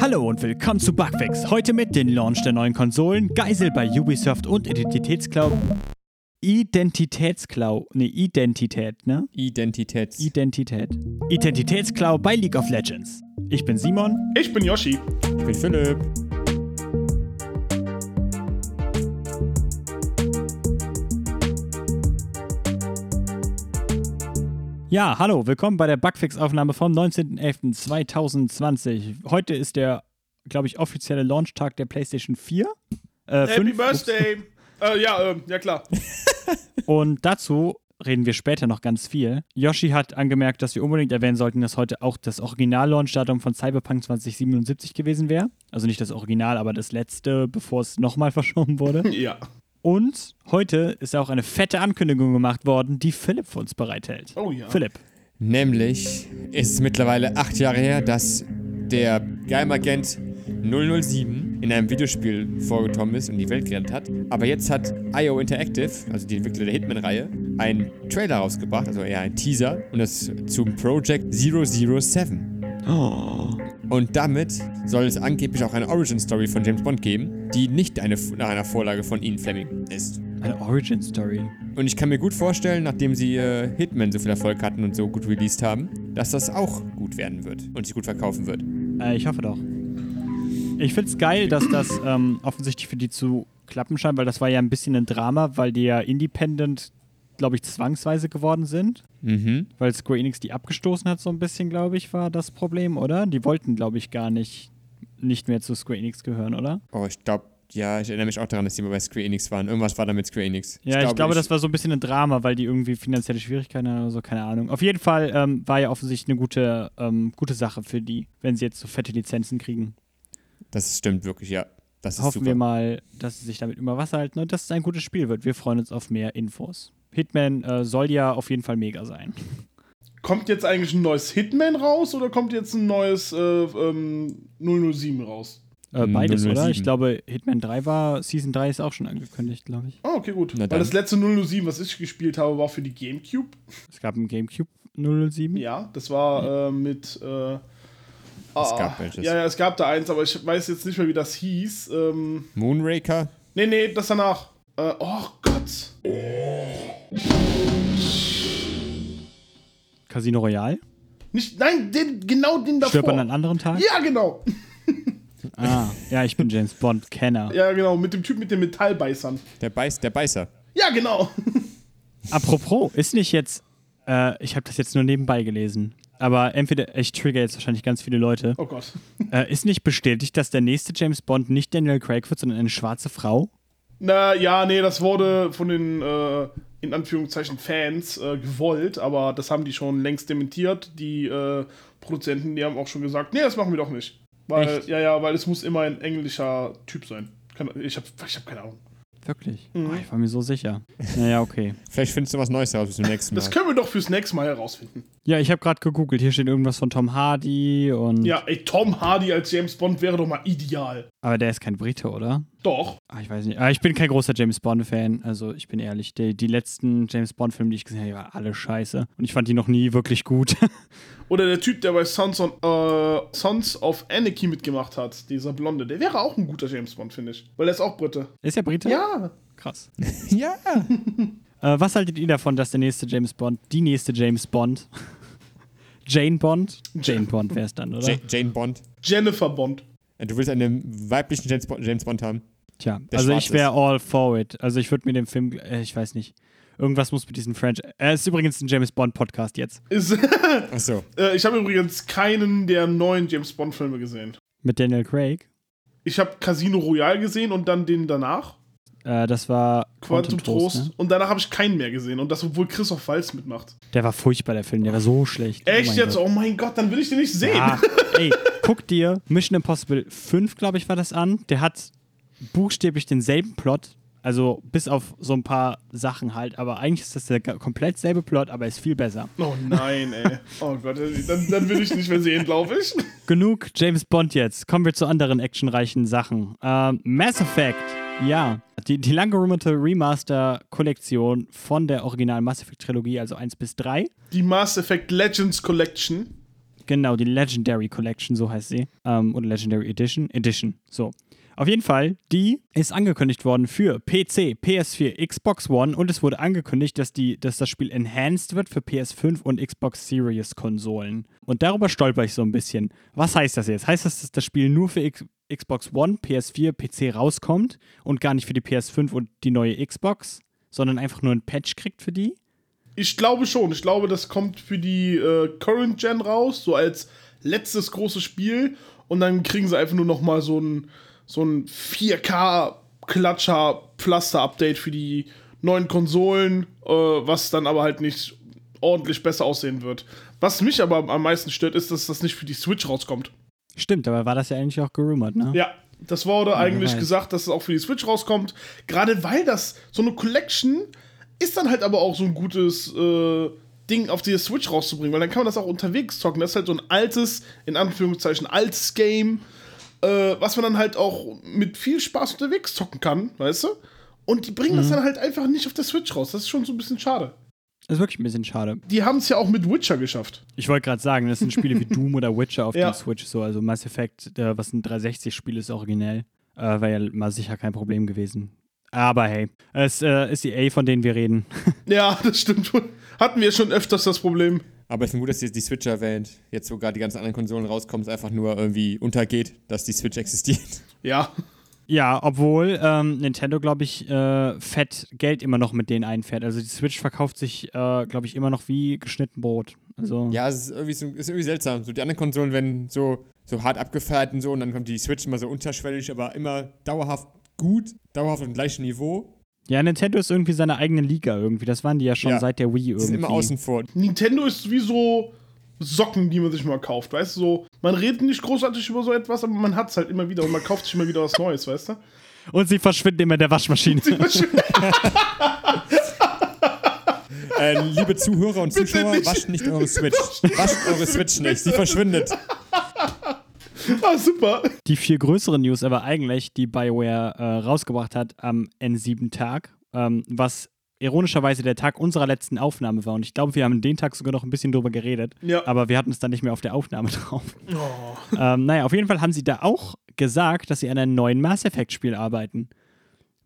Hallo und willkommen zu Bugfix. Heute mit den Launch der neuen Konsolen, Geisel bei Ubisoft und Identitätsklau. Identitätsklau. Ne, Identität, ne? Identitäts. Identität. Identitätsklau bei League of Legends. Ich bin Simon. Ich bin Yoshi. Ich bin Philipp. Ja, hallo, willkommen bei der Bugfix-Aufnahme vom 19.11.2020. Heute ist der, glaube ich, offizielle Launchtag der PlayStation 4. Äh, Happy 5. Birthday. äh, ja, äh, ja klar. Und dazu reden wir später noch ganz viel. Yoshi hat angemerkt, dass wir unbedingt erwähnen sollten, dass heute auch das Original-Launch-Datum von Cyberpunk 2077 gewesen wäre. Also nicht das Original, aber das letzte, bevor es nochmal verschoben wurde. ja. Und heute ist auch eine fette Ankündigung gemacht worden, die Philipp für uns bereithält. Oh ja. Philipp. Nämlich ist es mittlerweile acht Jahre her, dass der Geheimagent 007 in einem Videospiel vorgekommen ist und die Welt gerettet hat. Aber jetzt hat IO Interactive, also die Entwickler der Hitman-Reihe, einen Trailer rausgebracht, also eher ein Teaser, und das zum Project 007. Und damit soll es angeblich auch eine Origin-Story von James Bond geben, die nicht eine, nach einer Vorlage von Ian Fleming ist. Eine Origin-Story. Und ich kann mir gut vorstellen, nachdem sie äh, Hitman so viel Erfolg hatten und so gut released haben, dass das auch gut werden wird und sich gut verkaufen wird. Äh, ich hoffe doch. Ich find's geil, dass das ähm, offensichtlich für die zu klappen scheint, weil das war ja ein bisschen ein Drama, weil die ja independent, glaube ich, zwangsweise geworden sind. Mhm. Weil Square Enix die abgestoßen hat, so ein bisschen, glaube ich, war das Problem, oder? Die wollten, glaube ich, gar nicht, nicht mehr zu Square Enix gehören, oder? Oh, ich glaube, ja, ich erinnere mich auch daran, dass die mal bei Square Enix waren. Irgendwas war da mit Square Enix. Ja, ich, glaube, das war so ein bisschen ein Drama, weil die irgendwie finanzielle Schwierigkeiten hatten oder so, keine Ahnung. Auf jeden Fall ähm, war ja offensichtlich eine gute, ähm, gute Sache für die, wenn sie jetzt so fette Lizenzen kriegen. Das stimmt wirklich, ja. Das Hoffen super. wir mal, dass sie sich damit über Wasser halten und dass es ein gutes Spiel wird. Wir freuen uns auf mehr Infos. Hitman äh, soll ja auf jeden Fall mega sein. Kommt jetzt eigentlich ein neues Hitman raus oder kommt jetzt ein neues äh, ähm, 007 raus? Äh, beides, 007. oder? Ich glaube, Hitman 3 war, Season 3 ist auch schon angekündigt, glaube ich. Ah, okay, gut. Na Weil dann. das letzte 007, was ich gespielt habe, war für die Gamecube. Es gab ein GameCube 007. Ja, das war äh, mit. Äh, Es ah, gab welches. Ja, ja, es gab da eins, aber ich weiß jetzt nicht mehr, wie das hieß. Ähm, Moonraker? nee, nee, das danach. Äh, oh Gott. Casino Royale. Nicht, nein, den, genau den davor. Stirbt an einem anderen Tag? Ja, genau. Ah, ja, ich bin James Bond-Kenner. Ja, genau, mit dem Typ mit den Metallbeißern. Der, Beiß, der Beißer. Ja, genau. Apropos, ist nicht jetzt, äh, ich habe das jetzt nur nebenbei gelesen, aber entweder, ich trigger jetzt wahrscheinlich ganz viele Leute, Oh Gott. äh, ist nicht bestätigt, dass der nächste James Bond nicht Daniel Craig wird, sondern eine schwarze Frau? Na ja, nee, das wurde von den äh, in Anführungszeichen Fans äh, gewollt, aber das haben die schon längst dementiert. Die äh, Produzenten, die haben auch schon gesagt, nee, das machen wir doch nicht. Weil, Echt? ja, ja, weil es muss immer ein englischer Typ sein. Kann, ich habe ich hab keine Ahnung. Wirklich? Mhm. Oh, ich war mir so sicher. Naja, okay. Vielleicht findest du was Neues heraus bis zum nächsten Mal. Das können wir doch fürs nächste Mal herausfinden. Ja, ich habe gerade gegoogelt. Hier steht irgendwas von Tom Hardy und. Ja, ey, Tom Hardy als James Bond wäre doch mal ideal. Aber der ist kein Brite, oder? Doch. Ah, ich weiß nicht. Ah, ich bin kein großer James Bond-Fan. Also, ich bin ehrlich. Die, die letzten James Bond-Filme, die ich gesehen habe, die waren alle scheiße. Und ich fand die noch nie wirklich gut. Oder der Typ, der bei Sons, on, äh, Sons of Anarchy mitgemacht hat, dieser Blonde, der wäre auch ein guter James Bond, finde ich. Weil er ist auch Brite. ist der Brite? Ja. Krass. ja. Äh, was haltet ihr davon, dass der nächste James Bond, die nächste James Bond, Jane Bond? Jane Bond wäre es dann, oder? Ja Jane Bond. Jennifer Bond. Äh, Du willst einen weiblichen James Bond, James Bond haben? Tja, der also ich wäre all for it. Also ich würde mir den Film, äh, ich weiß nicht, irgendwas muss mit diesem Franchise. Er ist übrigens ein James Bond Podcast jetzt. Ist, Achso. äh, ich habe übrigens keinen der neuen James Bond-Filme gesehen. Mit Daniel Craig. Ich habe Casino Royale gesehen und dann den danach. Äh, das war Quantum Trost. ne? Und danach habe ich keinen mehr gesehen. Und das, obwohl Christoph Waltz mitmacht. Der war furchtbar, der Film. Der war so schlecht. Echt mein jetzt? Gott. Oh mein Gott, dann will ich den nicht sehen. Ja, ey, guck dir Mission Impossible 5, glaube ich, war das an. Der hat buchstäblich denselben Plot. Also bis auf so ein paar Sachen halt. Aber eigentlich ist das der komplett selbe Plot, aber ist viel besser. Oh nein, ey. Oh Gott, dann, dann will ich nicht mehr sehen, glaube ich. Genug James Bond jetzt. Kommen wir zu anderen actionreichen Sachen. Ähm, Mass Effect. Ja, die, die lang gerummerte Remaster-Kollektion von der originalen Mass Effect-Trilogie, also 1 bis 3. Die Mass Effect Legends Collection. Genau, die Legendary Collection, so heißt sie. Ähm, oder Legendary Edition. Edition, so. Auf jeden Fall, die ist angekündigt worden für PC, PS4, Xbox One und es wurde angekündigt, dass, die, dass das Spiel enhanced wird für PS5 und Xbox Series Konsolen. Und darüber stolper ich so ein bisschen. Was heißt das jetzt? Heißt das, dass das Spiel nur für X Xbox One, PS4, PC rauskommt und gar nicht für die PS5 und die neue Xbox, sondern einfach nur ein Patch kriegt für die? Ich glaube schon. Ich glaube, das kommt für die äh, Current Gen raus, so als letztes großes Spiel. Und dann kriegen sie einfach nur noch mal so ein, so ein 4K-Klatscher-Pflaster-Update für die neuen Konsolen, äh, was dann aber halt nicht ordentlich besser aussehen wird. Was mich aber am meisten stört, ist, dass das nicht für die Switch rauskommt. Stimmt, aber war das ja eigentlich auch gerumort, ne? Ja, das wurde wer eigentlich weiß. gesagt, dass es auch für die Switch rauskommt. Gerade weil das so eine Collection ist dann halt aber auch so ein gutes äh, Ding auf die Switch rauszubringen, weil dann kann man das auch unterwegs zocken. Das ist halt so ein altes, in Anführungszeichen, altes Game, äh, was man dann halt auch mit viel Spaß unterwegs zocken kann, weißt du? Und die bringen Mhm. das dann halt einfach nicht auf der Switch raus. Das ist schon so ein bisschen schade. Das ist wirklich ein bisschen schade. Die haben es ja auch mit Witcher geschafft. Ich wollte gerade sagen, das sind Spiele wie Doom oder Witcher auf Ja. der Switch so. Also Mass Effect, äh, was ein 360-Spiel ist, originell. Äh, Wäre ja mal sicher kein Problem gewesen. Aber hey, es äh, ist EA, von denen wir reden. Ja, das stimmt. Hatten wir schon öfters das Problem. Aber ich finde gut, dass ihr die Switch erwähnt. Jetzt sogar die ganzen anderen Konsolen rauskommen, es einfach nur irgendwie untergeht, dass die Switch existiert. Ja. Ja, obwohl ähm, Nintendo, glaube ich, äh, fett Geld immer noch mit denen einfährt. Also die Switch verkauft sich, äh, glaube ich, immer noch wie geschnitten Brot. Also Ja, es ist irgendwie, so, ist irgendwie seltsam. So die anderen Konsolen werden so, so hart abgefeiert und so und dann kommt die Switch immer so unterschwellig, aber immer dauerhaft gut, dauerhaft auf dem gleichen Niveau. Ja, Nintendo ist irgendwie seine eigene Liga irgendwie. Das waren die ja schon Ja. seit der Wii irgendwie. sind immer außen vor. Nintendo ist wie so Socken, die man sich mal kauft, weißt du? So, man redet nicht großartig über so etwas, aber man hat es halt immer wieder und man kauft sich immer wieder was Neues, weißt du? Und sie verschwinden immer in der Waschmaschine. Äh, liebe Zuhörer und Zuschauer, nicht. wascht nicht eure Switch. Wascht eure Switch nicht, sie verschwindet. Ah, super. Die viel größere News aber eigentlich, die BioWare äh, rausgebracht hat am N7-Tag, ähm, was ironischerweise der Tag unserer letzten Aufnahme war. Und ich glaube, wir haben den Tag sogar noch ein bisschen drüber geredet. Ja. Aber wir hatten es dann nicht mehr auf der Aufnahme drauf. Ähm, naja, auf jeden Fall haben sie da auch gesagt, dass sie an einem neuen Mass Effect-Spiel arbeiten.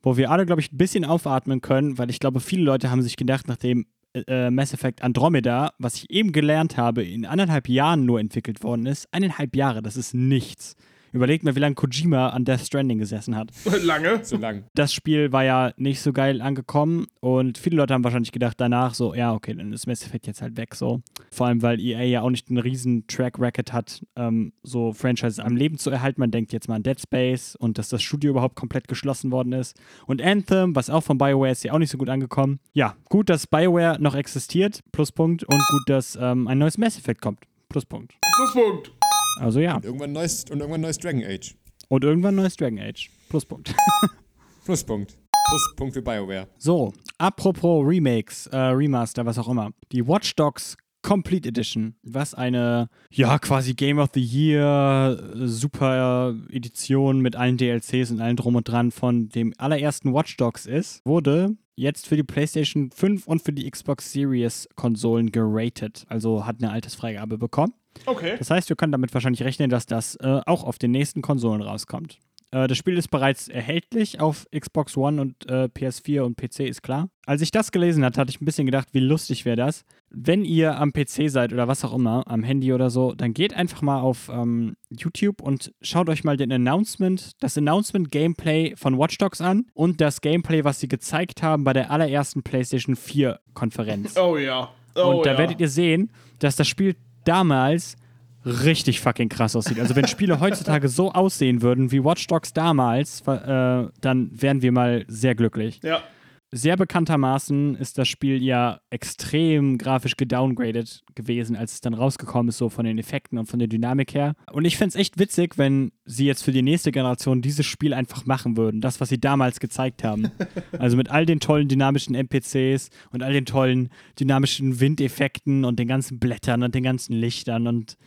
Wo wir alle, glaube ich, ein bisschen aufatmen können, weil ich glaube, viele Leute haben sich gedacht, nachdem äh, Mass Effect Andromeda, was ich eben gelernt habe, in anderthalb Jahren nur entwickelt worden ist, eineinhalb Jahre, das ist nichts. Überlegt mal, wie lange Kojima an Death Stranding gesessen hat. Lange. So lang. Das Spiel war ja nicht so geil angekommen und viele Leute haben wahrscheinlich gedacht danach so, ja, okay, dann ist Mass Effect jetzt halt weg so. Vor allem, weil EA ja auch nicht einen riesen Track Record hat, ähm, so Franchises am Leben zu erhalten. Man denkt jetzt mal an Dead Space und dass das Studio überhaupt komplett geschlossen worden ist. Und Anthem, was auch von BioWare ist, ja auch nicht so gut angekommen. Ja, gut, dass BioWare noch existiert, Pluspunkt. Und gut, dass ähm, ein neues Mass Effect kommt, Pluspunkt. Pluspunkt. Also ja. Und irgendwann neues, und irgendwann neues Dragon Age. Und irgendwann neues Dragon Age, Pluspunkt. Pluspunkt. Pluspunkt für BioWare. So, apropos Remakes, äh, Remaster, was auch immer. Die Watch Dogs Complete Edition, was eine, ja, quasi Game of the Year äh, super Edition mit allen DLCs und allem drum und dran von dem allerersten Watch Dogs ist, wurde jetzt für die PlayStation 5 und für die Xbox Series Konsolen geratet. Also hat eine Altersfreigabe bekommen. Okay. Das heißt, wir können damit wahrscheinlich rechnen, dass das äh, auch auf den nächsten Konsolen rauskommt. Äh, das Spiel ist bereits erhältlich auf Xbox One und äh, PS4 und PC, ist klar. Als ich das gelesen hatte, hatte ich ein bisschen gedacht, wie lustig wäre das. Wenn ihr am PC seid oder was auch immer, am Handy oder so, dann geht einfach mal auf ähm, YouTube und schaut euch mal den Announcement, das Announcement-Gameplay von Watch Dogs an und das Gameplay, was sie gezeigt haben bei der allerersten PlayStation 4-Konferenz. Oh ja. Oh Und da ja. werdet ihr sehen, dass das Spiel damals richtig fucking krass aussieht. Also wenn Spiele heutzutage so aussehen würden wie Watch Dogs damals, äh, dann wären wir mal sehr glücklich. Ja. Sehr bekanntermaßen ist das Spiel ja extrem grafisch gedowngradet gewesen, als es dann rausgekommen ist, so von den Effekten und von der Dynamik her. Und ich fände es echt witzig, wenn sie jetzt für die nächste Generation dieses Spiel einfach machen würden. Das, was sie damals gezeigt haben. also mit all den tollen dynamischen NPCs und all den tollen dynamischen Windeffekten und den ganzen Blättern und den ganzen Lichtern und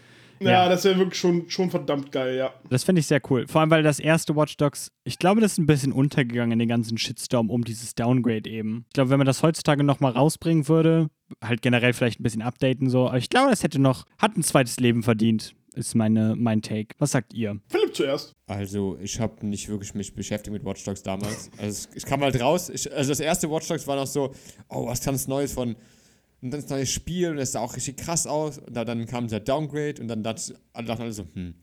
Ja, Ja. das wäre wirklich schon, schon verdammt geil, ja. Das finde ich sehr cool. Vor allem, weil das erste Watch Dogs, ich glaube, das ist ein bisschen untergegangen in den ganzen Shitstorm um dieses Downgrade eben. Ich glaube, wenn man das heutzutage nochmal rausbringen würde, halt generell vielleicht ein bisschen updaten so, aber ich glaube, das hätte noch, hat ein zweites Leben verdient, ist meine, mein Take. Was sagt ihr? Philipp zuerst. Also, ich habe nicht wirklich mich beschäftigt mit Watch Dogs damals. Also, es- ich kam halt raus. Ich, also, das erste Watch Dogs war noch so, oh, was ganz Neues von ein ganz neues Spiel und das sah auch richtig krass aus. Und da, dann kam der Downgrade und dann dachten alle so, hm,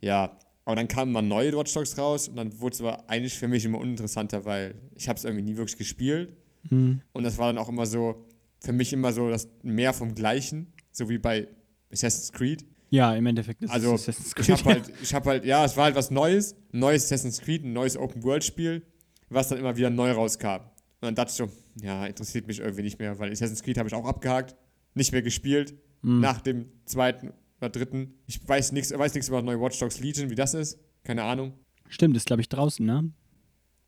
ja. Aber dann kamen mal neue Watch Dogs raus und dann wurde es aber eigentlich für mich immer uninteressanter, weil ich habe es irgendwie nie wirklich gespielt. Und das war dann auch immer so, für mich immer so das mehr vom Gleichen, so wie bei Assassin's Creed. Ja, im Endeffekt ist Also, es Assassin's ich Creed. habe halt, ich habe halt, ja, es war halt was Neues, ein neues Assassin's Creed, ein neues Open-World-Spiel, was dann immer wieder neu rauskam. Und dann dachte ich so, ja, interessiert mich irgendwie nicht mehr, weil Assassin's Creed habe ich auch abgehakt, nicht mehr gespielt, nach dem zweiten oder dritten. Ich weiß nichts, weiß nichts über neue Watch Dogs Legion, wie das ist, keine Ahnung. Stimmt, ist glaube ich draußen, ne?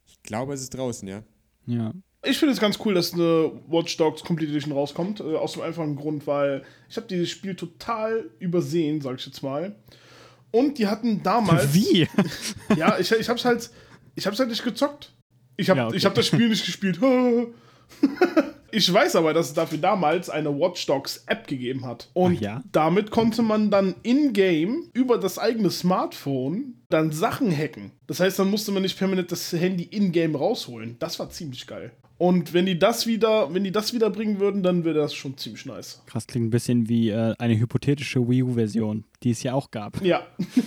Ich glaube, es ist draußen, ja. Ja. Ich finde es ganz cool, dass eine Watch Dogs Complete Edition rauskommt. Äh, aus dem einfachen Grund, weil ich habe dieses Spiel total übersehen, sag ich jetzt mal. Und die hatten damals. Wie? Ja, ich, ich hab's halt. Ich hab's halt nicht gezockt. Ich hab, Ja, okay. ich hab das Spiel nicht gespielt. Ich weiß aber, dass es dafür damals eine Watch Dogs App gegeben hat. Und ja? damit konnte man dann in-game über das eigene Smartphone dann Sachen hacken. Das heißt, dann musste man nicht permanent das Handy in-game rausholen. Das war ziemlich geil. Und wenn die das wieder, wenn die das wieder bringen würden, dann wäre das schon ziemlich nice. Krass, klingt ein bisschen wie äh, eine hypothetische Wii U-Version, die es ja auch gab. Ja.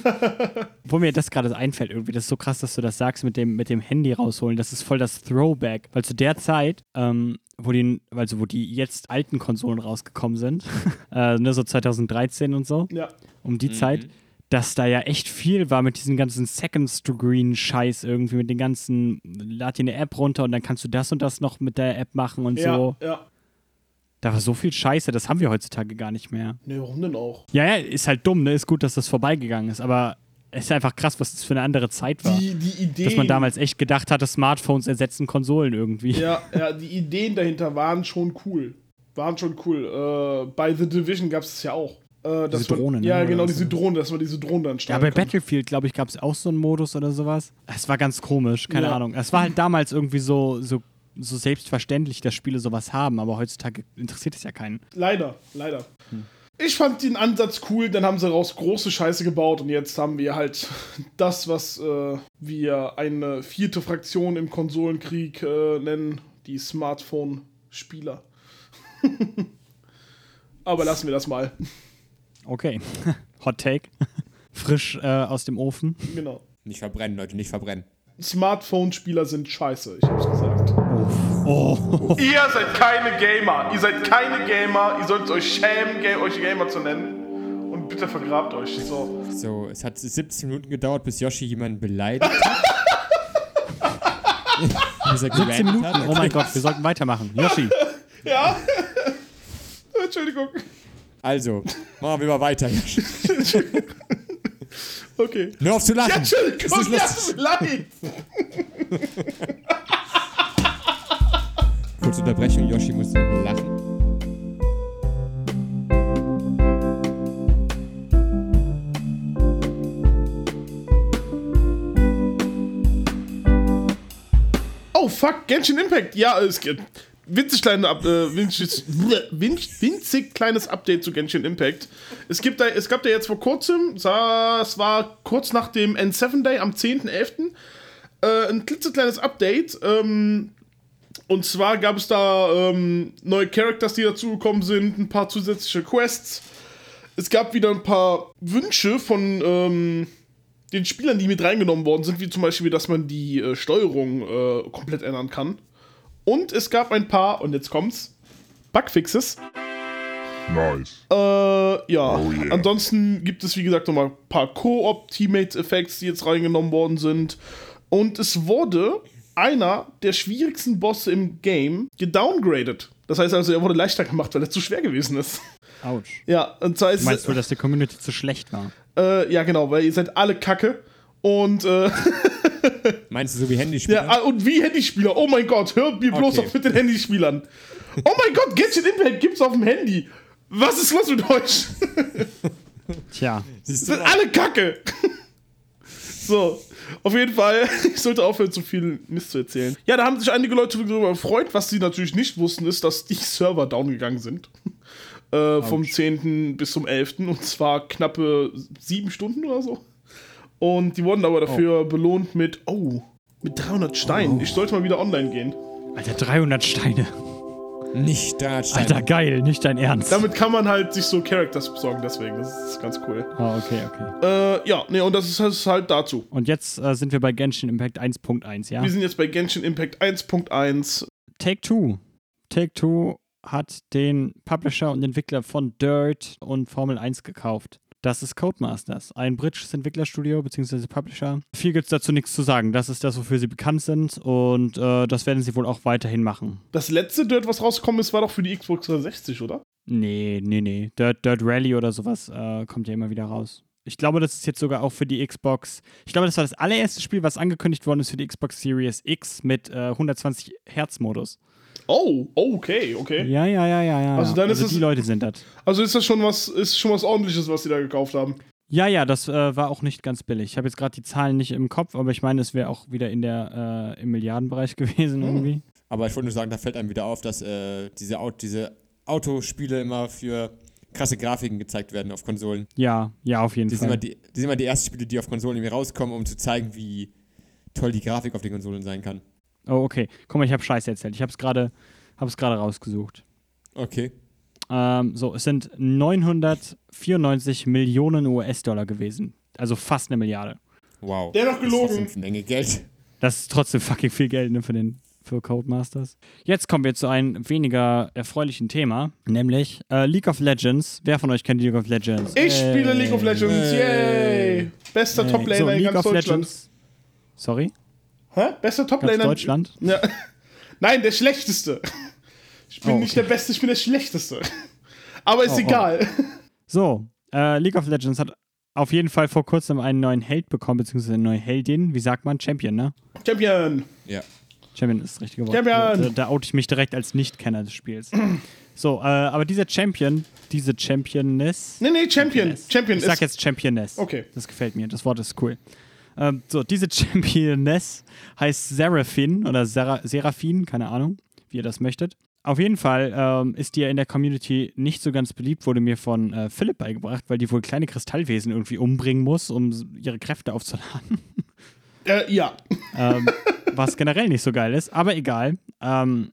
Wo mir das gerade einfällt, irgendwie, das ist so krass, dass du das sagst mit dem, mit dem Handy rausholen. Das ist voll das Throwback. Weil zu der Zeit, ähm, wo die, also wo die jetzt alten Konsolen rausgekommen sind, äh, ne, so 2013 und so, Ja. um die Zeit, dass da ja echt viel war mit diesem ganzen Second-Screen-Scheiß irgendwie, mit den ganzen, lad dir eine App runter und dann kannst du das und das noch mit der App machen und Ja. so. Ja. Da war so viel Scheiße, das haben wir heutzutage gar nicht mehr. Nee, warum denn auch? Ja, ja, ist halt dumm, ne? Ist gut, dass das vorbeigegangen ist, aber es ist einfach krass, was das für eine andere Zeit war. Die, die Idee. Dass man damals echt gedacht hatte, Smartphones ersetzen Konsolen irgendwie. Ja, ja, die Ideen dahinter waren schon cool. Waren schon cool. Äh, bei The Division gab es es ja auch. Äh, Diese Drohne, ne, Ja, genau, diese Drohne, dass man diese Drohne dann Ja, steuern bei kann. Battlefield, glaube ich, gab es auch so einen Modus oder sowas. Es war ganz komisch, keine Ja. Ahnung. Es war halt damals irgendwie so, so, so selbstverständlich, dass Spiele sowas haben, aber heutzutage interessiert es ja keinen. Leider, leider. Hm. Ich fand den Ansatz cool, dann haben sie raus große Scheiße gebaut und jetzt haben wir halt das, was äh, wir eine vierte Fraktion im Konsolenkrieg äh, nennen, die Smartphone-Spieler. Aber lassen wir das mal. Okay. Hot Take. Frisch äh, aus dem Ofen. Genau. Nicht verbrennen, Leute, nicht verbrennen. Smartphone-Spieler sind scheiße, ich hab's gesagt. Oh. Ihr seid keine Gamer. Ihr seid keine Gamer. Ihr sollt euch schämen, Ga euch Gamer zu nennen. Und bitte vergrabt euch. So. So, es hat 17 Minuten gedauert, bis Yoshi jemanden beleidigt hat. bis er 17 gerantet Minuten. Oh mein Gott, wir sollten weitermachen. Yoshi. Ja. Entschuldigung. Also, machen wir mal weiter. Okay. Hör auf zu lachen. Ja, ist Entschuldigung, tut mir leid. Kurze Unterbrechung, Yoshi muss lachen. Oh, fuck, Genshin Impact. Ja, es gibt winzig, kleine, äh, winzig, winzig, winzig kleines Update zu Genshin Impact. Es, gibt da, es gab da jetzt vor kurzem, es war kurz nach dem N7 Day am 10.11., äh, ein klitzekleines Update. Ähm, und zwar gab es da ähm, neue Characters, die dazugekommen sind, ein paar zusätzliche Quests. Es gab wieder ein paar Wünsche von ähm, den Spielern, die mit reingenommen worden sind, wie zum Beispiel, dass man die äh, Steuerung äh, komplett ändern kann. Und es gab ein paar, und jetzt kommt's, Bugfixes. Nice. Äh, ja. Oh yeah. Ansonsten gibt es, wie gesagt, nochmal ein paar Co-op-Teammate-Effects, die jetzt reingenommen worden sind. Und es wurde einer der schwierigsten Bosse im Game gedowngradet. Das heißt also, er wurde leichter gemacht, weil er zu schwer gewesen ist. Autsch. Ja, und zwar ist Du meinst wohl, dass die Community zu schlecht war? äh, ja genau, weil ihr seid alle Kacke. Und äh, Meinst du so wie Handyspiele? Ja, und wie Handyspieler. Oh mein Gott, hört mir bloß Okay. auf mit den Handyspielern. Oh mein Gott, Genshin Impact gibt's auf dem Handy. Was ist los mit euch? Tja. Siehst Sind alle kacke. so, auf jeden Fall, ich sollte aufhören, zu viel Mist zu erzählen. Ja, da haben sich einige Leute darüber gefreut. Was sie natürlich nicht wussten, ist, dass die Server down gegangen sind. Äh, vom 10. bis zum 11. Und zwar knappe sieben Stunden oder so. Und die wurden aber dafür belohnt mit, oh, mit 300 Steinen. Ich sollte mal wieder online gehen. Alter, 300 Steine. Nicht 300 Steine. Alter, geil, nicht dein Ernst. Damit kann man halt sich so Characters besorgen, deswegen. Das ist ganz cool. Ah, okay, okay. Äh, ja, nee, und das ist das ist halt dazu. Und jetzt äh, sind wir bei Genshin Impact 1.1, ja? Wir sind jetzt bei Genshin Impact 1.1. Take Two. Take Two hat den Publisher und Entwickler von Dirt und Formel 1 gekauft. Das ist Codemasters, ein britisches Entwicklerstudio bzw. Publisher. Viel gibt es dazu nichts zu sagen. Das ist das, wofür sie bekannt sind und äh, das werden sie wohl auch weiterhin machen. Das letzte Dirt, was rausgekommen ist, war doch für die Xbox 360, oder? Nee, nee, nee. Dirt, Dirt Rally oder sowas äh, kommt ja immer wieder raus. Ich glaube, das ist jetzt sogar auch für die Xbox. Ich glaube, das war das allererste Spiel, was angekündigt worden ist für die Xbox Series X mit äh, 120 Hertz Modus. Oh, okay, okay. Ja, ja, ja, ja, ja. Also dann ist es- die Leute sind das. Also ist das schon was, ist schon was ordentliches, was sie da gekauft haben. Ja, ja, das äh, war auch nicht ganz billig. Ich habe jetzt gerade die Zahlen nicht im Kopf, aber ich meine, es wäre auch wieder in der äh, im Milliardenbereich gewesen irgendwie. Aber ich wollte nur sagen, da fällt einem wieder auf, dass äh, diese, Au diese Autospiele immer für krasse Grafiken gezeigt werden auf Konsolen. Ja, ja, auf jeden Die sind, Fall. immer die, die sind immer die ersten Spiele, die auf Konsolen irgendwie rauskommen, um zu zeigen, wie toll die Grafik auf den Konsolen sein kann. Oh, okay. Guck mal, ich habe Scheiße erzählt. Ich habe es gerade habe es gerade rausgesucht. Okay. Ähm, so, es sind 994 Millionen US-Dollar gewesen. Also fast eine Milliarde. Wow. Der hat Das doch ist gelogen. trotzdem eine Menge Geld. Das ist trotzdem fucking viel Geld ne, für den für Codemasters. Jetzt kommen wir zu einem weniger erfreulichen Thema, nämlich äh, League of Legends. Wer von euch kennt League of Legends? Ich spiele League of Legends, yay! Bester Äh, Top-Laner so, in League ganz of Deutschland. Legends. Sorry? Hä? Bester Top-Laner in Deutschland? Ja. Nein, der schlechteste. Ich bin Oh, nicht okay. der Beste, ich bin der Schlechteste. Aber ist Oh, oh. egal. So, äh, League of Legends hat auf jeden Fall vor kurzem einen neuen Held bekommen, beziehungsweise eine neue Heldin. Wie sagt man? Champion, ne? Champion. Ja. Champion ist das richtige Wort. Champion. Da, da oute ich mich direkt als Nicht-Kenner des Spiels. so, äh, aber dieser Champion, diese Championess. Nee, nee, Champion. Champion Ich sag ist. jetzt Championess. Okay. Das gefällt mir, das Wort ist cool. Ähm, so, diese Championess heißt Seraphin oder Sera Seraphin, keine Ahnung, wie ihr das möchtet. Auf jeden Fall ähm, ist die ja in der Community nicht so ganz beliebt, wurde mir von äh, Philipp beigebracht, weil die wohl kleine Kristallwesen irgendwie umbringen muss, um ihre Kräfte aufzuladen. Äh, ja. ähm, was generell nicht so geil ist, aber egal. Ähm,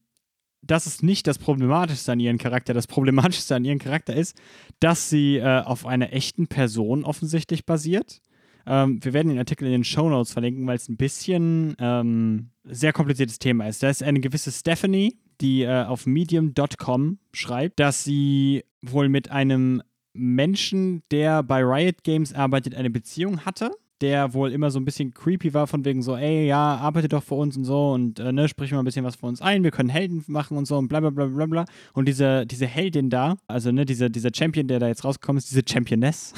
das ist nicht das Problematischste an ihrem Charakter. Das Problematischste an ihrem Charakter ist, dass sie äh, auf einer echten Person offensichtlich basiert. Ähm, wir werden den Artikel in den Show Notes verlinken, weil es ein bisschen ähm, sehr kompliziertes Thema ist. Da ist eine gewisse Stephanie, die äh, auf medium.com schreibt, dass sie wohl mit einem Menschen, der bei Riot Games arbeitet, eine Beziehung hatte der wohl immer so ein bisschen creepy war, von wegen so, ey, ja, arbeite doch für uns und so und äh, ne, sprich mal ein bisschen was für uns ein, wir können Helden machen und so und bla bla bla bla bla. Und diese, diese Heldin da, also ne, diese, dieser Champion, der da jetzt rausgekommen ist, diese Championess,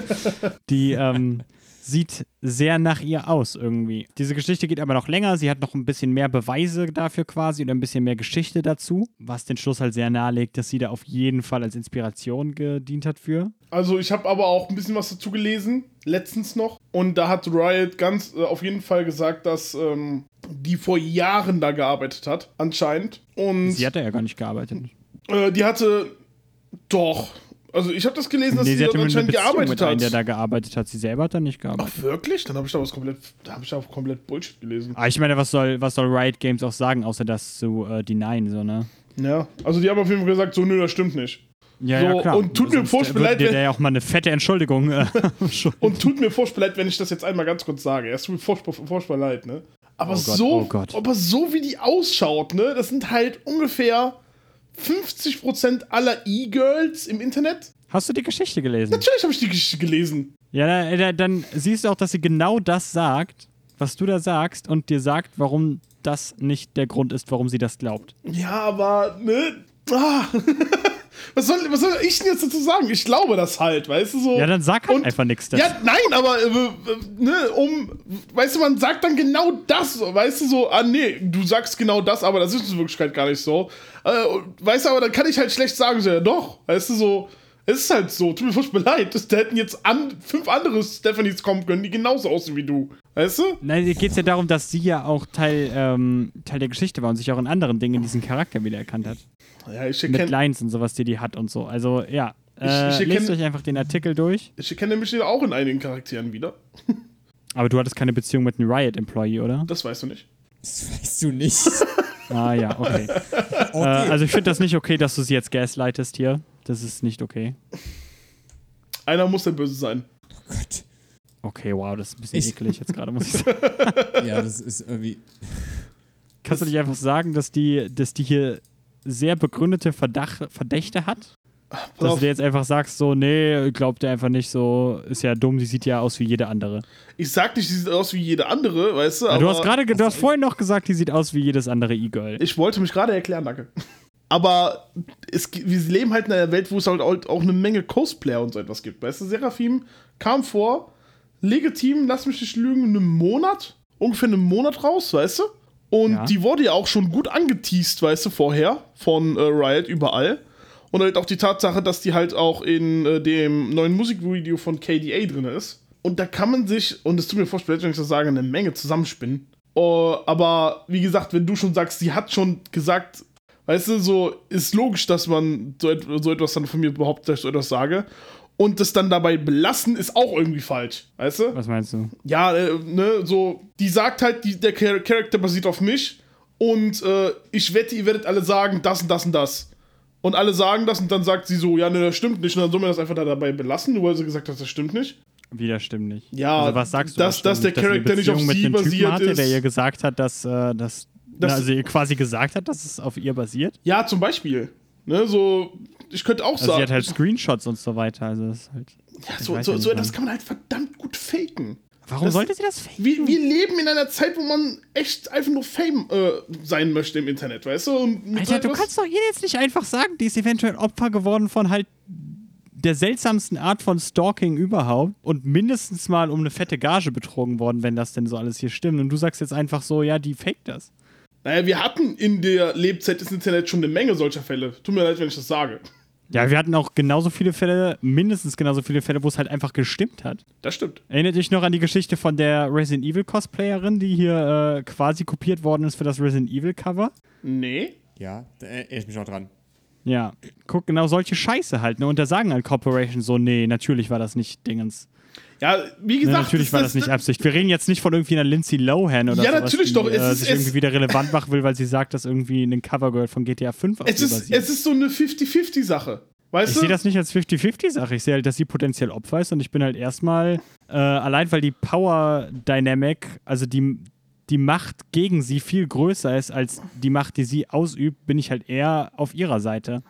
die ähm, sieht sehr nach ihr aus irgendwie. Diese Geschichte geht aber noch länger, sie hat noch ein bisschen mehr Beweise dafür quasi oder ein bisschen mehr Geschichte dazu, was den Schluss halt sehr nahelegt, dass sie da auf jeden Fall als Inspiration gedient hat für. Also ich habe aber auch ein bisschen was dazu gelesen, letztens noch. Und da hat Riot ganz äh, auf jeden Fall gesagt, dass ähm, die vor Jahren da gearbeitet hat, anscheinend. Und Sie hat da ja gar nicht gearbeitet. äh, die hatte doch. Also ich habe das gelesen, dass Nee, sie sie anscheinend gearbeitet mit einem, der hat. da gearbeitet hat. Sie selber hat da nicht gearbeitet. Ach wirklich? Dann habe ich da was komplett, da habe ich da auch komplett Bullshit gelesen. Aber ich meine, was soll, was soll Riot Games auch sagen, außer das zu äh, denyen, so, ne? Ja, also die haben auf jeden Fall gesagt, so nö, das stimmt nicht. Ja, So, ja, klar. und tut mir furchtbar leid, dir wenn- der ja auch mal eine fette Entschuldigung äh. Und tut mir furchtbar leid, wenn ich das jetzt einmal ganz kurz sage. Es tut mir furchtbar, furchtbar leid, ne? Aber Oh Gott, so, oh Gott. aber so wie die ausschaut, ne? Das sind halt ungefähr 50% aller E-Girls im Internet. Hast du die Geschichte gelesen? Natürlich habe ich die Geschichte gelesen. Ja, da, da, dann siehst du auch, dass sie genau das sagt, was du da sagst und dir sagt, warum das nicht der Grund ist, warum sie das glaubt. Ja, aber, ne? Ah. was, soll, was soll ich denn jetzt dazu sagen? Ich glaube das halt, weißt du so. Ja, dann sag halt Und- einfach nichts dazu. Ja, nein, aber äh, äh, ne, um, weißt du, man sagt dann genau das, weißt du so, ah nee, du sagst genau das, aber das ist in Wirklichkeit gar nicht so. Äh, weißt du, aber dann kann ich halt schlecht sagen, so, ja doch, weißt du so, Es ist halt so, tut mir furchtbar leid. Da hätten jetzt an, fünf andere Stephanies kommen können, die genauso aussehen wie du. Weißt du? Nein, hier geht es ja darum, dass sie ja auch Teil, ähm, Teil der Geschichte war und sich auch in anderen Dingen diesen Charakter wiedererkannt hat. Ja, ich Mit Lines und sowas, die die hat und so. Also, ja. Ich- Äh, ich lest erkenn- euch einfach den Artikel durch. ich erkenne mich auch in einigen Charakteren wieder. Aber du hattest keine Beziehung mit einem Riot-Employee, oder? Das weißt du nicht. Das weißt du nicht. Ah, ja, okay. Äh, also, ich finde das nicht okay, dass du sie jetzt gaslightest hier. Das ist nicht okay. Einer muss der Böse sein. Gott. Okay, wow, das ist ein bisschen Ich- eklig jetzt gerade, muss ich sagen. Ja, das ist irgendwie. Kannst du nicht einfach sagen, dass die, dass die hier sehr begründete Verdach, Verdächte hat? Pass Dass du dir jetzt einfach sagst, so, nee, glaubt er einfach nicht so, ist ja dumm, sie sieht ja aus wie jede andere. ich sag nicht, sie sieht aus wie jede andere, weißt du? Ja, aber du hast gerade, du hast vorhin noch gesagt, die sieht aus wie jedes andere E-Girl. Ich wollte mich gerade erklären, danke. Aber es, wir leben halt in einer Welt, wo es halt auch, auch eine Menge Cosplayer und so etwas gibt. Weißt du, Seraphim kam vor, legitim, lass mich nicht lügen, einen Monat, ungefähr einen Monat raus, weißt du? Und Ja. die wurde ja auch schon gut angeteased, weißt du, vorher von äh, Riot überall. Und halt auch die Tatsache, dass die halt auch in äh, dem neuen Musikvideo von KDA drin ist. Und da kann man sich, und es tut mir furchtbar, leid, wenn ich das sage, eine Menge zusammenspinnen. Oh, aber wie gesagt, wenn du schon sagst, sie hat schon gesagt, weißt du, so ist logisch, dass man so, et so etwas dann von mir behauptet, dass ich so etwas sage. Und das dann dabei belassen, ist auch irgendwie falsch, weißt du? Was meinst du? Ja, äh, ne, so, die sagt halt, die, der Char Charakter basiert auf mich und äh, ich wette, ihr werdet alle sagen, das und das und das. Und alle sagen das und dann sagt sie so, ja, ne, das stimmt nicht. Und dann soll man das einfach da dabei belassen, nur weil sie gesagt hat, das stimmt nicht. Wieder stimmt nicht. Ja, also was sagst du? dass- das dass der Charakter nicht auf sie basiert hatte, der ist. ihr gesagt hat, dass, äh, dass Das- na, also ihr quasi gesagt hat, dass es auf ihr basiert. Ja, zum Beispiel. Ne, so, ich könnte auch Also sagen. sie hat halt Screenshots und so weiter. Also das ist halt. ja, so, so, so etwas kann man halt verdammt gut faken. Warum Das- sollte sie das faken? Wir, wir leben in einer Zeit, wo man echt einfach nur Fame äh, sein möchte im Internet, weißt du? Alter, du kannst doch ihr jetzt nicht einfach sagen, die ist eventuell Opfer geworden von halt der seltsamsten Art von Stalking überhaupt und mindestens mal um eine fette Gage betrogen worden, wenn das denn so alles hier stimmt. Und du sagst jetzt einfach so, ja, die fake das. Naja, wir hatten in der Lebzeit des Internets schon eine Menge solcher Fälle. Tut mir leid, wenn ich das sage. Ja, wir hatten auch genauso viele Fälle, mindestens genauso viele Fälle, wo es halt einfach gestimmt hat. Das stimmt. Erinnert dich noch an die Geschichte von der Resident Evil Cosplayerin, die hier äh, quasi kopiert worden ist für das Resident Evil Cover? Nee. Ja, da erinnere ich mich auch dran. Ja, guck, genau solche Scheiße halt, ne? Und da sagen halt Corporations so, nee, natürlich war das nicht Dingens. Ja, wie gesagt. natürlich war das nicht Absicht. Wir reden jetzt nicht von irgendwie einer Lindsay Lohan oder Ja, sowas, natürlich die, doch. Es äh, ist- sich es- irgendwie wieder relevant machen will, weil sie sagt, dass irgendwie ein Covergirl von GTA 5 auf Es ist, es ist so eine 50-50-Sache. Weißt Ich sehe das nicht als 50-50-Sache. Ich sehe halt, dass sie potenziell Opfer ist und ich bin halt erstmal, äh, allein weil die Power Dynamic, also die, die Macht gegen sie viel größer ist als die Macht, die sie ausübt, bin ich halt eher auf ihrer Seite.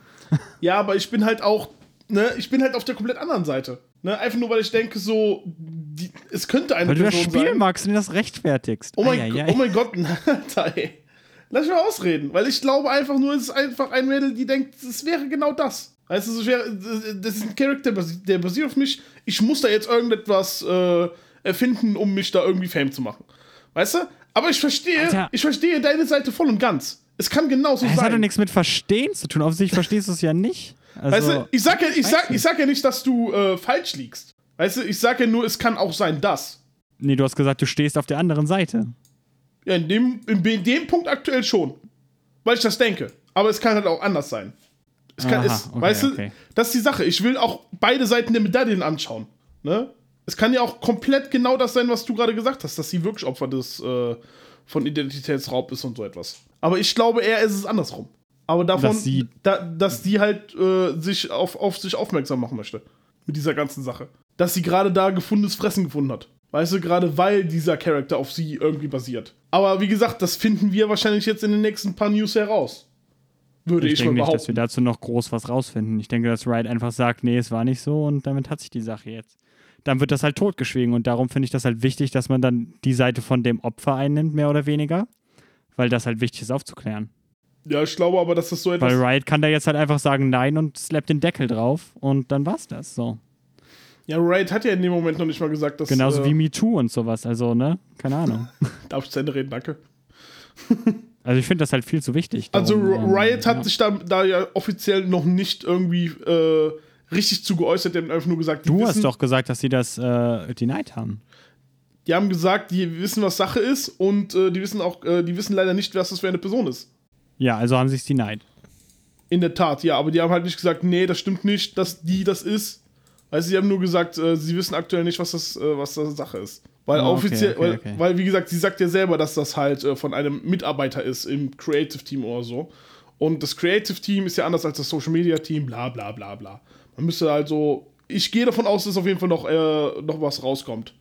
Ja, aber ich bin halt auch, ne, ich bin halt auf der komplett anderen Seite. Ne, einfach nur, weil ich denke, so, die, es könnte eine Weil du das Person Spiel sein. magst und das rechtfertigst. Oh mein, oh mein Gott, Alter, ey. Lass mich mal ausreden, weil ich glaube einfach nur, es ist einfach ein Mädel, die denkt, es wäre genau das. Weißt du, wäre, das ist ein Charakter, der basiert auf mich. Ich muss da jetzt irgendetwas äh, erfinden, um mich da irgendwie Fame zu machen. Weißt du? Aber ich verstehe, Alter. ich verstehe deine Seite voll und ganz. Es kann genauso Das hat doch sein. nichts mit Verstehen zu tun. Offensichtlich verstehst du es ja nicht. Also, Weißt du, ich sag ja, ich sag, ich sag ja nicht, dass du äh, falsch liegst. Weißt du, ich sag ja nur, es kann auch sein, dass. nee, du hast gesagt, du stehst auf der anderen Seite. Ja, in dem, in dem Punkt aktuell schon. Weil ich das denke. Aber es kann halt auch anders sein. Es kann, Aha, es, okay, weißt du, okay. das ist die Sache. Ich will auch beide Seiten der Medaillen anschauen. Ne? Es kann ja auch komplett genau das sein, was du gerade gesagt hast, dass sie wirklich Opfer des äh, von Identitätsraub ist und so etwas. Aber ich glaube eher, ist es andersrum. Aber davon, Dass sie- da, dass die halt äh, sich auf, auf sich aufmerksam machen möchte. Mit dieser ganzen Sache. Dass sie gerade da gefundenes Fressen gefunden hat. Weißt du, gerade weil dieser Charakter auf sie irgendwie basiert. Aber wie gesagt, das finden wir wahrscheinlich jetzt in den nächsten paar News heraus. Würde Ich ich, denke mal nicht, dass wir dazu noch groß was rausfinden. Ich denke, dass Wright einfach sagt, nee, es war nicht so und damit hat sich die Sache jetzt. Dann wird das halt totgeschwiegen und darum finde ich das halt wichtig, dass man dann die Seite von dem Opfer einnimmt, mehr oder weniger. Weil das halt wichtig ist aufzuklären. Ja, ich glaube aber, dass das so etwas. Weil Riot kann da jetzt halt einfach sagen nein und slappt den Deckel drauf und dann war's das. So. Ja, Raid hat ja in dem Moment noch nicht mal gesagt, dass. Genauso äh, wie MeToo und sowas. Also, ne? Keine Ahnung. Darf ich zu Ende reden, danke. Also ich finde das halt viel zu wichtig. Also Darum, ähm, Riot hat ja. sich da, da ja offiziell noch nicht irgendwie äh, richtig zu geäußert. Die haben einfach nur gesagt, die Du wissen, hast doch gesagt, dass sie das äh, denied haben. die haben gesagt, die wissen, was Sache ist und äh, die wissen auch, äh, die wissen leider nicht, was das für eine Person ist. Ja, also haben sie es denied. In der Tat, ja, aber die haben halt nicht gesagt, nee, das stimmt nicht, dass die das ist. Also sie haben nur gesagt, äh, sie wissen aktuell nicht, was das, äh, was das Sache ist. Weil Oh, okay, offiziell, okay, weil, okay. weil, wie gesagt, sie sagt ja selber, dass das halt äh, von einem Mitarbeiter ist im Creative Team oder so. Und das Creative Team ist ja anders als das Social Media Team, bla bla bla bla. Man müsste also, ich gehe davon aus, dass auf jeden Fall noch, äh, noch was rauskommt.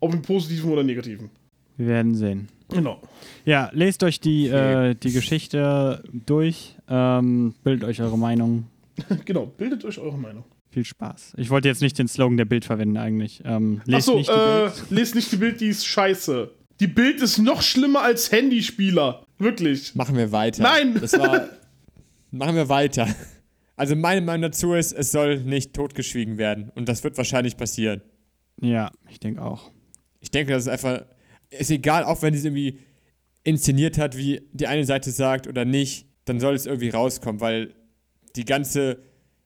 Ob im Positiven oder Negativen. Wir werden sehen. Genau. Ja, lest euch die, äh, die Geschichte durch, ähm, bildet euch eure Meinung. genau, bildet euch eure Meinung. Viel Spaß. Ich wollte jetzt nicht den Slogan der Bild verwenden eigentlich. Ähm, lest Achso, nicht die äh, Bild. lest nicht die Bild, die ist scheiße. Die Bild ist noch schlimmer als Handyspieler. Wirklich. Machen wir weiter. Nein! Das war. machen wir weiter. Also meine Meinung dazu ist, es soll nicht totgeschwiegen werden. Und das wird wahrscheinlich passieren. Ja, ich denke auch. Ich denke, das ist einfach. Ist egal, auch wenn sie es irgendwie inszeniert hat, wie die eine Seite sagt oder nicht, dann soll es irgendwie rauskommen, weil die ganze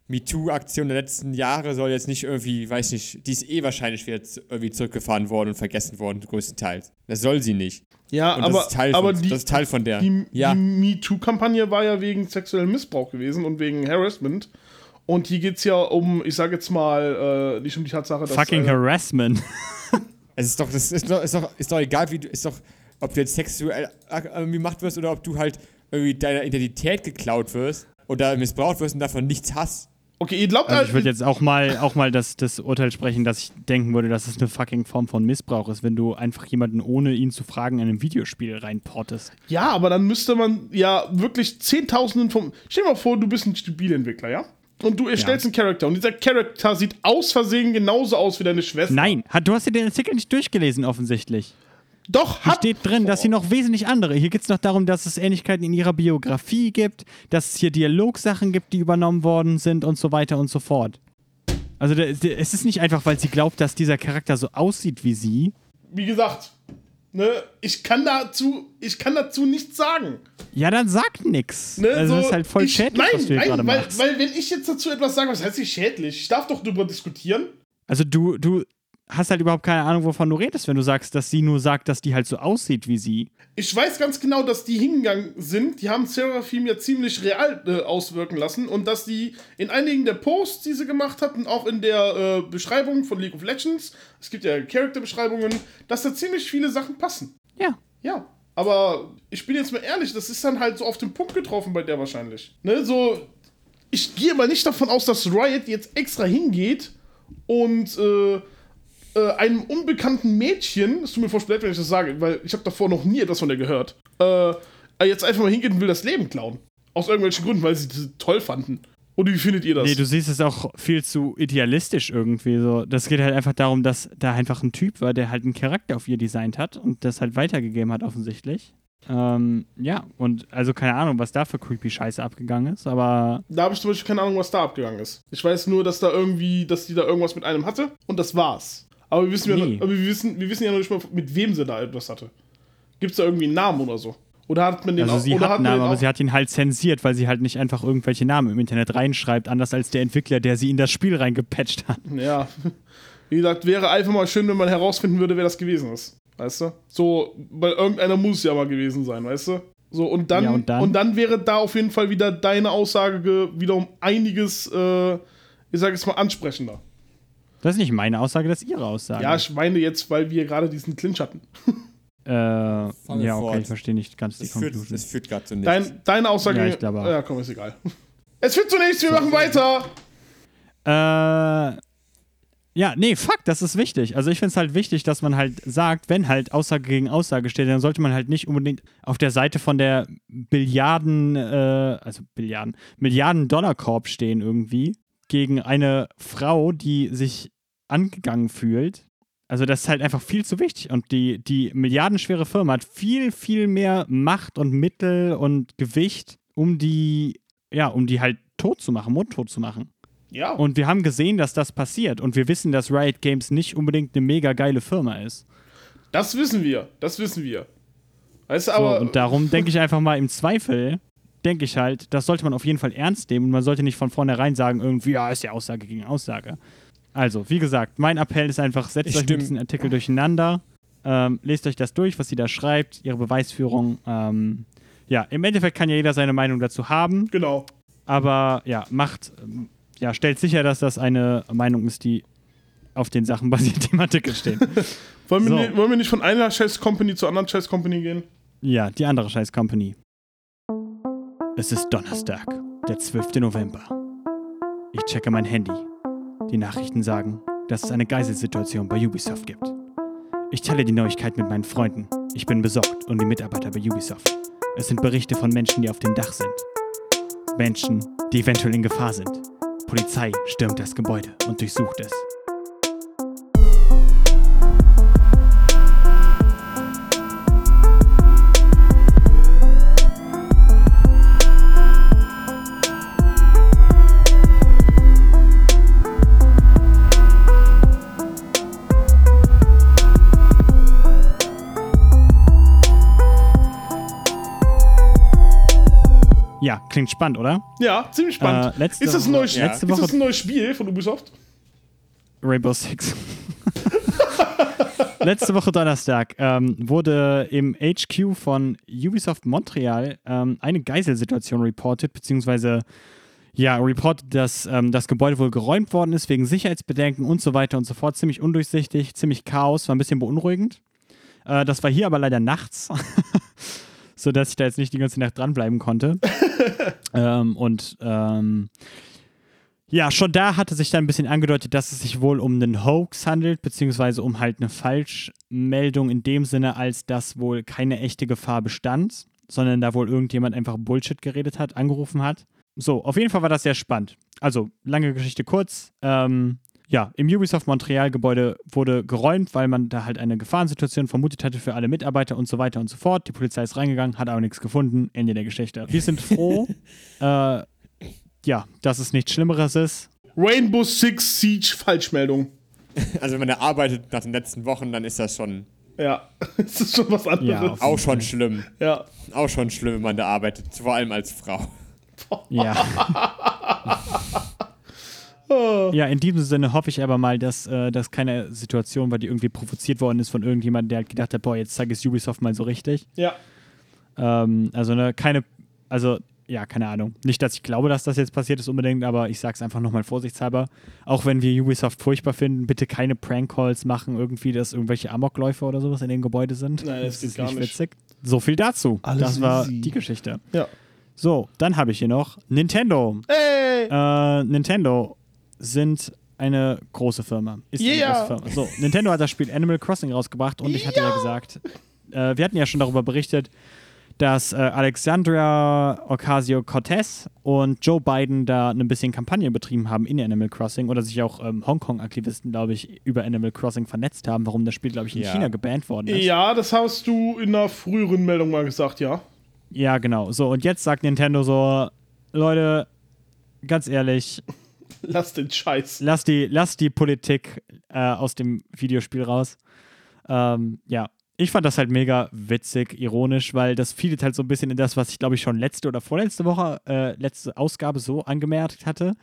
MeToo-Aktion der letzten Jahre soll jetzt nicht irgendwie, weiß nicht, die ist eh wahrscheinlich wieder irgendwie zurückgefahren worden und vergessen worden, größtenteils. Das soll sie nicht. Ja, Und aber, das ist Teil aber von, die, das ist Teil von der. die, ja, die MeToo-Kampagne war ja wegen sexuellem Missbrauch gewesen und wegen Harassment. Und hier geht es ja um, ich sage jetzt mal, äh, nicht um die Tatsache, dass. Fucking äh, Harassment. es ist doch, das ist doch, ist doch, ist doch egal, wie du, ist doch, ob du jetzt sexuell äh, irgendwie gemacht wirst oder ob du halt irgendwie deiner Identität geklaut wirst oder missbraucht wirst und davon nichts hast. Okay, ihr glaubt Also ich würde jetzt auch mal, auch mal das, das Urteil sprechen, dass ich denken würde, dass es eine fucking Form von Missbrauch ist, wenn du einfach jemanden ohne ihn zu fragen in ein Videospiel reinportest. Ja, aber dann müsste man ja wirklich Zehntausenden von. Stell dir mal vor, du bist ein Spieleentwickler, ja? Und du erstellst einen Charakter und dieser Charakter sieht aus Versehen genauso aus wie deine Schwester. Nein, du hast dir den Artikel nicht durchgelesen offensichtlich. Doch, Hier hat. steht drin, dass hier noch wesentlich andere. Hier geht es noch darum, dass es Ähnlichkeiten in ihrer Biografie gibt, dass es hier Dialogsachen gibt, die übernommen worden sind und so weiter und so fort. Also es ist nicht einfach, weil sie glaubt, dass dieser Charakter so aussieht wie sie. Wie gesagt, ne, ich kann dazu, ich kann dazu nichts sagen. Ja, dann sag nix. Ne, also so, das ist halt voll ich, schädlich, nein, was du nein, gerade weil, machst. weil wenn ich jetzt dazu etwas sage, was heißt nicht schädlich? Ich darf doch darüber diskutieren. Also du, du hast halt überhaupt keine Ahnung, wovon du redest, wenn du sagst, dass sie nur sagt, dass die halt so aussieht wie sie. Ich weiß ganz genau, dass die hingegangen sind. Die haben Seraphim ja ziemlich real äh, auswirken lassen und dass die in einigen der Posts, die sie gemacht hatten, auch in der äh, Beschreibung von League of Legends, es gibt ja Charakterbeschreibungen, dass da ziemlich viele Sachen passen. Ja. Ja, aber ich bin jetzt mal ehrlich, das ist dann halt so auf den Punkt getroffen bei der wahrscheinlich. Ne, so, ich gehe mal nicht davon aus, dass Riot jetzt extra hingeht und äh, äh, einem unbekannten Mädchen, es tut mir furchtbar leid, wenn ich das sage, weil ich habe davor noch nie etwas von der gehört, äh, jetzt einfach mal hingeht und will das Leben klauen. Aus irgendwelchen Gründen, weil sie das toll fanden. Oder wie findet ihr das? Nee, du siehst es auch viel zu idealistisch irgendwie so. Das geht halt einfach darum, dass da einfach ein Typ war, der halt einen Charakter auf ihr designt hat und das halt weitergegeben hat offensichtlich. Ähm, ja, und also keine Ahnung, was da für creepy Scheiße abgegangen ist, aber Da habe ich zum Beispiel keine Ahnung, was da abgegangen ist. Ich weiß nur, dass da irgendwie, dass die da irgendwas mit einem hatte und das war's. Aber wir wissen, ja, aber wir wissen, wir wissen ja noch nicht mal, mit wem sie da etwas hatte. Gibt es da irgendwie einen Namen oder so? Oder hat man den also auch, sie oder hat einen Namen, aber sie hat ihn halt zensiert, weil sie halt nicht einfach irgendwelche Namen im Internet reinschreibt, anders als der Entwickler, der sie in das Spiel reingepatcht hat. Ja. Wie gesagt, wäre einfach mal schön, wenn man herausfinden würde, wer das gewesen ist. Weißt du? So, weil irgendeiner muss ja mal gewesen sein, weißt du? So, und dann, Ja, und dann? wäre da auf jeden Fall wieder deine Aussage ge- wieder um einiges, äh, ich sage jetzt mal, ansprechender. Das ist nicht meine Aussage, das ist ihre Aussage. Ja, ich meine jetzt, weil wir gerade diesen Clinch hatten. äh, ja, okay, fort. ich verstehe nicht ganz die Es führt, Conclusion. es führt gerade zu nichts. Dein, deine Aussage. Ja, ich glaube. Ja, komm, ist egal. Es führt zu nichts, wir machen weiter. Äh, ja, nee, fuck, das ist wichtig. Also ich finde es halt wichtig, dass man halt sagt, wenn halt Aussage gegen Aussage steht, dann sollte man halt nicht unbedingt auf der Seite von der Billiarden, äh, also Billiarden, Milliarden Dollar Korb stehen irgendwie gegen eine Frau, die sich angegangen fühlt. Also das ist halt einfach viel zu wichtig. Und die, die milliardenschwere Firma hat viel, viel mehr Macht und Mittel und Gewicht, um die, ja, um die halt tot zu machen, mundtot zu machen. Ja, Und wir haben gesehen, dass das passiert. Und wir wissen, dass Riot Games nicht unbedingt eine mega geile Firma ist. das wissen wir. Das wissen wir. Weißt du, So, aber. und darum denke ich einfach mal im Zweifel, denke ich halt, das sollte man auf jeden Fall ernst nehmen und man sollte nicht von vornherein sagen, irgendwie, ja, ist ja Aussage gegen Aussage. Also, wie gesagt, mein Appell ist einfach, setzt Ich euch mit diesen Artikel durcheinander, ähm, lest euch das durch, was sie da schreibt, ihre Beweisführung. Ähm, ja, im Endeffekt kann ja jeder seine Meinung dazu haben, Genau. aber ja, macht, ja, stellt sicher, dass das eine Meinung ist, die auf den Sachen basiert, die im Artikel stehen. Wollen wir, So. ni- wollen wir nicht von einer Chess Company zur anderen Chess Company gehen? Ja, die andere scheiß Company. Es ist Donnerstag, der 12. November. Ich checke mein Handy. Die Nachrichten sagen, dass es eine Geiselsituation bei Ubisoft gibt. Ich teile die Neuigkeit mit meinen Freunden. Ich bin besorgt um die Mitarbeiter bei Ubisoft. Es sind Berichte von Menschen, die auf dem Dach sind. Menschen, die eventuell in Gefahr sind. Polizei stürmt das Gebäude und durchsucht es. Ja, klingt spannend, oder? Ja, ziemlich spannend. Äh, letzte ist, das ein Woche- neues, ja. letzte ist das Woche- ein neues Spiel von Ubisoft? Rainbow Six. Letzte Woche Donnerstag ähm, wurde im HQ von Ubisoft Montreal ähm, eine Geiselsituation reported, beziehungsweise ja, reported, dass ähm, das Gebäude wohl geräumt worden ist wegen Sicherheitsbedenken und so weiter und so fort. Ziemlich undurchsichtig, ziemlich Chaos, war ein bisschen beunruhigend. Äh, das war hier aber leider nachts, sodass ich da jetzt nicht die ganze Nacht dranbleiben konnte. ähm, und ähm, ja, schon da hatte sich dann ein bisschen angedeutet, dass es sich wohl um einen Hoax handelt, beziehungsweise um halt eine Falschmeldung in dem Sinne, als dass wohl keine echte Gefahr bestand, sondern da wohl irgendjemand einfach Bullshit geredet hat, angerufen hat. So, auf jeden Fall war das sehr spannend. Also, lange Geschichte kurz. Ähm, ja, im Ubisoft Montreal-Gebäude wurde geräumt, weil man da halt eine Gefahrensituation vermutet hatte für alle Mitarbeiter und so weiter und so fort. Die Polizei ist reingegangen, hat aber nichts gefunden. Ende der Geschichte. Wir sind froh, äh, ja, dass es nichts Schlimmeres ist. Rainbow Six Siege Falschmeldung. Also wenn man da arbeitet nach den letzten Wochen, dann ist das schon Ja, das ist schon was Ja, anderes. auf- auch schon schlimm. Ja. Auch schon schlimm, wenn man da arbeitet. Vor allem als Frau. Ja. Ja, in diesem Sinne hoffe ich aber mal, dass äh, das keine Situation war, die irgendwie provoziert worden ist von irgendjemandem, der halt gedacht hat, boah, jetzt zeige ich Ubisoft mal so richtig. Ja. Ähm, also ne, keine, also ja, keine Ahnung. Nicht, dass ich glaube, dass das jetzt passiert ist unbedingt, aber ich sag's einfach nochmal vorsichtshalber. Auch wenn wir Ubisoft furchtbar finden, bitte keine Prank-Calls machen, irgendwie, dass irgendwelche Amokläufe oder sowas in dem Gebäude sind. Nein, das geht ist nicht. witzig. So viel dazu. Alles das war easy. die Geschichte. Ja. So, dann habe ich hier noch Nintendo. Hey! Äh, Nintendo sind eine große Firma. Ist Yeah. eine große Firma. So, Nintendo hat das Spiel Animal Crossing rausgebracht und ich hatte ja gesagt, äh, wir hatten ja schon darüber berichtet, dass äh, Alexandria Ocasio-Cortez und Joe Biden da ein bisschen Kampagne betrieben haben in Animal Crossing oder sich auch ähm, Hongkong-Aktivisten, glaube ich, über Animal Crossing vernetzt haben, warum das Spiel, glaube ich, in Ja. China gebannt worden ist. Ja, das hast du in einer früheren Meldung mal gesagt, ja. Ja, genau. So, und jetzt sagt Nintendo so, Leute, ganz ehrlich, Lass den Scheiß. lass die, lass die Politik äh, aus dem Videospiel raus. Ähm, ja, ich fand das halt mega witzig, ironisch, weil das fielt halt so ein bisschen in das, was ich glaube ich schon letzte oder vorletzte Woche, äh, letzte Ausgabe so angemerkt hatte.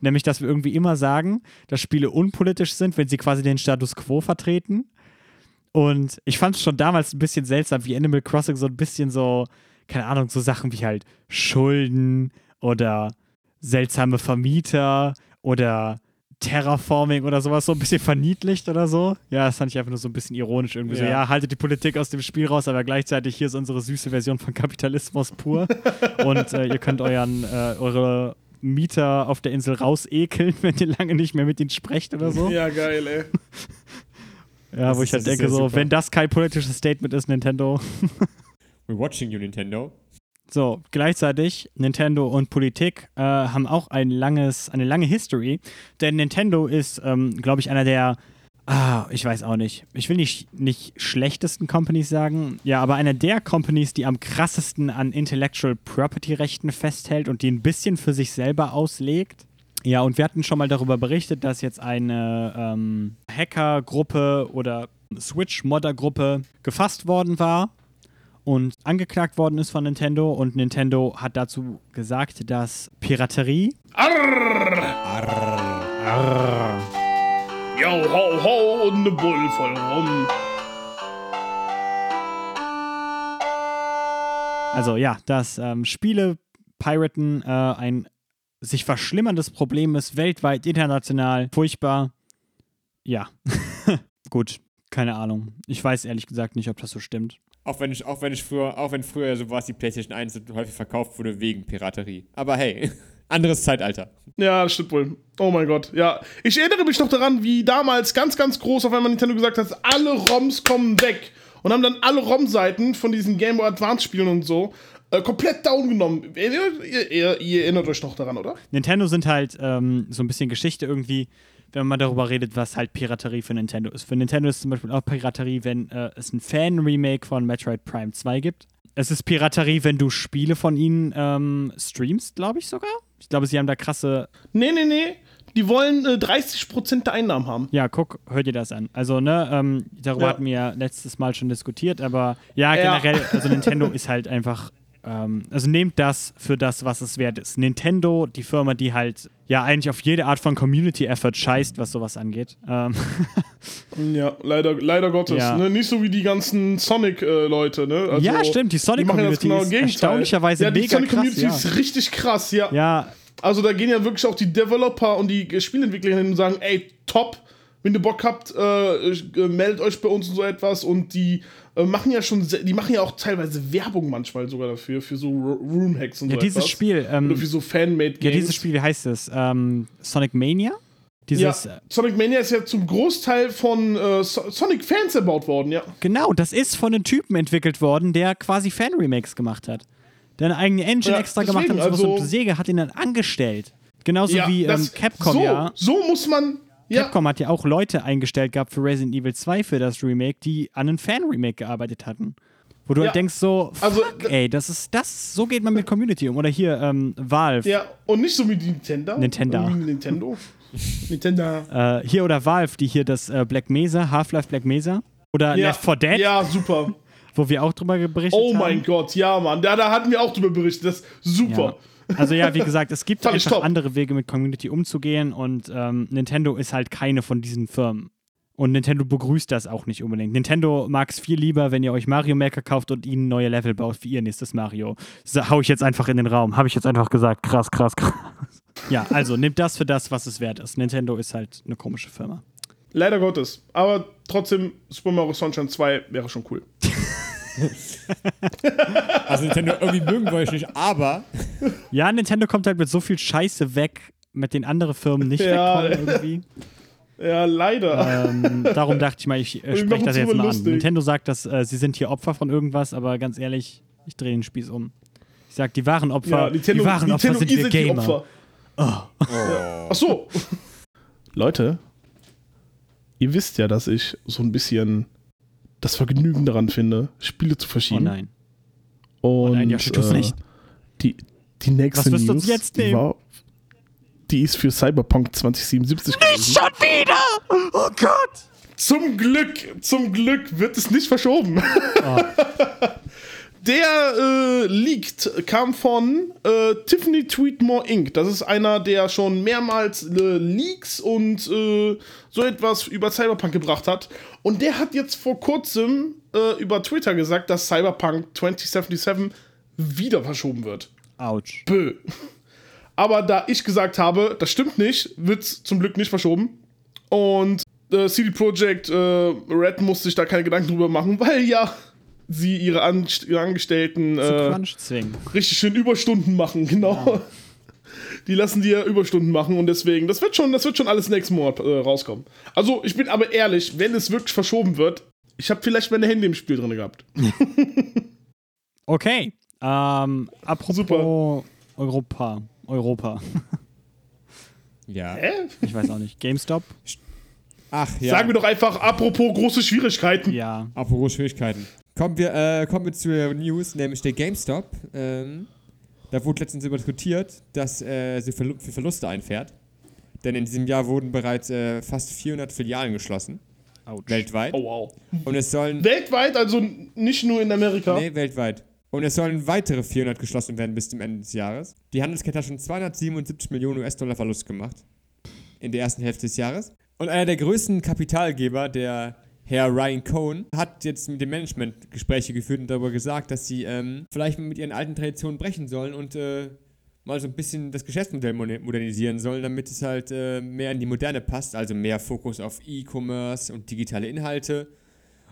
Nämlich, dass wir irgendwie immer sagen, dass Spiele unpolitisch sind, wenn sie quasi den Status quo vertreten. Und ich fand es schon damals ein bisschen seltsam, wie Animal Crossing so ein bisschen so, keine Ahnung, so Sachen wie halt Schulden oder seltsame Vermieter oder Terraforming oder sowas so ein bisschen verniedlicht oder so. Ja, das fand ich einfach nur so ein bisschen ironisch irgendwie so. Ja. Ja, haltet die Politik aus dem Spiel raus, aber gleichzeitig hier ist unsere süße Version von Kapitalismus pur. Und äh, ihr könnt euren, äh, eure Mieter auf der Insel rausekeln, wenn ihr lange nicht mehr mit ihnen sprecht oder so. Ja, geil, ey. Ja, Das wo ich halt denke, so, super. wenn das kein politisches Statement ist, Nintendo. We're watching you, Nintendo. So, gleichzeitig, Nintendo und Politik äh, haben auch ein langes, eine lange History, denn Nintendo ist, ähm, glaube ich, einer der, ah, ich weiß auch nicht, ich will nicht, nicht schlechtesten Companies sagen, ja, aber einer der Companies, die am krassesten an Intellectual Property Rechten festhält und die ein bisschen für sich selber auslegt. Ja, und wir hatten schon mal darüber berichtet, dass jetzt eine ähm, Hacker-Gruppe oder Switch-Modder-Gruppe gefasst worden war und angeklagt worden ist von Nintendo. Und Nintendo hat dazu gesagt, dass Piraterie Yo, ho, ho und ne Bull voll rum. Also ja, dass ähm, Spiele Piraten äh, ein sich verschlimmerndes Problem ist, weltweit, international, furchtbar. Ja, gut, keine Ahnung. Ich weiß ehrlich gesagt nicht, ob das so stimmt. Auch wenn ich, auch wenn ich früher, auch wenn früher so war, die PlayStation 1 so häufig verkauft wurde wegen Piraterie. Aber hey, anderes Zeitalter. Ja, das stimmt wohl. Oh mein Gott. Ja, ich erinnere mich noch daran, wie damals ganz, ganz groß auf einmal Nintendo gesagt hat, alle ROMs kommen weg. Und haben dann alle ROM-Seiten von diesen Game Boy Advance-Spielen und so äh, komplett down genommen. Ihr, ihr, ihr, ihr erinnert euch noch daran, oder? Nintendo sind halt ähm, so ein bisschen Geschichte irgendwie, wenn man darüber redet, was halt Piraterie für Nintendo ist. Für Nintendo ist zum Beispiel auch Piraterie, wenn äh, es ein Fan-Remake von Metroid Prime 2 gibt. Es ist Piraterie, wenn du Spiele von ihnen ähm, streamst, glaube ich sogar. Ich glaube, sie haben da krasse. Nee, nee, nee. Die wollen äh, 30% der Einnahmen haben. Ja, guck, hör dir das an. Also, ne, ähm, darüber Ja. hatten wir ja letztes Mal schon diskutiert, aber ja, Ja. generell, also Nintendo ist halt einfach. Ähm, also nehmt das für das, was es wert ist. Nintendo, die Firma, die halt ja eigentlich auf jede Art von Community-Effort scheißt, was sowas angeht. Ähm, Ja, leider, leider Gottes. Ja. Ne? Nicht so wie die ganzen Sonic-Leute, ne? Also, ja, stimmt, die Sonic-Community genau ist Gegenteil. erstaunlicherweise ja, die mega Sonic krass. Community Ja. ist richtig krass, ja. ja, Also da gehen ja wirklich auch die Developer und die Spielentwickler hin und sagen, ey, top, wenn ihr Bock habt, äh, äh, meldet euch bei uns und so etwas. Und die äh, machen ja schon, die machen ja auch teilweise Werbung manchmal sogar dafür, für so Rune-Hacks und ja so dieses etwas. Spiel, ähm, Oder für so Fanmade-Games. ja, dieses Spiel, wie heißt es? Ähm, Sonic Mania? Dieses, ja, äh, Sonic Mania ist ja zum Großteil von äh, so Sonic-Fans erbaut worden, ja. Genau, das ist von einem Typen entwickelt worden, der quasi Fan-Remakes gemacht hat. Der eine eigene Engine Ja, extra gemacht hat und deswegen, sowas also- und Sega hat ihn dann angestellt. Genauso ja, wie ähm, das- Capcom, so, ja. So muss man. Ja, Capcom hat ja auch Leute eingestellt gehabt für Resident Evil 2 für das Remake, die an einem Fan-Remake gearbeitet hatten. Wo du Ja. halt denkst so, fuck, Also, ey, das ist das, so geht man mit Community um. Oder hier, ähm, Valve. ja, und nicht so wie die Nintendo. Nintendo. Wie Nintendo. Nintendo. Äh, hier oder Valve, die hier das äh, Black Mesa, Half-Life Black Mesa. Oder Ja, Left 4 Dead, Ja, super. wo wir auch drüber berichtet Oh haben. mein Gott, ja, Mann. Da, da hatten wir auch drüber berichtet. Das ist super. Ja. Also ja, wie gesagt, es gibt einfach top. andere Wege mit Community umzugehen und ähm, Nintendo ist halt keine von diesen Firmen. Und Nintendo begrüßt das auch nicht unbedingt. Nintendo mag es viel lieber, wenn ihr euch Mario Maker kauft und ihnen neue Level baut für ihr nächstes Mario. So, hau ich jetzt einfach in den Raum. Habe ich jetzt einfach gesagt. Krass, krass, krass. Ja, also nehmt das für das, was es wert ist. Nintendo ist halt eine komische Firma. Leider Gottes. Aber trotzdem, Super Mario Sunshine 2 wäre schon cool. Also Nintendo, irgendwie mögen wir euch nicht, aber Ja, Nintendo kommt halt mit so viel Scheiße weg, mit den anderen Firmen nicht Ja. wegkommen irgendwie. Ja, leider. Ähm, darum dachte ich mal, ich äh, spreche das jetzt mal an. lustig. Nintendo sagt, dass äh, sie sind hier Opfer von irgendwas, aber ganz ehrlich, ich drehe den Spieß um. Ich sag, die wahren Opfer, ja, Nintendo, die wahren Nintendo, Opfer sind wir die Gamer. Opfer. Ach so. Leute, ihr wisst ja, dass ich so ein bisschen das Vergnügen daran finde, Spiele zu Oh verschieben. nein. Und, nein, Joshi, tu's äh, nicht. Die, die nächste Was wirst du News, jetzt die, nehmen? war, die ist für Cyberpunk 2077 gewesen. Schon wieder! Oh Gott! Zum Glück, zum Glück wird es nicht verschoben. Der äh, leaked kam von äh, Tiffany Tweetmore Inc. Das ist einer, der schon mehrmals äh, Leaks und äh, so etwas über Cyberpunk gebracht hat. Und der hat jetzt vor kurzem äh, über Twitter gesagt, dass Cyberpunk 2077 wieder verschoben wird. Autsch. Bö. Aber da ich gesagt habe, das stimmt nicht, wird es zum Glück nicht verschoben. Und äh, CD Projekt äh, Red muss sich da keine Gedanken drüber machen, weil ja sie ihre, ihre Angestellten äh, richtig schön Überstunden machen, genau. Die lassen die ja Überstunden machen und deswegen, das wird schon, das wird schon alles nächsten Monat äh, rauskommen. Also, ich bin aber ehrlich, wenn es wirklich verschoben wird, ich habe vielleicht meine Hände im Spiel drin gehabt. Okay. Ähm, apropos Super. Europa. Europa. ja. Hä? Ich weiß auch nicht. GameStop? Ach ja. Sagen wir doch einfach, apropos große Schwierigkeiten. Ja. Apropos Schwierigkeiten. Kommen wir, äh, kommen wir zur News, nämlich der GameStop. Ähm, da wurde letztens über diskutiert, dass äh, sie Verlu für Verluste einfährt. Denn in diesem Jahr wurden bereits äh, fast 400 Filialen geschlossen. Autsch. weltweit. Oh wow. Und es sollen. Weltweit, also nicht nur in Amerika. Nee, weltweit. Und es sollen weitere 400 geschlossen werden bis zum Ende des Jahres. Die Handelskette hat schon 277 Millionen US-Dollar Verlust gemacht. In der ersten Hälfte des Jahres. Und einer der größten Kapitalgeber, der Herr Ryan Cohn, hat jetzt mit dem Management Gespräche geführt und darüber gesagt, dass sie ähm, vielleicht mit ihren alten Traditionen brechen sollen und äh, mal so ein bisschen das Geschäftsmodell moder- modernisieren sollen, damit es halt äh, mehr in die Moderne passt. Also mehr Fokus auf E-Commerce und digitale Inhalte.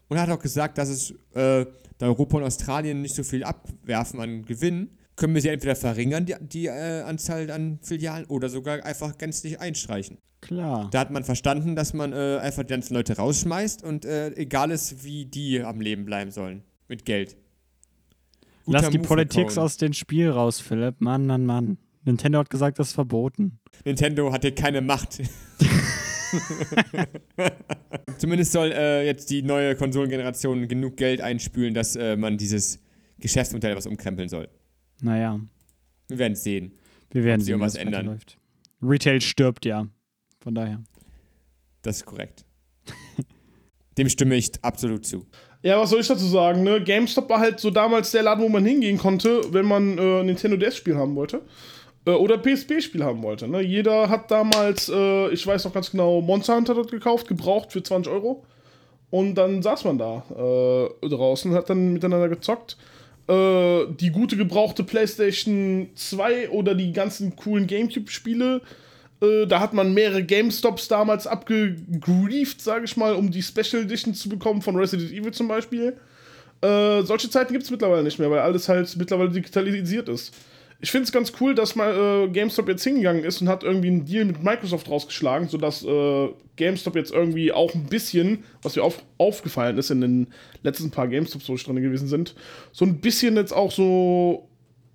Und er hat auch gesagt, dass es, äh, da Europa und Australien nicht so viel abwerfen an Gewinn, können wir sie entweder verringern, die, die äh, Anzahl an Filialen, oder sogar einfach gänzlich einstreichen. Klar. Da hat man verstanden, dass man äh, einfach die ganzen Leute rausschmeißt und äh, egal ist, wie die am Leben bleiben sollen. Mit Geld. Guter Lass die Move Politik Cohen. aus dem Spiel raus, Philipp. Mann, Mann, Mann. Nintendo hat gesagt, das ist verboten. Nintendo hat hier keine Macht. Zumindest soll äh, jetzt die neue Konsolengeneration genug Geld einspülen, dass äh, man dieses Geschäftsmodell was umkrempeln soll. Naja, Wir werden es sehen. wir werden sehen, was ändern. weiterläuft. Retail stirbt ja. Von daher. Das ist korrekt. Dem stimme ich absolut zu. Ja, was soll ich dazu sagen, ne? GameStop war halt so damals der Laden, wo man hingehen konnte, wenn man äh, ein Nintendo DS-Spiel haben wollte. Äh, oder PSP-Spiel haben wollte. Ne? Jeder hat damals, äh, ich weiß noch ganz genau, Monster Hunter dort gekauft, gebraucht für 20 Euro. Und dann saß man da äh, draußen, hat dann miteinander gezockt. Äh, die gute gebrauchte PlayStation 2 oder die ganzen coolen GameCube-Spiele. Äh, da hat man mehrere GameStops damals abgegrieft, sage ich mal, um die Special Edition zu bekommen von Resident Evil zum Beispiel. Äh, solche Zeiten gibt es mittlerweile nicht mehr, weil alles halt mittlerweile digitalisiert ist. Ich finde es ganz cool, dass mal äh, GameStop jetzt hingegangen ist und hat irgendwie einen Deal mit Microsoft rausgeschlagen, sodass äh, GameStop jetzt irgendwie auch ein bisschen, was mir auf, aufgefallen ist in den letzten paar GameStops, wo ich drin gewesen sind, so ein bisschen jetzt auch so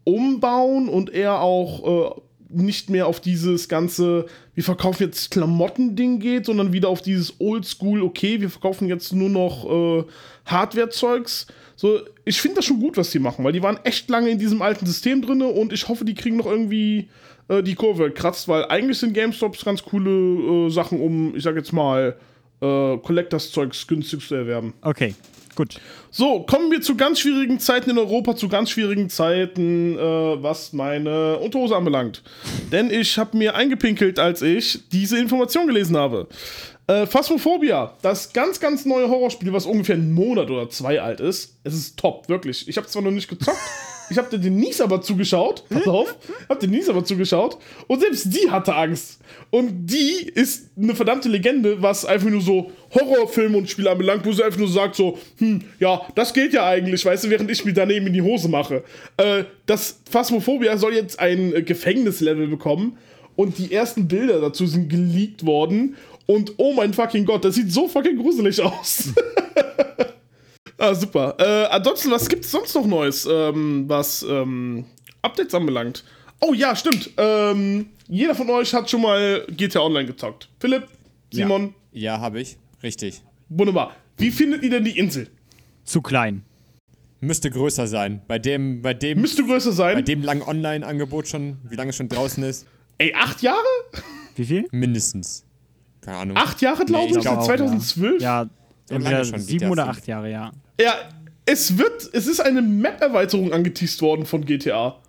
umbauen und eher auch äh, nicht mehr auf dieses ganze, wir verkaufen jetzt Klamotten-Ding geht, sondern wieder auf dieses Oldschool, okay, wir verkaufen jetzt nur noch äh, Hardware-Zeugs. So, ich finde das schon gut, was die machen, weil die waren echt lange in diesem alten System drin und ich hoffe, die kriegen noch irgendwie äh, die Kurve kratzt, weil eigentlich sind GameStops ganz coole äh, Sachen, um, ich sag jetzt mal, äh, Collectors-Zeugs günstig zu erwerben. Okay, gut. So, kommen wir zu ganz schwierigen Zeiten in Europa, zu ganz schwierigen Zeiten, äh, was meine Unterhose anbelangt. Denn ich habe mir eingepinkelt, als ich diese Information gelesen habe. Äh, Phasmophobia, das ganz, ganz neue Horrorspiel, was ungefähr einen Monat oder zwei alt ist. Es ist top, wirklich. Ich habe zwar noch nicht gezockt, ich habe der Denise aber zugeschaut. Pass auf, hab der Denise aber zugeschaut. Und selbst die hatte Angst. Und die ist eine verdammte Legende, was einfach nur so Horrorfilme und Spiele anbelangt, wo sie einfach nur sagt so, hm, ja, das geht ja eigentlich, weißt du, während ich mir daneben in die Hose mache. Äh, das Phasmophobia soll jetzt ein äh, Gefängnislevel bekommen. Und die ersten Bilder dazu sind geleakt worden. Und oh mein fucking Gott, das sieht so fucking gruselig aus. ah, super. Äh, ansonsten, was gibt es sonst noch Neues, ähm, was ähm, Updates anbelangt? Oh ja, stimmt. Ähm, jeder von euch hat schon mal GTA Online gezockt. Philipp, Simon, Ja, habe ich. Richtig. wunderbar. Wie findet ihr denn die Insel? Zu klein. Müsste größer sein. Bei dem, bei dem, Müsste größer bei sein. dem langen Online-Angebot schon, wie lange es schon draußen ist, Ey, acht Jahre? Wie viel? mindestens. Keine Ahnung. Acht Jahre, glaube Nee, ich glaub auch, ja. 2012? Ja, entweder schon, sieben oder acht Jahre, ja. Ja, es wird, es ist eine Map-Erweiterung angeteased worden von GTA.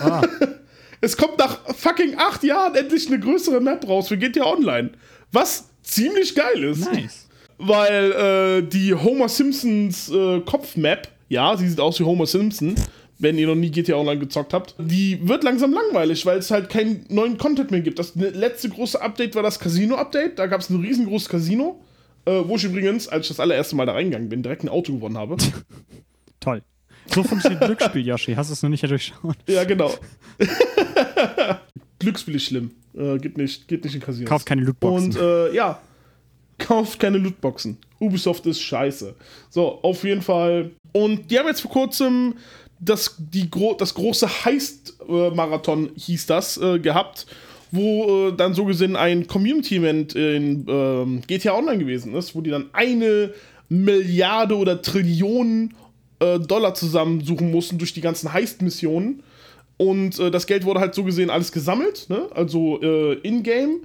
Ah, Es kommt nach fucking acht Jahren endlich eine größere Map raus für GTA Online. Was ziemlich geil ist. nice. Weil äh, die Homer Simpsons äh, Kopfmap, ja, sie sieht aus wie Homer Simpson, wenn ihr noch nie GTA Online gezockt habt, die wird langsam langweilig, weil es halt keinen neuen Content mehr gibt. Das letzte große Update war das Casino-Update. Da gab es ein riesengroßes Casino, äh, wo ich übrigens, als ich das allererste Mal da reingegangen bin, direkt ein Auto gewonnen habe. Toll. So funktioniert Glücksspiel, Yoshi. Hast du es noch nicht durchschaut? ja, genau. Glücksspiel ist schlimm. Äh, geht, nicht, geht nicht in Casinos. Kauf keine Lootboxen. Und äh, ja, kauft keine Lootboxen. Ubisoft ist scheiße. So, auf jeden Fall. Und die haben jetzt vor kurzem das, die das große Heist-Marathon, hieß das, äh, gehabt, wo äh, dann so gesehen ein Community-Event in ähm, GTA Online gewesen ist, wo die dann eine Milliarde oder Trillionen äh, Dollar zusammensuchen mussten durch die ganzen Heist-Missionen. Und äh, das Geld wurde halt so gesehen alles gesammelt, ne? also äh, in-game.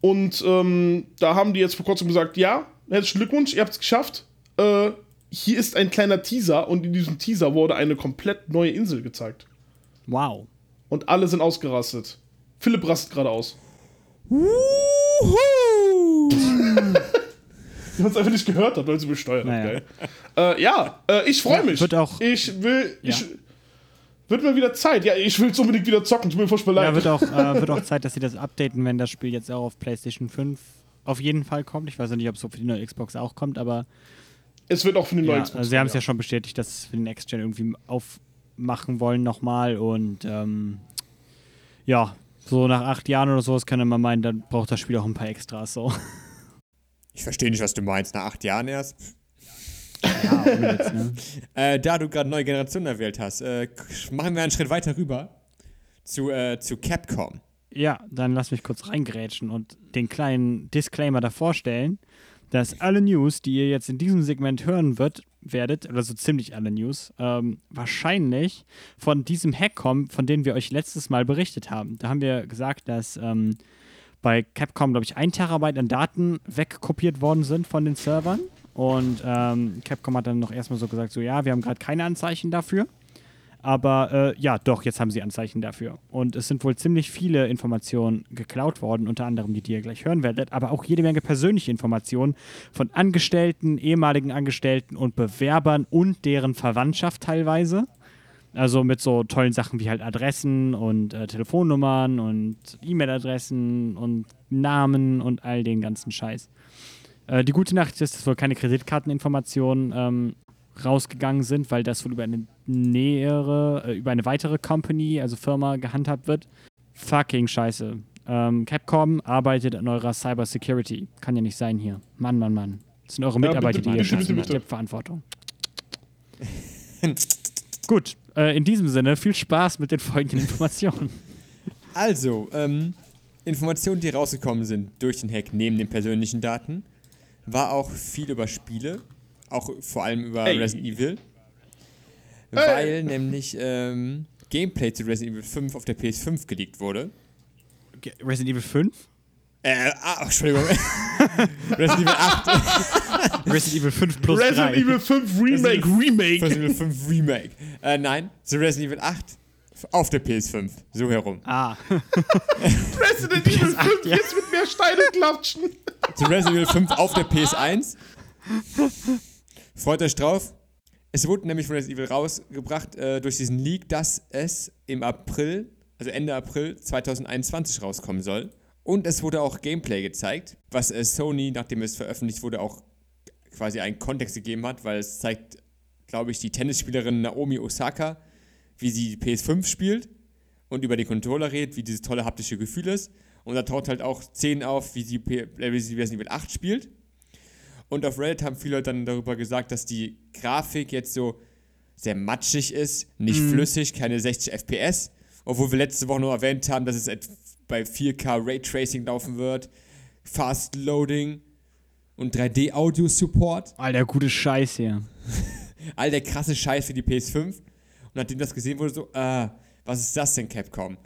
Und ähm, da haben die jetzt vor kurzem gesagt, ja, herzlichen Glückwunsch, ihr habt es geschafft. Äh, hier ist ein kleiner Teaser und in diesem Teaser wurde eine komplett neue Insel gezeigt. Wow. Und alle sind ausgerastet. Philipp rastet gerade aus. Wuhu! Die es einfach nicht gehört hat, weil sie besteuert Naja. hat. Geil. Äh, ja, äh, ich freue Ja, mich. wird auch- ich will. Ich, Ja. wird mir wieder Zeit. Ja, ich will es unbedingt wieder zocken. Tut mir furchtbar leid. Ja, wird auch, äh, wird auch Zeit, dass sie das updaten, wenn das Spiel jetzt auch auf PlayStation 5 auf jeden Fall kommt. Ich weiß nicht, ob es so für die neue Xbox auch kommt, aber es wird auch für den neuen ja, Xbox. also sie haben es kommen, ja schon bestätigt, dass sie es für den Next-Gen irgendwie aufmachen wollen nochmal und ähm, ja, so nach acht Jahren oder sowas kann man meinen, dann braucht das Spiel auch ein paar Extras so. Ich verstehe nicht, was du meinst. Nach acht Jahren erst. ja, Witz, ne? Äh, da du gerade neue Generationen erwählt hast, äh, machen wir einen Schritt weiter rüber zu, äh, zu Capcom. Ja, dann lass mich kurz reingrätschen und den kleinen Disclaimer davor stellen, dass alle News, die ihr jetzt in diesem Segment hören wird, werdet, oder so ziemlich alle News, ähm, wahrscheinlich von diesem Hack kommen, von dem wir euch letztes Mal berichtet haben. Da haben wir gesagt, dass ähm, bei Capcom, glaube ich, ein Terabyte an Daten wegkopiert worden sind von den Servern. Und ähm, Capcom hat dann noch erstmal so gesagt, so ja, wir haben gerade keine Anzeichen dafür. Aber äh, ja, doch, jetzt haben sie Anzeichen dafür. Und es sind wohl ziemlich viele Informationen geklaut worden, unter anderem die, die ihr gleich hören werdet, aber auch jede Menge persönliche Informationen von Angestellten, ehemaligen Angestellten und Bewerbern und deren Verwandtschaft teilweise. Also mit so tollen Sachen wie halt Adressen und äh, Telefonnummern und E-Mail-Adressen und Namen und all den ganzen Scheiß. Äh, die gute Nachricht ist, dass wohl keine Kreditkarteninformationen ähm, rausgegangen sind, weil das wohl über eine nähere, äh, über eine weitere Company, also Firma, gehandhabt wird. Fucking scheiße. Ähm, Capcom arbeitet an eurer Cyber Security. Kann ja nicht sein hier. Mann, Mann, Mann. Das sind eure Ja, Mitarbeiter, bitte, die ihr bitte, bitte, bitte. Verantwortung. Gut, äh, in diesem Sinne, viel Spaß mit den folgenden Informationen. Also, ähm, Informationen, die rausgekommen sind durch den Hack neben den persönlichen Daten, war auch viel über Spiele, auch vor allem über Ey. Resident Evil. Weil nämlich ähm, Gameplay zu Resident Evil 5 auf der PS5 geleakt wurde. Ge- Resident Evil 5? Äh, ah, Entschuldigung. Resident Evil 8. Resident Evil 5 plus Resident 3. Evil 5 Remake, Remake. Resident Evil 5 Remake. Äh, nein, zu Resident Evil 8 auf der PS5. So herum. Ah, Resident Evil 5 ja. jetzt mit mehr Steine klatschen. zu Resident Evil 5 auf der PS1. Freut euch drauf. Es wurde nämlich von Resident Evil rausgebracht äh, durch diesen Leak, dass es im April, also Ende April 2021 rauskommen soll. Und es wurde auch Gameplay gezeigt, was äh, Sony, nachdem es veröffentlicht wurde, auch quasi einen Kontext gegeben hat, weil es zeigt, glaube ich, die Tennisspielerin Naomi Osaka, wie sie die PS5 spielt und über den Controller redet, wie dieses tolle haptische Gefühl ist. Und da taucht halt auch Szenen auf, äh, wie sie Resident Evil 8 spielt. Und auf Reddit haben viele Leute dann darüber gesagt, dass die Grafik jetzt so sehr matschig ist, nicht flüssig, keine 60 FPS. Obwohl wir letzte Woche noch erwähnt haben, dass es bei 4K Raytracing laufen wird, Fast Loading und 3D-Audio-Support. Alter, gute Scheiß hier. All der krasse Scheiß für die PS5. Und nachdem das gesehen wurde, so, ah, was ist das denn, Capcom?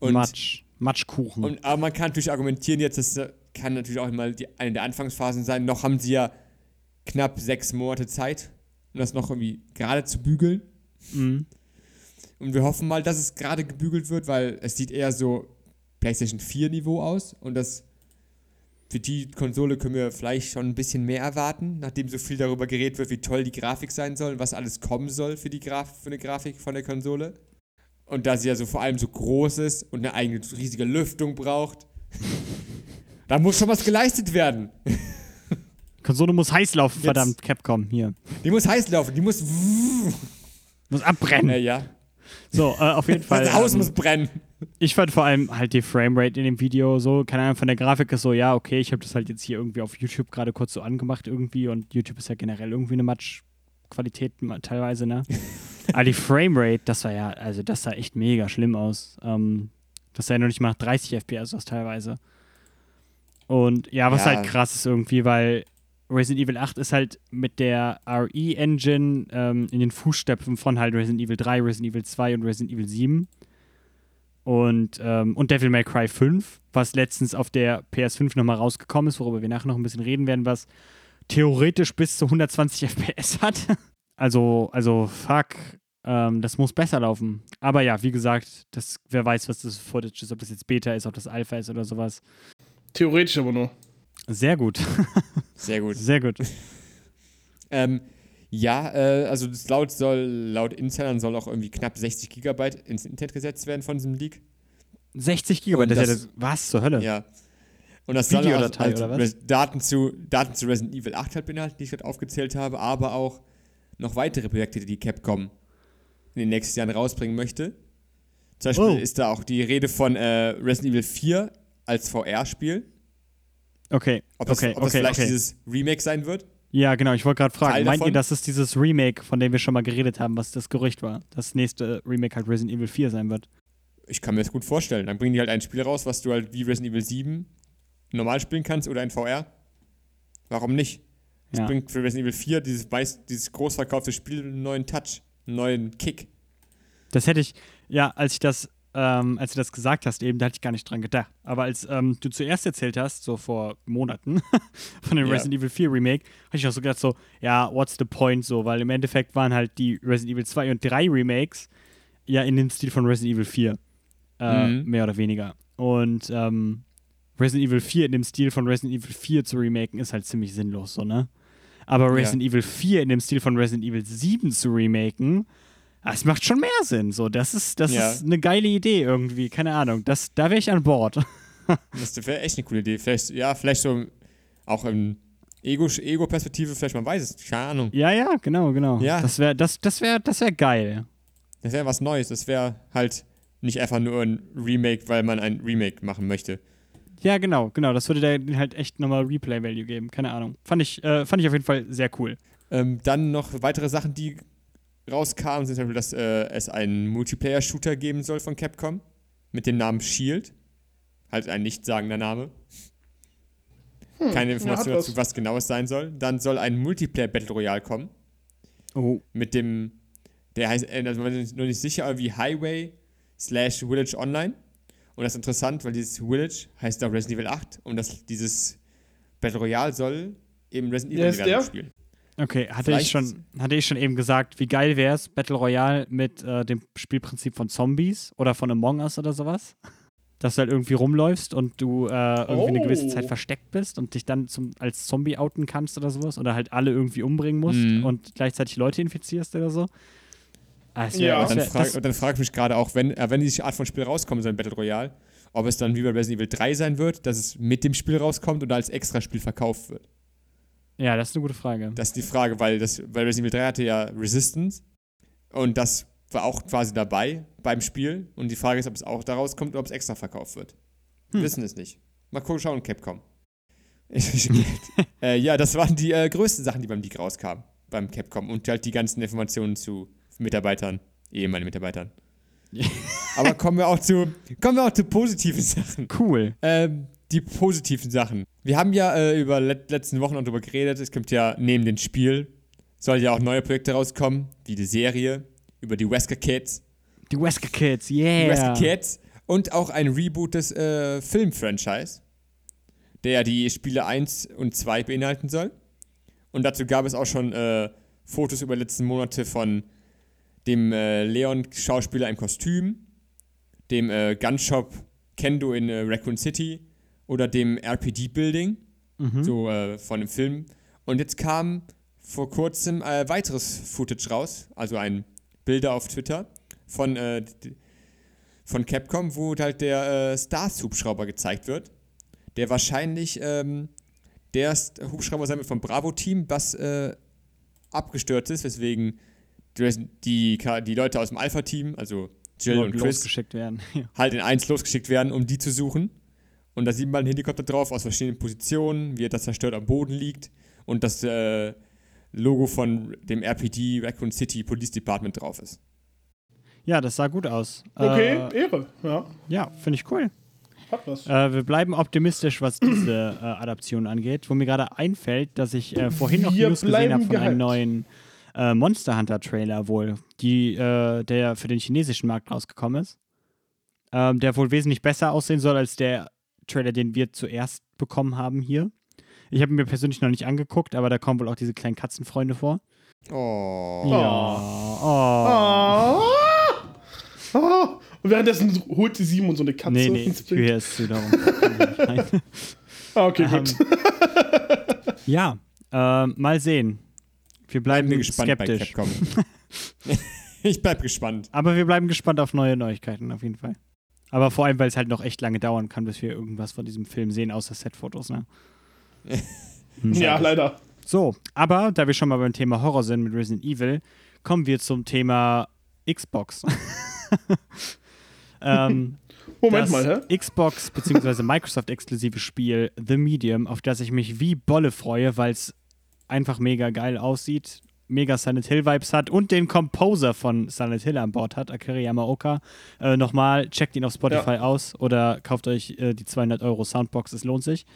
Und, Matsch. Matschkuchen. und aber man kann natürlich argumentieren, jetzt das äh, kann natürlich auch mal die, eine der Anfangsphasen sein. Noch haben sie ja knapp sechs Monate Zeit, um das noch irgendwie gerade zu bügeln. Mhm. Und wir hoffen mal, dass es gerade gebügelt wird, weil es sieht eher so PlayStation 4 Niveau aus und das für die Konsole können wir vielleicht schon ein bisschen mehr erwarten, nachdem so viel darüber geredet wird, wie toll die Grafik sein soll und was alles kommen soll für die Graf für eine Grafik von der Konsole. Und da sie ja so vor allem so groß ist und eine eigene riesige Lüftung braucht, da muss schon was geleistet werden. Konsole muss heiß laufen, Jetzt- verdammt, Capcom, hier. Die muss heiß laufen, die muss. Muss abbrennen. Ja. So, äh, auf jeden Fall. Das Haus ähm, muss brennen. Ich fand vor allem halt die Framerate in dem Video so, keine Ahnung, von der Grafik ist so, ja, okay, ich habe das halt jetzt hier irgendwie auf YouTube gerade kurz so angemacht irgendwie und YouTube ist ja generell irgendwie eine Matschqualität ma- teilweise, ne? Aber die Framerate, das war ja, also das sah echt mega schlimm aus. Ähm, das sah ja noch nicht mal 30 FPS aus teilweise. Und ja, was Ja. halt krass ist irgendwie, weil Resident Evil 8 ist halt mit der RE-Engine ähm, in den Fußstapfen von halt Resident Evil 3, Resident Evil 2 und Resident Evil 7. Und, ähm, und Devil May Cry 5, was letztens auf der PS5 nochmal rausgekommen ist, worüber wir nachher noch ein bisschen reden werden, was theoretisch bis zu 120 FPS hat. Also, also fuck, ähm, das muss besser laufen. Aber ja, wie gesagt, das, wer weiß, was das Footage ist, ob das jetzt Beta ist, ob das Alpha ist oder sowas. Theoretisch aber nur. Sehr gut. Sehr gut. Sehr gut. Ähm, ja, äh, also das laut soll, laut Insidern soll auch irgendwie knapp 60 Gigabyte ins Internet gesetzt werden von diesem Leak. 60 Gigabyte, Und das, ist ja das- das. Was zur Hölle? Ja. Und das soll auch halt was? Daten zu, Daten zu Resident Evil 8 halt beinhalten, die ich gerade aufgezählt habe, aber auch noch weitere Projekte, die Capcom in den nächsten Jahren rausbringen möchte. Zum Beispiel Oh. ist da auch die Rede von äh, Resident Evil 4 als VR-Spiel. Okay, Ob das, okay, ob das okay, vielleicht okay. dieses Remake sein wird. Ja, genau, ich wollte gerade fragen, Teil meint ihr, davon? das ist dieses Remake, von dem wir schon mal geredet haben, was das Gerücht war? Das nächste Remake halt Resident Evil 4 sein wird. Ich kann mir das gut vorstellen. Dann bringen die halt ein Spiel raus, was du halt wie Resident Evil 7 normal spielen kannst oder in VR. Warum nicht? Es Ja. bringt für Resident Evil 4 dieses, meist, dieses großverkaufte Spiel einen neuen Touch, einen neuen Kick. Das hätte ich, ja, als ich das, ähm, als du das gesagt hast, eben, da hatte ich gar nicht dran gedacht. Aber als ähm, du zuerst erzählt hast, so vor Monaten, von dem Ja. Resident Evil 4 Remake, hatte ich auch so gedacht, so, ja, what's the point, so, weil im Endeffekt waren halt die Resident Evil 2 und 3 Remakes ja in dem Stil von Resident Evil 4. Äh, Mhm. Mehr oder weniger. Und ähm, Resident Evil 4 in dem Stil von Resident Evil 4 zu remaken, ist halt ziemlich sinnlos, so, ne? Aber Ja. Resident Evil 4 in dem Stil von Resident Evil 7 zu remaken, das macht schon mehr Sinn. So, das ist, das Ja. ist eine geile Idee irgendwie. Keine Ahnung. Das, da wäre ich an Bord. Das wäre echt eine coole Idee. Vielleicht, ja, vielleicht so auch in Ego- Ego-Perspektive, vielleicht man weiß es. Keine Ahnung. ja, ja, genau, genau. Ja. Das wäre, das, das wäre, das wäre geil. Das wäre was Neues. Das wäre halt nicht einfach nur ein Remake, weil man ein Remake machen möchte. Ja, genau, genau. Das würde da halt echt nochmal Replay-Value geben. Keine Ahnung. Fand ich, äh, fand ich auf jeden Fall sehr cool. Ähm, dann noch weitere Sachen, die rauskamen, sind zum Beispiel, dass äh, es einen Multiplayer-Shooter geben soll von Capcom mit dem Namen Shield. Halt ein nichtssagender Name. Keine Information Hm, dazu, was genau es sein soll. Dann soll ein Multiplayer-Battle Royale kommen. Oh. Mit dem, der heißt, also man ist noch nicht sicher, aber wie Highway slash Village Online. Und das ist interessant, weil dieses Village heißt auch Resident Evil 8 und das, dieses Battle Royale soll im Resident Evil Universum der? spielen. Okay, hatte Vielleicht- ich, schon, hatte ich schon eben gesagt, wie geil wäre es, Battle Royale mit äh, dem Spielprinzip von Zombies oder von Among Us oder sowas? Dass du halt irgendwie rumläufst und du äh, irgendwie eine gewisse Oh. Zeit versteckt bist und dich dann zum, als Zombie outen kannst oder sowas oder halt alle irgendwie umbringen musst Mhm. und gleichzeitig Leute infizierst oder so. Wär, Ja. dann, wär, frag, das, und dann frage ich mich gerade auch, wenn, äh, wenn diese Art von Spiel rauskommen soll, in Battle Royale, ob es dann wie bei Resident Evil 3 sein wird, dass es mit dem Spiel rauskommt oder als Extraspiel verkauft wird. Ja, das ist eine gute Frage. Das ist die Frage, weil, das, weil Resident Evil 3 hatte ja Resistance und das war auch quasi dabei beim Spiel. Und die Frage ist, ob es auch da rauskommt oder ob es extra verkauft wird. Wir Hm. wissen es nicht. Mal gucken, schauen, Capcom. äh, ja, das waren die äh, größten Sachen, die beim Leak rauskamen, beim Capcom. Und halt die ganzen Informationen zu Mitarbeitern, ehemaligen Mitarbeitern. Aber kommen wir auch zu, kommen wir auch zu positiven Sachen. Cool. Ähm, die positiven Sachen. Wir haben ja äh, über let letzten Wochen auch darüber geredet. Es kommt ja neben dem Spiel, soll ja auch neue Projekte rauskommen, wie die Serie über die Wesker Kids. Die Wesker Kids, Die yeah. Wesker Kids und auch ein Reboot des äh, Film-Franchise, der ja die Spiele 1 und 2 beinhalten soll. Und dazu gab es auch schon äh, Fotos über die letzten Monate von dem äh, Leon-Schauspieler im Kostüm, dem äh, Gunshop Kendo in äh, Raccoon City oder dem RPD-Building, Mhm. so äh, von dem Film. Und jetzt kam vor kurzem äh, weiteres Footage raus, also ein Bilder auf Twitter von, äh, von Capcom, wo halt der äh, Stars-Hubschrauber gezeigt wird, der wahrscheinlich ähm, der Hubschrauber sein wird vom Bravo-Team, was äh, abgestürzt ist, weswegen die, die, Leute aus dem Alpha-Team, also Jill und Chris, halt in eins losgeschickt werden, um die zu suchen. Und da sieht man einen Helikopter drauf aus verschiedenen Positionen, wie er das zerstört am Boden liegt und das äh, Logo von dem RPD Raccoon City Police Department drauf ist. ja, das sah gut aus. Okay, Äh, Ehre. Ja, ja, finde ich cool. hat was. Äh, wir bleiben optimistisch, was diese äh, Adaption angeht. Wo mir gerade einfällt, dass ich äh, vorhin noch Wir News gesehen habe von einem gehypt. neuen äh, Monster Hunter Trailer wohl, die, äh, der für den chinesischen Markt rausgekommen ist. ähm, der wohl wesentlich besser aussehen soll als der Trailer, den wir zuerst bekommen haben hier. Ich habe ihn mir persönlich noch nicht angeguckt, aber da kommen wohl auch diese kleinen Katzenfreunde vor. Oh. Ja. Oh. Ah. Ah. Und währenddessen holt die Simon so eine Katze. Nee, nee, ins ich Bild. darum. Ich nicht rein. Ah, okay, Ähm, gut. ja, ähm, mal sehen. Wir bleiben bin gespannt skeptisch. bei Capcom. ich bleib gespannt. Aber wir bleiben gespannt auf neue Neuigkeiten, auf jeden Fall. Aber vor allem, weil es halt noch echt lange dauern kann, bis wir irgendwas von diesem Film sehen, außer Setfotos, ne? Hm. Ja, leider. So, aber da wir schon mal beim Thema Horror sind mit Resident Evil, kommen wir zum Thema Xbox. ähm, Moment mal, hä? Xbox bzw. Microsoft-exklusive Spiel The Medium, auf das ich mich wie Bolle freue, weil es einfach mega geil aussieht, mega Silent Hill-Vibes hat und den Composer von Silent Hill an Bord hat, Akira Yamaoka. Äh, Nochmal, checkt ihn auf Spotify aus oder kauft euch äh, die 200 Euro Soundbox, es lohnt sich.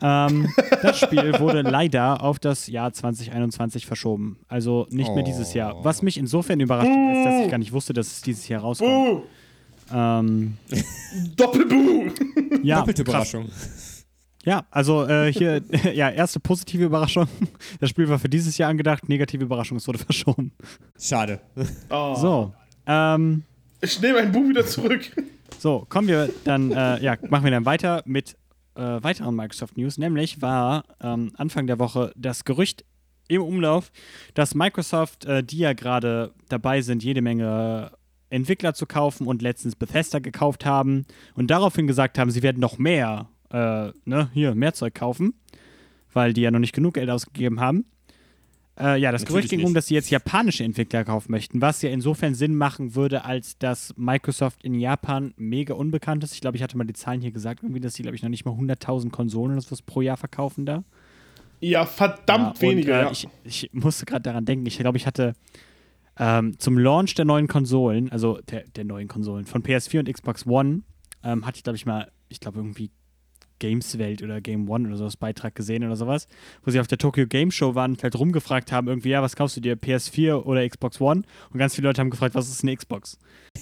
Ähm, das Spiel wurde leider auf das Jahr 2021 verschoben. Also nicht mehr dieses Jahr. Was mich insofern überrascht hat, ist, dass ich gar nicht wusste, dass es dieses Jahr rauskommt. Buh! Ähm, Doppelbuh! ja, Doppelte krass. Ja, also äh, hier, ja, erste positive Überraschung. Das Spiel war für dieses Jahr angedacht, negative Überraschung, es wurde verschoben. Schade. Ah. So, ähm, Ich nehme einen Buh wieder zurück. so, kommen wir dann, äh, ja, machen wir dann weiter mit äh, weiteren Microsoft News. Nämlich war ähm, Anfang der Woche das Gerücht im Umlauf, dass Microsoft, äh, die ja gerade dabei sind, jede Menge Entwickler zu kaufen und letztens Bethesda gekauft haben und daraufhin gesagt haben, sie werden noch mehr, äh, ne, hier, mehr Zeug kaufen, weil die ja noch nicht genug Geld ausgegeben haben. Äh, ja, das Natürlich Gerücht ging um, nicht. dass sie jetzt japanische Entwickler kaufen möchten, was ja insofern Sinn machen würde, als dass Microsoft in Japan mega unbekannt ist. Ich glaube, ich hatte mal die Zahlen hier gesagt, irgendwie, dass sie, glaube ich, noch nicht mal 100.000 Konsolen oder sowas pro Jahr verkaufen da. Ja, verdammt Ja, weniger, und, äh, ja. Ich, ich musste gerade daran denken, ich glaube, ich hatte ähm, zum Launch der neuen Konsolen, also der, der neuen Konsolen, von PS4 und Xbox One, ähm, hatte ich, glaube ich, mal, ich glaube, irgendwie Gameswelt oder Game One oder sowas Beitrag gesehen oder sowas, wo sie auf der Tokyo Game Show waren und halt rumgefragt haben, irgendwie, ja, was kaufst du dir, PS4 oder Xbox One? Und ganz viele Leute haben gefragt, was ist eine Xbox?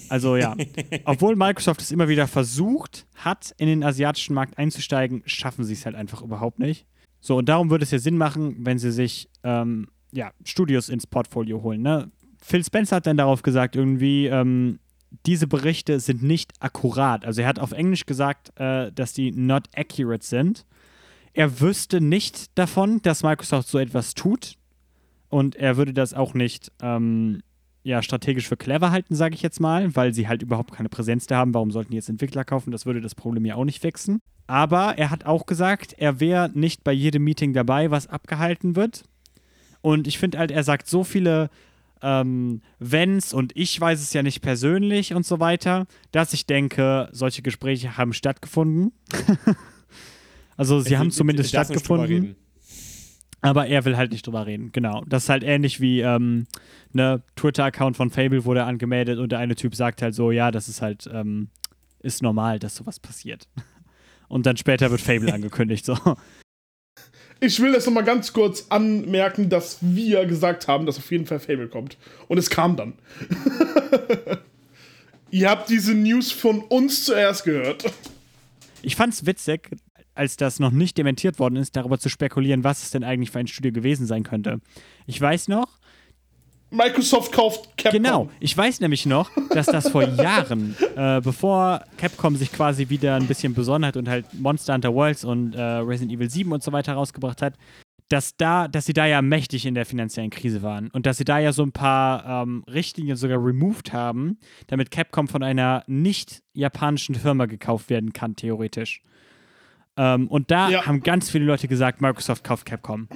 Also ja, obwohl Microsoft es immer wieder versucht hat, in den asiatischen Markt einzusteigen, schaffen sie es halt einfach überhaupt nicht. So, und darum würde es ja Sinn machen, wenn sie sich ähm, ja, Studios ins Portfolio holen. Ne? Phil Spencer hat dann darauf gesagt, irgendwie, ähm, diese Berichte sind nicht akkurat. Also er hat auf Englisch gesagt, äh, dass die not accurate sind. Er wüsste nicht davon, dass Microsoft so etwas tut. Und er würde das auch nicht ähm, ja, strategisch für clever halten, sage ich jetzt mal, weil sie halt überhaupt keine Präsenz da haben. Warum sollten die jetzt Entwickler kaufen? Das würde das Problem ja auch nicht fixen. Aber er hat auch gesagt, er wäre nicht bei jedem Meeting dabei, was abgehalten wird. Und ich finde halt, er sagt so viele ähm, Wenns und ich weiß es ja nicht persönlich und so weiter, dass ich denke, solche Gespräche haben stattgefunden. also sie haben zumindest Er darf nicht drüber stattgefunden. Aber er will halt nicht drüber reden, genau. Das ist halt ähnlich wie ähm, ne Twitter-Account von Fable wurde angemeldet und der eine Typ sagt halt so, ja, das ist halt, ähm, ist normal, dass sowas passiert. Und dann später wird Fable angekündigt, so. Ich will das nochmal ganz kurz anmerken, dass wir gesagt haben, dass auf jeden Fall Fable kommt. Und es kam dann. Ihr habt diese News von uns zuerst gehört. Ich fand's witzig, als das noch nicht dementiert worden ist, darüber zu spekulieren, was es denn eigentlich für ein Studio gewesen sein könnte. Ich weiß noch, Microsoft kauft Capcom. Genau, ich weiß nämlich noch, dass das vor Jahren, äh, bevor Capcom sich quasi wieder ein bisschen besonnen hat und halt Monster Hunter Worlds und äh, Resident Evil 7 und so weiter rausgebracht hat, dass, da, dass sie da ja mächtig in der finanziellen Krise waren und dass sie da ja so ein paar ähm, Richtlinien sogar removed haben, damit Capcom von einer nicht japanischen Firma gekauft werden kann, theoretisch. Ähm, und da Ja. haben ganz viele Leute gesagt, Microsoft kauft Capcom.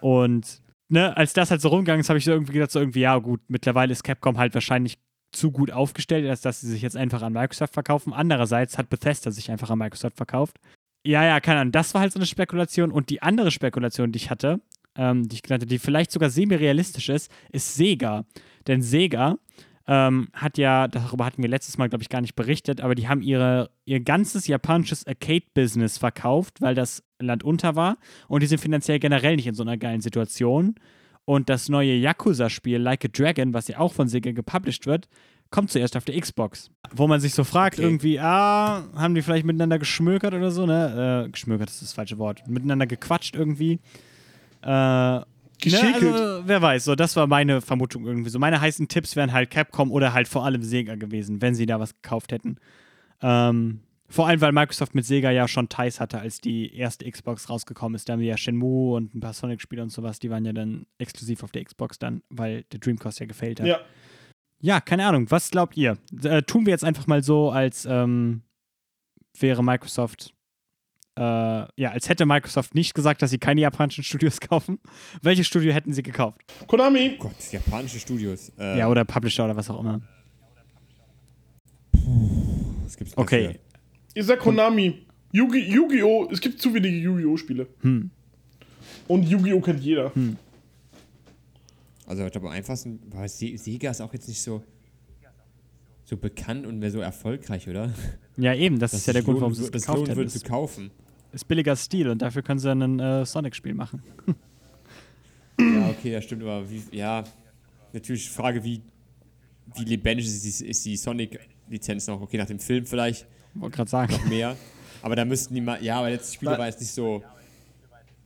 Und ne, als das halt so rumgegangen ist, habe ich so irgendwie gedacht, so irgendwie, ja gut, mittlerweile ist Capcom halt wahrscheinlich zu gut aufgestellt, als dass sie sich jetzt einfach an Microsoft verkaufen. Andererseits hat Bethesda sich einfach an Microsoft verkauft. Ja, ja, keine Ahnung. Das war halt so eine Spekulation. Und die andere Spekulation, die ich hatte, ähm, die ich genannt habe, die vielleicht sogar semi-realistisch ist, ist Sega. Denn Sega ähm, hat ja, darüber hatten wir letztes Mal, glaube ich, gar nicht berichtet, aber die haben ihre, ihr ganzes japanisches Arcade-Business verkauft, weil das Land unter war. Und die sind finanziell generell nicht in so einer geilen Situation. Und das neue Yakuza-Spiel Like a Dragon, was ja auch von Sega gepublished wird, kommt zuerst auf der Xbox. Wo man sich so fragt, Okay. irgendwie, ah, haben die vielleicht miteinander geschmökert oder so, ne? Äh, geschmökert ist das falsche Wort. Miteinander gequatscht irgendwie. Äh, Geschickelt. Ne, also, wer weiß, so, das war meine Vermutung irgendwie. So, meine heißen Tipps wären halt Capcom oder halt vor allem Sega gewesen, wenn sie da was gekauft hätten. Ähm, vor allem, weil Microsoft mit Sega ja schon Ties hatte, als die erste Xbox rausgekommen ist. Da haben wir ja Shenmue und ein paar Sonic-Spiele und sowas, die waren ja dann exklusiv auf der Xbox dann, weil der Dreamcast ja gefällt hat. Ja. Ja, keine Ahnung. Was glaubt ihr? Äh, tun wir jetzt einfach mal so, als ähm, wäre Microsoft, äh, ja, als hätte Microsoft nicht gesagt, dass sie keine japanischen Studios kaufen. Welches Studio hätten sie gekauft? Konami, Gott, japanische Studios. Äh, Ja, oder Publisher oder was auch immer. was gibt's Okay. dafür? ihr sagt Konami. Yugi- Yu-Gi-Oh! Es gibt zu wenige Yu-Gi-Oh! Spiele. Hm. Und Yu-Gi-Oh! kennt jeder. Also, ich glaube, am einfachsten, weil Se- Sega ist auch jetzt nicht so, so bekannt und mehr so erfolgreich, oder? Ja, eben, das Dass ist ja der Grund, warum sie es das gekauft würde zu Ist, kaufen. ist billiger Stil und dafür können sie dann ein äh, Sonic-Spiel machen. Ja, okay, das stimmt, aber wie, ja, natürlich Frage, wie, wie lebendig ist die, ist die Sonic-Lizenz noch? Okay, nach dem Film vielleicht Wollte gerade sagen. noch mehr. aber da müssten die mal, ja, aber letzte Spiele Na- war jetzt nicht so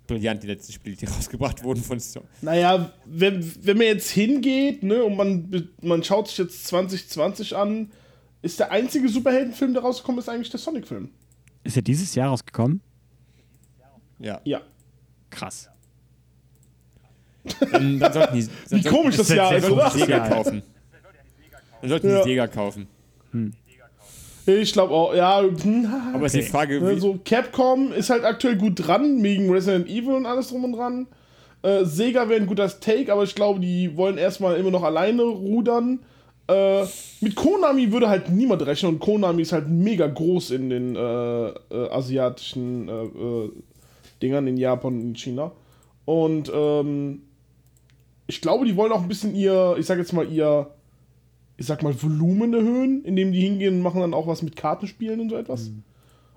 brillant, die letzten Spiele, die rausgebracht wurden von Sony. Naja, wenn, wenn man jetzt hingeht, ne, und man, man schaut sich jetzt 2020 an, ist der einzige Superheldenfilm, der rausgekommen ist, eigentlich der Sonic-Film. Ist er dieses Jahr rausgekommen? Ja. Ja. Krass. Dann, dann sollten die, dann Wie komisch das ist Jahr ist, sollten oder? die Sega Ja. kaufen. Dann sollten Ja. die Sega kaufen. Ich glaube auch, ja. hm, Aber es ist die Frage, Ne, so Capcom ist halt aktuell gut dran, wegen Resident Evil und alles drum und dran. Äh, Sega wäre ein guter Take, aber ich glaube, die wollen erstmal immer noch alleine rudern. Äh, mit Konami würde halt niemand rechnen und Konami ist halt mega groß in den äh, äh, asiatischen äh, äh, Dingern in Japan und in China. Und ähm, ich glaube, die wollen auch ein bisschen ihr, ich sag jetzt mal, ihr, ich sag mal, Volumen erhöhen, indem die hingehen und machen dann auch was mit Kartenspielen und so etwas.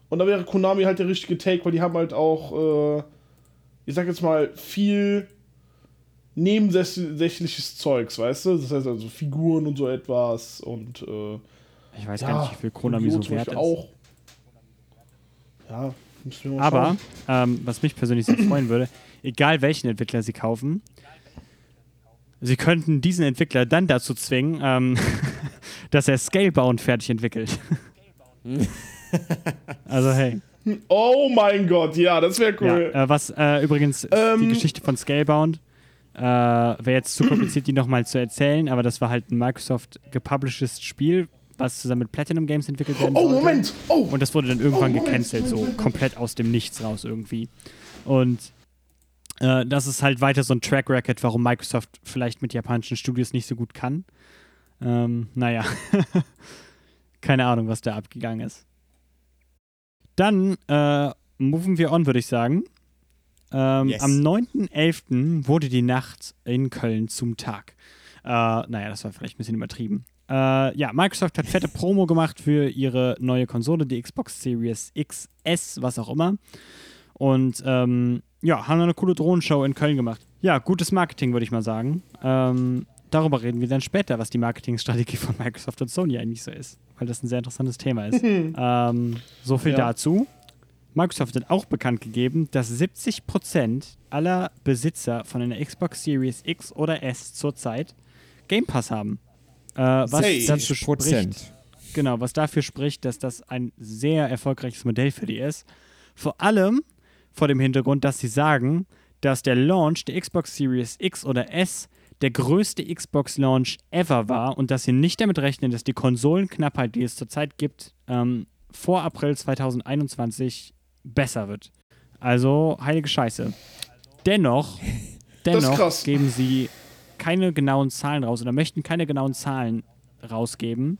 Und da wäre Konami halt der richtige Take, weil die haben halt auch, äh, ich sag jetzt mal, viel nebensächliches Zeugs, weißt du? Das heißt also Figuren und so etwas und äh, Ich weiß ja, gar nicht, wie viel Konami so wert ist. Auch. Ja, müssen wir mal Aber, ähm, was mich persönlich sehr freuen würde, egal welchen Entwickler sie kaufen, sie könnten diesen Entwickler dann dazu zwingen, ähm, dass er Scalebound fertig entwickelt. also hey. Oh mein Gott, ja, das wäre cool. Ja, äh, was äh, übrigens die Ähm. Geschichte von Scalebound äh, wäre jetzt zu kompliziert, die nochmal zu erzählen, aber das war halt ein Microsoft gepublishedes Spiel, was zusammen mit Platinum Games entwickelt werden Oh, sollte. Moment! Oh! Und das wurde dann irgendwann Oh, gecancelt, so komplett aus dem Nichts raus irgendwie. Und äh, das ist halt weiter so ein Track Record, warum Microsoft vielleicht mit japanischen Studios nicht so gut kann. Ähm, naja. Keine Ahnung, was da abgegangen ist. Dann äh, moven wir on, würde ich sagen. Ähm, Yes. Am 9.11. wurde die Nacht in Köln zum Tag. Äh, naja, das war vielleicht ein bisschen übertrieben. Äh, ja, Microsoft hat fette Promo gemacht für ihre neue Konsole, die Xbox Series XS, was auch immer. Und ähm, ja, haben eine coole Drohnenshow in Köln gemacht. Ja, gutes Marketing, würde ich mal sagen. Ähm, darüber reden wir dann später, was die Marketingstrategie von Microsoft und Sony eigentlich so ist, weil das ein sehr interessantes Thema ist. ähm, so viel Ja. dazu. Microsoft hat auch bekannt gegeben, dass 70% aller Besitzer von einer Xbox Series X oder S zurzeit Game Pass haben. Äh, was dazu spricht, genau, was dafür spricht, dass das ein sehr erfolgreiches Modell für die ist. Vor allem vor dem Hintergrund, dass sie sagen, dass der Launch der Xbox Series X oder S der größte Xbox-Launch ever war und dass sie nicht damit rechnen, dass die Konsolenknappheit, die es zurzeit gibt, ähm, vor April 2021 besser wird. Also heilige Scheiße. Dennoch, dennoch geben sie keine genauen Zahlen raus oder möchten keine genauen Zahlen rausgeben.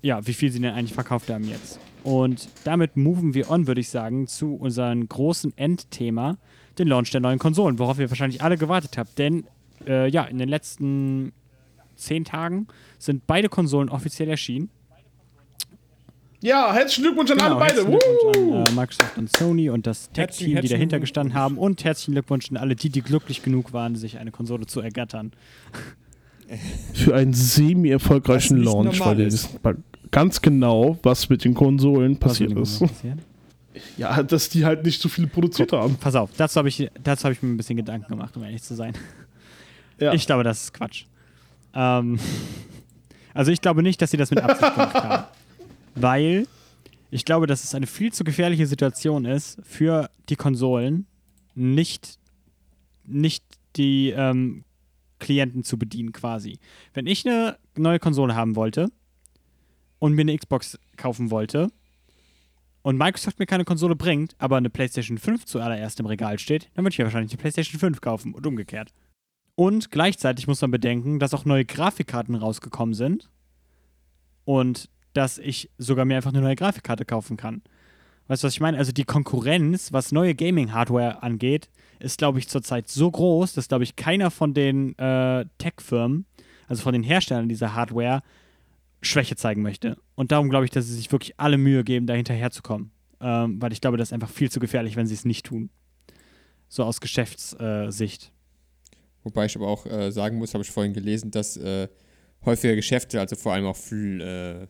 Ja, wie viel sie denn eigentlich verkauft haben jetzt. Und damit moven wir on, würde ich sagen, zu unserem großen Endthema, den Launch der neuen Konsolen, worauf ihr wahrscheinlich alle gewartet habt. Denn äh, ja, in den letzten zehn Tagen sind beide Konsolen offiziell erschienen. Ja, herzlichen Glückwunsch an alle Genau, beide. herzlichen Glückwunsch an äh, Microsoft und Sony und das Tech-Team, die dahinter gestanden haben. Und herzlichen Glückwunsch an alle, die, die glücklich genug waren, sich eine Konsole zu ergattern. für einen semi-erfolgreichen Launch, weil wir ist. Ganz genau, was mit den Konsolen passiert ist. passiert? Ja, dass die halt nicht so viele produziert haben. Pass auf, dazu habe ich, dazu hab ich mir ein bisschen Gedanken gemacht, um ehrlich zu sein. Ja. Ich glaube, das ist Quatsch. Ähm, also ich glaube nicht, dass sie das mit Absicht gemacht haben. Weil ich glaube, dass es eine viel zu gefährliche Situation ist für die Konsolen, nicht, nicht die ähm, Klienten zu bedienen quasi. Wenn ich eine neue Konsole haben wollte und mir eine Xbox kaufen wollte und Microsoft mir keine Konsole bringt, aber eine PlayStation 5 zuallererst im Regal steht, dann würde ich mir wahrscheinlich die PlayStation 5 kaufen und umgekehrt. Und gleichzeitig muss man bedenken, dass auch neue Grafikkarten rausgekommen sind und dass ich sogar mir einfach eine neue Grafikkarte kaufen kann. Weißt du, was ich meine? Also die Konkurrenz, was neue Gaming-Hardware angeht, ist, glaube ich, zurzeit so groß, dass, glaube ich, keiner von den äh, Tech-Firmen, also von den Herstellern dieser Hardware, Schwäche zeigen möchte. Und darum glaube ich, dass sie sich wirklich alle Mühe geben, da hinterherzukommen. Ähm, weil ich glaube, das ist einfach viel zu gefährlich, wenn sie es nicht tun. So aus Geschäftssicht. Wobei ich aber auch äh, sagen muss, habe ich vorhin gelesen, dass äh, häufige Geschäfte, also vor allem auch Fl äh,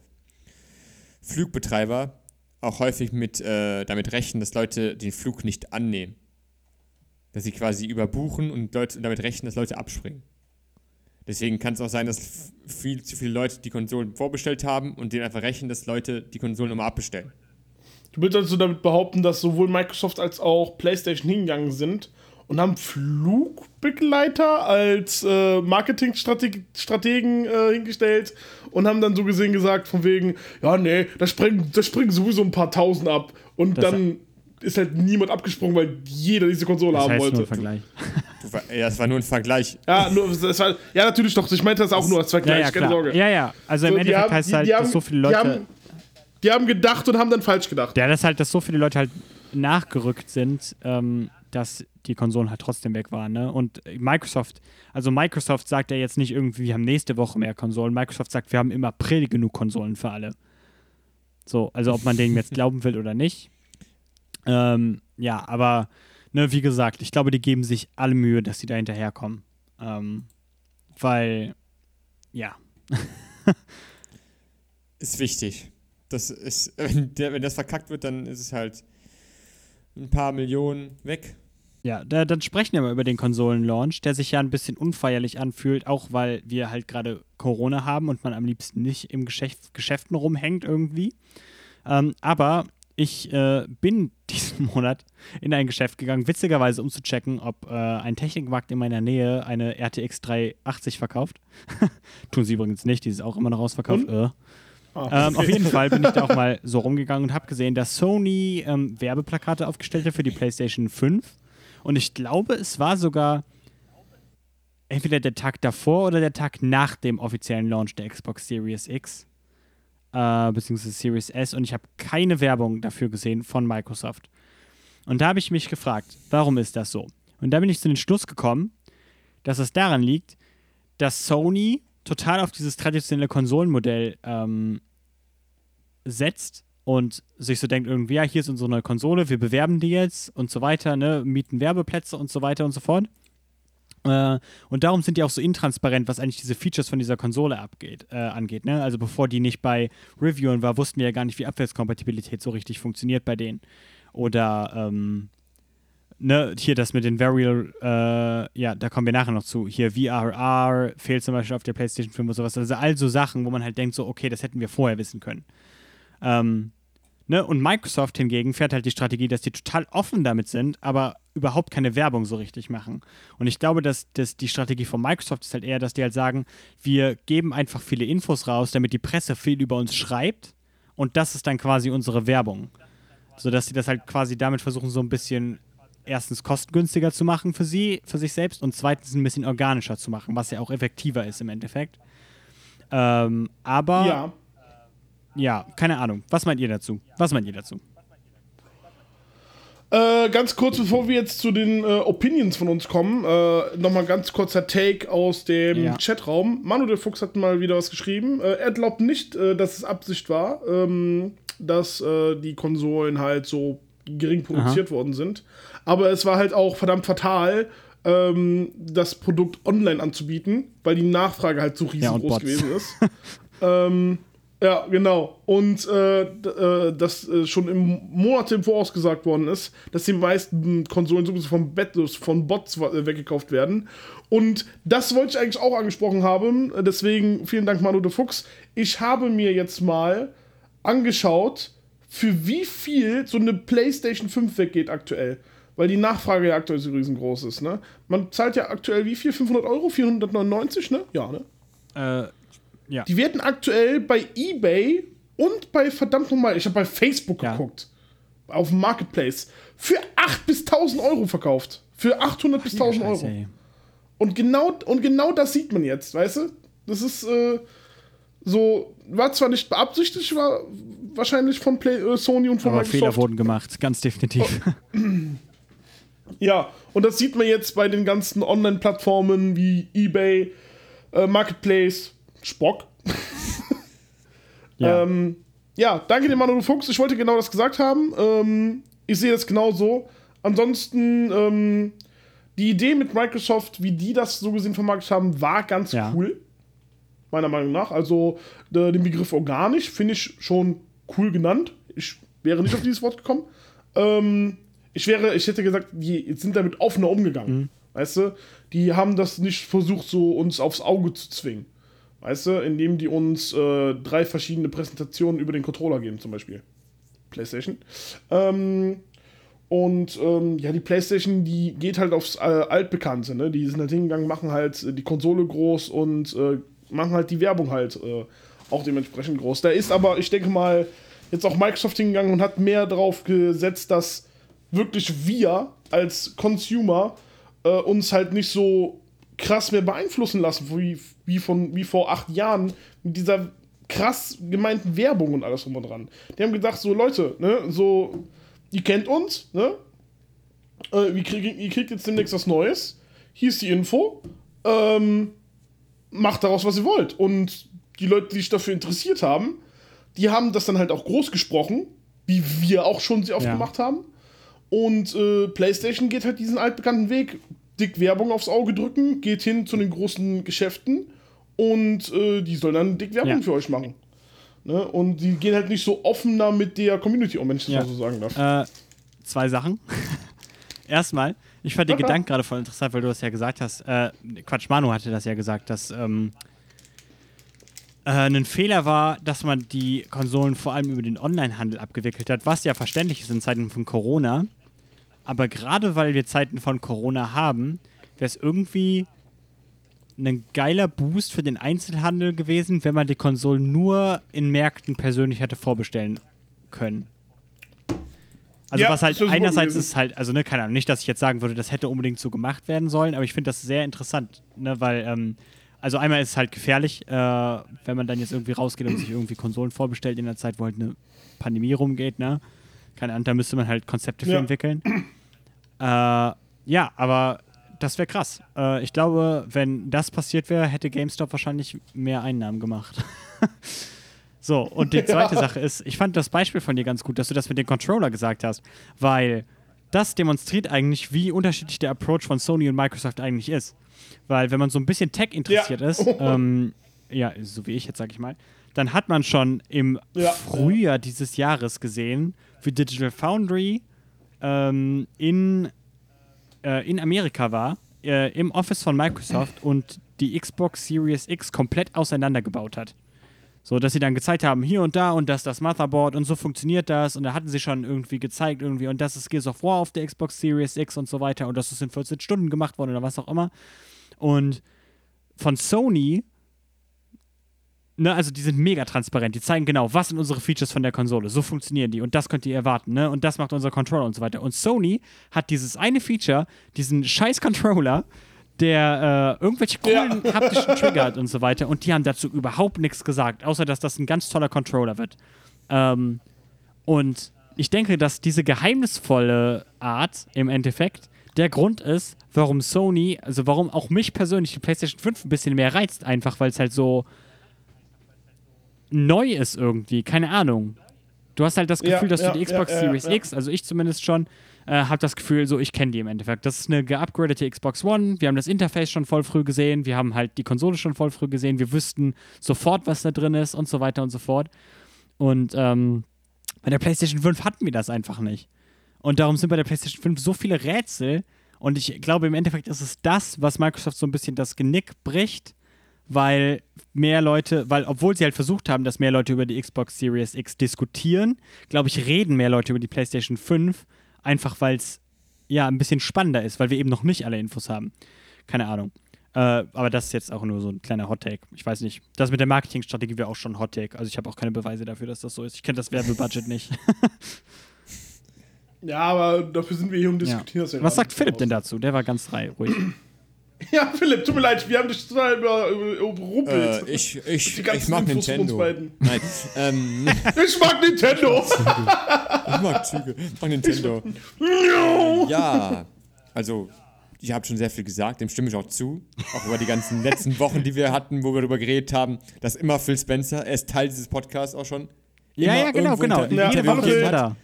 Flugbetreiber, auch häufig mit, äh, damit rechnen, dass Leute den Flug nicht annehmen. Dass sie quasi überbuchen und Leute, damit rechnen, dass Leute abspringen. Deswegen kann es auch sein, dass viel zu viele Leute die Konsolen vorbestellt haben und denen einfach rechnen, dass Leute die Konsolen nochmal abbestellen. Du willst also damit behaupten, dass sowohl Microsoft als auch PlayStation hingegangen sind und haben Flugbegleiter als äh, Marketingstrategen äh, hingestellt und haben dann so gesehen gesagt, von wegen, ja, nee, da springen, da springen sowieso ein paar Tausend ab. Und Das- dann ist halt niemand abgesprungen, weil jeder diese Konsole Das haben heißt nur wollte. ein Vergleich. Ja, das war nur ein Vergleich. Ja, nur, das war, ja, natürlich doch. Ich meinte das auch nur als Vergleich, Ja, ja, keine klar. Sorge. Ja, ja. Also im So, die Endeffekt haben- heißt die- halt, die dass haben- so viele Die Leute. haben, die haben gedacht und haben dann falsch gedacht. Ja, das ist halt, dass so viele Leute halt nachgerückt sind, ähm, dass die Konsolen halt trotzdem weg waren. Ne? Und Microsoft, also Microsoft sagt ja jetzt nicht irgendwie, wir haben nächste Woche mehr Konsolen. Microsoft sagt, wir haben im April genug Konsolen für alle. So, also ob man denen jetzt glauben will oder nicht. Ähm, ja, aber ne, wie gesagt, ich glaube, die geben sich alle Mühe, dass sie da hinterherkommen. Ähm, weil, ja, Ist wichtig. Das ist, wenn, der, wenn das verkackt wird, dann ist es halt ein paar Millionen weg. Ja, da, dann sprechen wir mal über den Konsolenlaunch, der sich ja ein bisschen unfeierlich anfühlt, auch weil wir halt gerade Corona haben und man am liebsten nicht im Geschäft, Geschäften rumhängt irgendwie. Ähm, aber ich äh, bin diesen Monat in ein Geschäft gegangen, witzigerweise um zu checken, ob äh, ein Technikmarkt in meiner Nähe eine RTX 380 verkauft. Tun sie übrigens nicht, die ist auch immer noch ausverkauft. Äh. Ah, Ähm, auf jeden Fall bin ich da auch mal so rumgegangen und habe gesehen, dass Sony ähm, Werbeplakate aufgestellt hat für die PlayStation 5. Und ich glaube, es war sogar entweder der Tag davor oder der Tag nach dem offiziellen Launch der Xbox Series X, äh, beziehungsweise Series S. Und ich habe keine Werbung dafür gesehen von Microsoft. Und da habe ich mich gefragt, warum ist das so? Und da bin ich zu dem Schluss gekommen, dass es daran liegt, dass Sony total auf dieses traditionelle Konsolenmodell ähm, setzt und sich so denkt irgendwie, ja, hier ist unsere neue Konsole, wir bewerben die jetzt und so weiter, ne, mieten Werbeplätze und so weiter und so fort. Äh, und darum sind die auch so intransparent, was eigentlich diese Features von dieser Konsole abgeht, äh, angeht. Ne? Also bevor die nicht bei Reviewen war, wussten wir ja gar nicht, wie Abwärtskompatibilität so richtig funktioniert bei denen. Oder ähm, ne, hier das mit den Varial, äh, ja, da kommen wir nachher noch zu. Hier VRR fehlt zum Beispiel auf der PlayStation 5 und sowas. Also all so Sachen, wo man halt denkt, so, okay, das hätten wir vorher wissen können. Ähm, ne? Und Microsoft hingegen fährt halt die Strategie, dass die total offen damit sind, aber überhaupt keine Werbung so richtig machen. Und ich glaube, dass, dass die Strategie von Microsoft ist halt eher, dass die halt sagen, wir geben einfach viele Infos raus, damit die Presse viel über uns schreibt und das ist dann quasi unsere Werbung. Sodass sie das halt quasi damit versuchen, so ein bisschen erstens kostengünstiger zu machen für sie, für sich selbst und zweitens ein bisschen organischer zu machen, was ja auch effektiver ist im Endeffekt. Ähm, aber ja. ja, keine Ahnung. Was meint ihr dazu? Was meint ihr dazu? Äh, ganz kurz, bevor wir jetzt zu den äh, Opinions von uns kommen, äh, nochmal ganz kurzer Take aus dem Ja. Chatraum. Manu der Fuchs hat mal wieder was geschrieben. Äh, er glaubt nicht, äh, dass es Absicht war, ähm, dass äh, die Konsolen halt so gering produziert worden sind. Aber es war halt auch verdammt fatal, ähm, das Produkt online anzubieten, weil die Nachfrage halt so Ja, riesengroß Bots. gewesen ist. ähm, ja, genau. Und äh, äh, das äh, schon im Monate im Voraus gesagt worden ist, dass die meisten Konsolen sowieso vom Bett, von Bots äh, weggekauft werden. Und das wollte ich eigentlich auch angesprochen haben. Deswegen vielen Dank, Manu de Fuchs. Ich habe mir jetzt mal angeschaut, für wie viel so eine PlayStation 5 weggeht aktuell. Weil die Nachfrage ja aktuell so riesengroß ist. Ne? Man zahlt ja aktuell wie viel? 500 Euro? 499, ne? Ja, ne? Äh, ja. Die werden aktuell bei eBay und bei verdammt nochmal, ich habe bei Facebook Ja. geguckt, auf dem Marketplace, für 8 bis 1000 Euro verkauft. Für 800 bis 1000 Scheiße, Euro. ey. Und genau, und genau das sieht man jetzt, weißt du? Das ist äh, so, war zwar nicht beabsichtigt, war wahrscheinlich von Play, äh, Sony und von Aber Microsoft. Fehler wurden gemacht, ganz definitiv. Ja, und das sieht man jetzt bei den ganzen Online-Plattformen wie eBay, äh, Marketplace, Spock. ja. Ähm, ja, danke dir, Manu Fuchs. Ich wollte genau das gesagt haben. Ähm, ich sehe das genauso. Ansonsten, ähm, die Idee mit Microsoft, wie die das so gesehen vermarktet haben, war ganz Ja. cool. Meiner Meinung nach. Also, äh, den Begriff organisch finde ich schon cool genannt. Ich wäre nicht auf dieses Wort gekommen. Ähm, ich wäre, ich hätte gesagt, die sind damit offener umgegangen. Weißt du? Die haben das nicht versucht, so uns aufs Auge zu zwingen. Weißt du, indem die uns äh, drei verschiedene Präsentationen über den Controller geben, zum Beispiel. PlayStation. Ähm, und ähm, ja, die PlayStation, die geht halt aufs äh, Altbekannte, ne? Die sind halt hingegangen, machen halt äh, die Konsole groß und äh, machen halt die Werbung halt äh, auch dementsprechend groß. Da ist aber, ich denke mal, jetzt auch Microsoft hingegangen und hat mehr darauf gesetzt, dass wirklich wir als Consumer uns halt nicht so krass mehr beeinflussen lassen, wie, wie, von, wie vor acht Jahren mit dieser krass gemeinten Werbung und alles drum und dran. Die haben gedacht, so Leute, ne, so, ihr kennt uns, ne? Äh, ihr, kriegt, ihr kriegt jetzt demnächst was Neues. Hier ist die Info. Ähm, macht daraus, was ihr wollt. Und die Leute, die sich dafür interessiert haben, die haben das dann halt auch groß gesprochen, wie wir auch schon sehr oft Ja. gemacht haben. Und äh, PlayStation geht halt diesen altbekannten Weg. Dick Werbung aufs Auge drücken, geht hin zu den großen Geschäften und äh, die sollen dann dick Werbung Ja. für euch machen. Ne? Und die gehen halt nicht so offener mit der Community um, wenn ich das Ja. mal so sagen darf. Äh, zwei Sachen. Erstmal, ich fand den Aha. Gedanken gerade voll interessant, weil du das ja gesagt hast. Äh, Quatsch, Manu hatte das ja gesagt, dass ähm, äh, ein Fehler war, dass man die Konsolen vor allem über den Onlinehandel abgewickelt hat, was ja verständlich ist in Zeiten von Corona. Aber gerade weil wir Zeiten von Corona haben, wäre es irgendwie ein geiler Boost für den Einzelhandel gewesen, wenn man die Konsolen nur in Märkten persönlich hätte vorbestellen können. Also Ja, was halt super einerseits ist halt, also ne, keine Ahnung, nicht, dass ich jetzt sagen würde, das hätte unbedingt so gemacht werden sollen, aber ich finde das sehr interessant, ne, weil, ähm, also einmal ist es halt gefährlich, äh, wenn man dann jetzt irgendwie rausgeht und sich irgendwie Konsolen vorbestellt in der Zeit, wo halt eine Pandemie rumgeht, ne? Keine Ahnung, da müsste man halt Konzepte für Ja. entwickeln. Äh, ja, aber das wäre krass. Äh, ich glaube, wenn das passiert wäre, hätte GameStop wahrscheinlich mehr Einnahmen gemacht. so, und die zweite Sache ist, ich fand das Beispiel von dir ganz gut, dass du das mit dem Controller gesagt hast, weil das demonstriert eigentlich, wie unterschiedlich der Approach von Sony und Microsoft eigentlich ist. Weil wenn man so ein bisschen Tech interessiert Ja. ist, ähm, ja, so wie ich jetzt, sag ich mal, dann hat man schon im Ja. Frühjahr dieses Jahres gesehen, wie Digital Foundry ähm, in, äh, in Amerika war, äh, im Office von Microsoft und die Xbox Series X komplett auseinandergebaut hat. So, dass sie dann gezeigt haben, hier und da und das das Motherboard und so funktioniert das und da hatten sie schon irgendwie gezeigt irgendwie und das ist Gears of War auf der Xbox Series X und so weiter und das ist in 14 Stunden gemacht worden oder was auch immer. Und von Sony, ne, also die sind mega transparent, die zeigen genau, was sind unsere Features von der Konsole, so funktionieren die und das könnt ihr erwarten, ne, und das macht unser Controller und so weiter. Und Sony hat dieses eine Feature, diesen scheiß Controller, der äh, irgendwelche coolen haptischen Trigger hat und so weiter. Und die haben dazu überhaupt nichts gesagt, außer dass das ein ganz toller Controller wird. Ähm, und ich denke, dass diese geheimnisvolle Art im Endeffekt der Grund ist, warum Sony, also warum auch mich persönlich die PlayStation 5 ein bisschen mehr reizt, einfach weil es halt so neu ist irgendwie, keine Ahnung. Du hast halt das Ja, Gefühl, dass ja, du die ja, Xbox ja, Series ja. X, also ich zumindest schon, äh, habe das Gefühl, so ich kenne die im Endeffekt. Das ist eine geupgradete Xbox One. Wir haben das Interface schon voll früh gesehen. Wir haben halt die Konsole schon voll früh gesehen. Wir wüssten sofort, was da drin ist und so weiter und so fort. Und ähm, bei der PlayStation 5 hatten wir das einfach nicht. Und darum sind bei der PlayStation 5 so viele Rätsel. Und ich glaube, im Endeffekt ist es das, was Microsoft so ein bisschen das Genick bricht, weil mehr Leute, weil obwohl sie halt versucht haben, dass mehr Leute über die Xbox Series X diskutieren, glaube ich, reden mehr Leute über die PlayStation 5, einfach weil es ja ein bisschen spannender ist, weil wir eben noch nicht alle Infos haben. Keine Ahnung. Äh, aber das ist jetzt auch nur so ein kleiner Hot-Take. Ich weiß nicht. Das mit der Marketingstrategie wäre auch schon ein Hot-Take. Also ich habe auch keine Beweise dafür, dass das so ist. Ich kenne das Werbebudget nicht. Ja, aber dafür sind wir hier und diskutieren ja Was sagt Philipp denn dazu? Der war ganz frei, ruhig. Ja, Philipp, tut mir leid, wir haben dich total über, über, überrumpelt. Äh, ich, ich, ich mag Infos Nintendo. Nein, ähm, Ich mag Nintendo. ich mag Züge. Ich mag Nintendo. Ja, also, ihr habt schon sehr viel gesagt, dem stimme ich auch zu. Auch über die ganzen letzten Wochen, die wir hatten, wo wir darüber geredet haben, dass immer Phil Spencer, er ist Teil dieses Podcasts auch schon. ja, immer ja, genau, genau. inter- Ja, Jede hallo, Woche ist Phil. er da.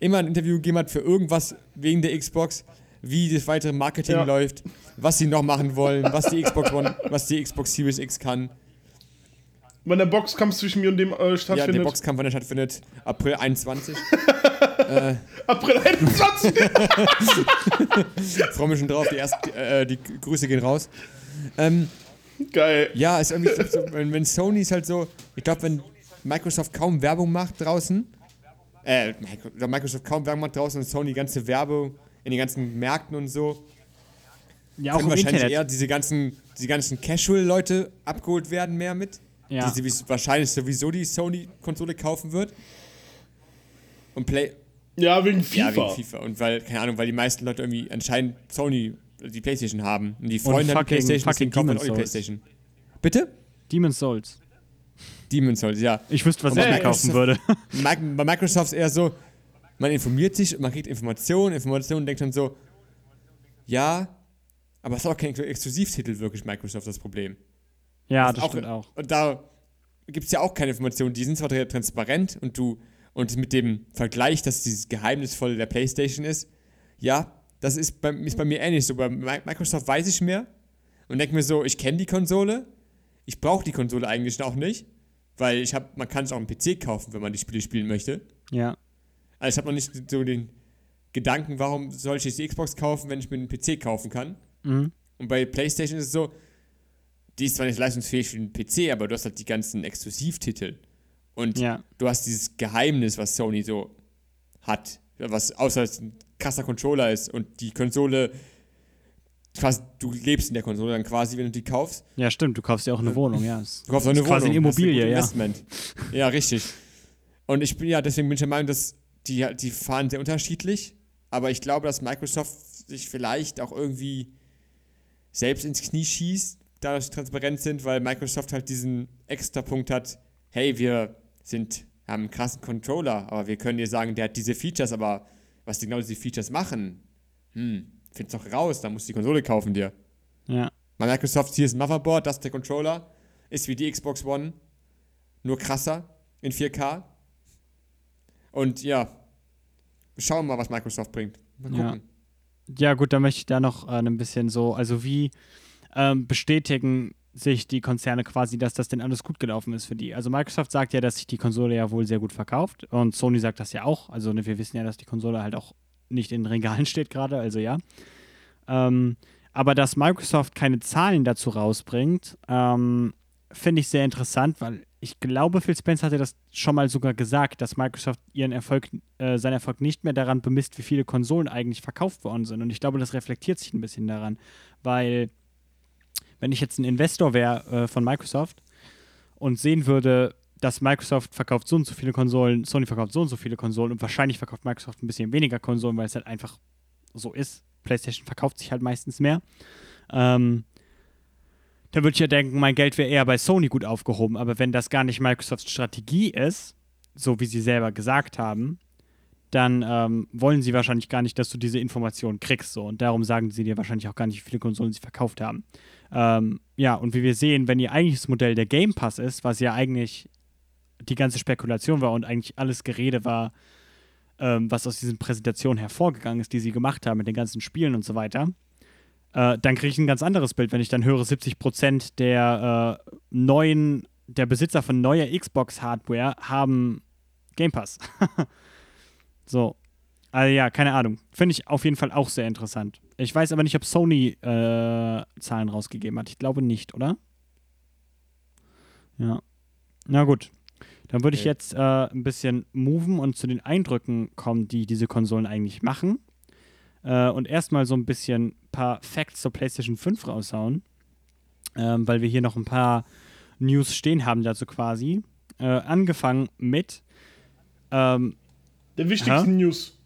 immer ein Interview gegeben hat für irgendwas wegen der Xbox, wie das weitere Marketing Ja. läuft, was sie noch machen wollen, was die Xbox One, was die Xbox Series X kann. Wenn der Boxkampf zwischen mir und dem äh, Ja, der stattfindet. Boxkampf, wann der stattfindet, April 21. April 21. Freue mich schon drauf, die, ersten, äh, die Grüße gehen raus. Ähm, Geil. ja, ist irgendwie so, wenn, wenn Sony ist halt so, ich glaube, wenn Microsoft kaum Werbung macht draußen, äh, Microsoft kaum Werbung macht draußen und Sony die ganze Werbung in den ganzen Märkten und so, Ja, auch können im wahrscheinlich Internet. eher diese ganzen, die ganzen Casual-Leute abgeholt werden mehr mit. Ja. Die sie wahrscheinlich sowieso die Sony-Konsole kaufen wird. Und Play. Ja, wegen FIFA. Ja, wegen FIFA. Und weil, keine Ahnung, weil die meisten Leute irgendwie anscheinend Sony, die Playstation haben. Und die Freunde haben die fucking- Playstation, fucking kaufen auch die. Playstation. Bitte? Demon's Souls. Demon's Souls, ja. Ich wüsste, was Aber ich mir Microsoft- kaufen würde. Bei Microsoft ist eher so, man informiert sich und man kriegt Informationen, Informationen und denkt dann so, ja, aber es ist auch kein Exklusivtitel wirklich Microsoft das Problem. Ja, Das das auch- stimmt auch. Und da gibt es ja auch keine Informationen. Die sind zwar transparent und du und mit dem Vergleich, dass dieses Geheimnisvolle der PlayStation ist, ja, das ist bei, ist bei mir ähnlich so. Bei Mi- Microsoft weiß ich mehr und denke mir so, ich kenne die Konsole, ich brauche die Konsole eigentlich auch nicht, weil ich habe, man kann es auch am PC kaufen, wenn man die Spiele spielen möchte. Ja. Also ich habe noch nicht so den Gedanken, warum soll ich jetzt die Xbox kaufen, wenn ich mir einen PC kaufen kann. Mhm. Und bei PlayStation ist es so, die ist zwar nicht leistungsfähig für den PC, aber du hast halt die ganzen Exklusivtitel. Und Ja. du hast dieses Geheimnis, was Sony so hat. Was außer es ein krasser Controller ist und die Konsole, quasi, du lebst in der Konsole dann quasi, wenn du die kaufst. Ja, stimmt. Du kaufst ja auch eine Wohnung, ja. Du kaufst auch eine ist quasi Wohnung. eine Immobilie, ja. Investment. Ja, richtig. Und ich bin ja, deswegen bin ich der Meinung, dass die, die fahren sehr unterschiedlich. Aber ich glaube, dass Microsoft sich vielleicht auch irgendwie selbst ins Knie schießt, dadurch sie transparent sind, weil Microsoft halt diesen extra Punkt hat, hey, wir sind, haben einen krassen Controller, aber wir können dir sagen, der hat diese Features, aber was genau diese Features machen, hm, find's doch raus, dann musst du die Konsole kaufen dir. ja. Bei Microsoft, hier ist ein Motherboard, das ist der Controller, ist wie die Xbox One, nur krasser in 4K. Und ja, schauen wir mal, was Microsoft bringt. Mal Ja. gucken. Ja, gut, da möchte ich da noch äh, ein bisschen so, also wie ähm, bestätigen sich die Konzerne quasi, dass das denn alles gut gelaufen ist für die. Also Microsoft sagt ja, dass sich die Konsole ja wohl sehr gut verkauft und Sony sagt das ja auch. Also ne, wir wissen ja, dass die Konsole halt auch nicht in Regalen steht gerade, also ja. Ähm, aber dass Microsoft keine Zahlen dazu rausbringt, ähm, finde ich sehr interessant, weil ich glaube, Phil Spencer hatte das schon mal sogar gesagt, dass Microsoft ihren Erfolg, äh, seinen Erfolg nicht mehr daran bemisst, wie viele Konsolen eigentlich verkauft worden sind. Und ich glaube, das reflektiert sich ein bisschen daran, weil wenn ich jetzt ein Investor wäre äh, von Microsoft und sehen würde, dass Microsoft verkauft so und so viele Konsolen, Sony verkauft so und so viele Konsolen und wahrscheinlich verkauft Microsoft ein bisschen weniger Konsolen, weil es halt einfach so ist. PlayStation verkauft sich halt meistens mehr. Ähm, dann würde ich ja denken, mein Geld wäre eher bei Sony gut aufgehoben. Aber wenn das gar nicht Microsofts Strategie ist, so wie sie selber gesagt haben, dann ähm, wollen sie wahrscheinlich gar nicht, dass du diese Informationen kriegst. So. Und darum sagen sie dir wahrscheinlich auch gar nicht, wie viele Konsolen sie verkauft haben. Ähm, ja, und wie wir sehen, wenn ihr eigentliches Modell der Game Pass ist, was ja eigentlich die ganze Spekulation war und eigentlich alles Gerede war, ähm, was aus diesen Präsentationen hervorgegangen ist, die sie gemacht haben mit den ganzen Spielen und so weiter, äh, dann kriege ich ein ganz anderes Bild, wenn ich dann höre, 70% der äh, neuen, der Besitzer von neuer Xbox-Hardware haben Game Pass. so. Also ja, keine Ahnung. Finde ich auf jeden Fall auch sehr interessant. Ich weiß aber nicht, ob Sony äh, Zahlen rausgegeben hat. Ich glaube nicht, oder? Ja. Na gut. Dann würde ich Okay. jetzt äh, ein bisschen moven und zu den Eindrücken kommen, die diese Konsolen eigentlich machen. Äh, und erstmal so ein bisschen ein paar Facts zur PlayStation 5 raushauen. Ähm, weil wir hier noch ein paar News stehen haben dazu quasi. Äh, angefangen mit ähm, Der wichtigsten News.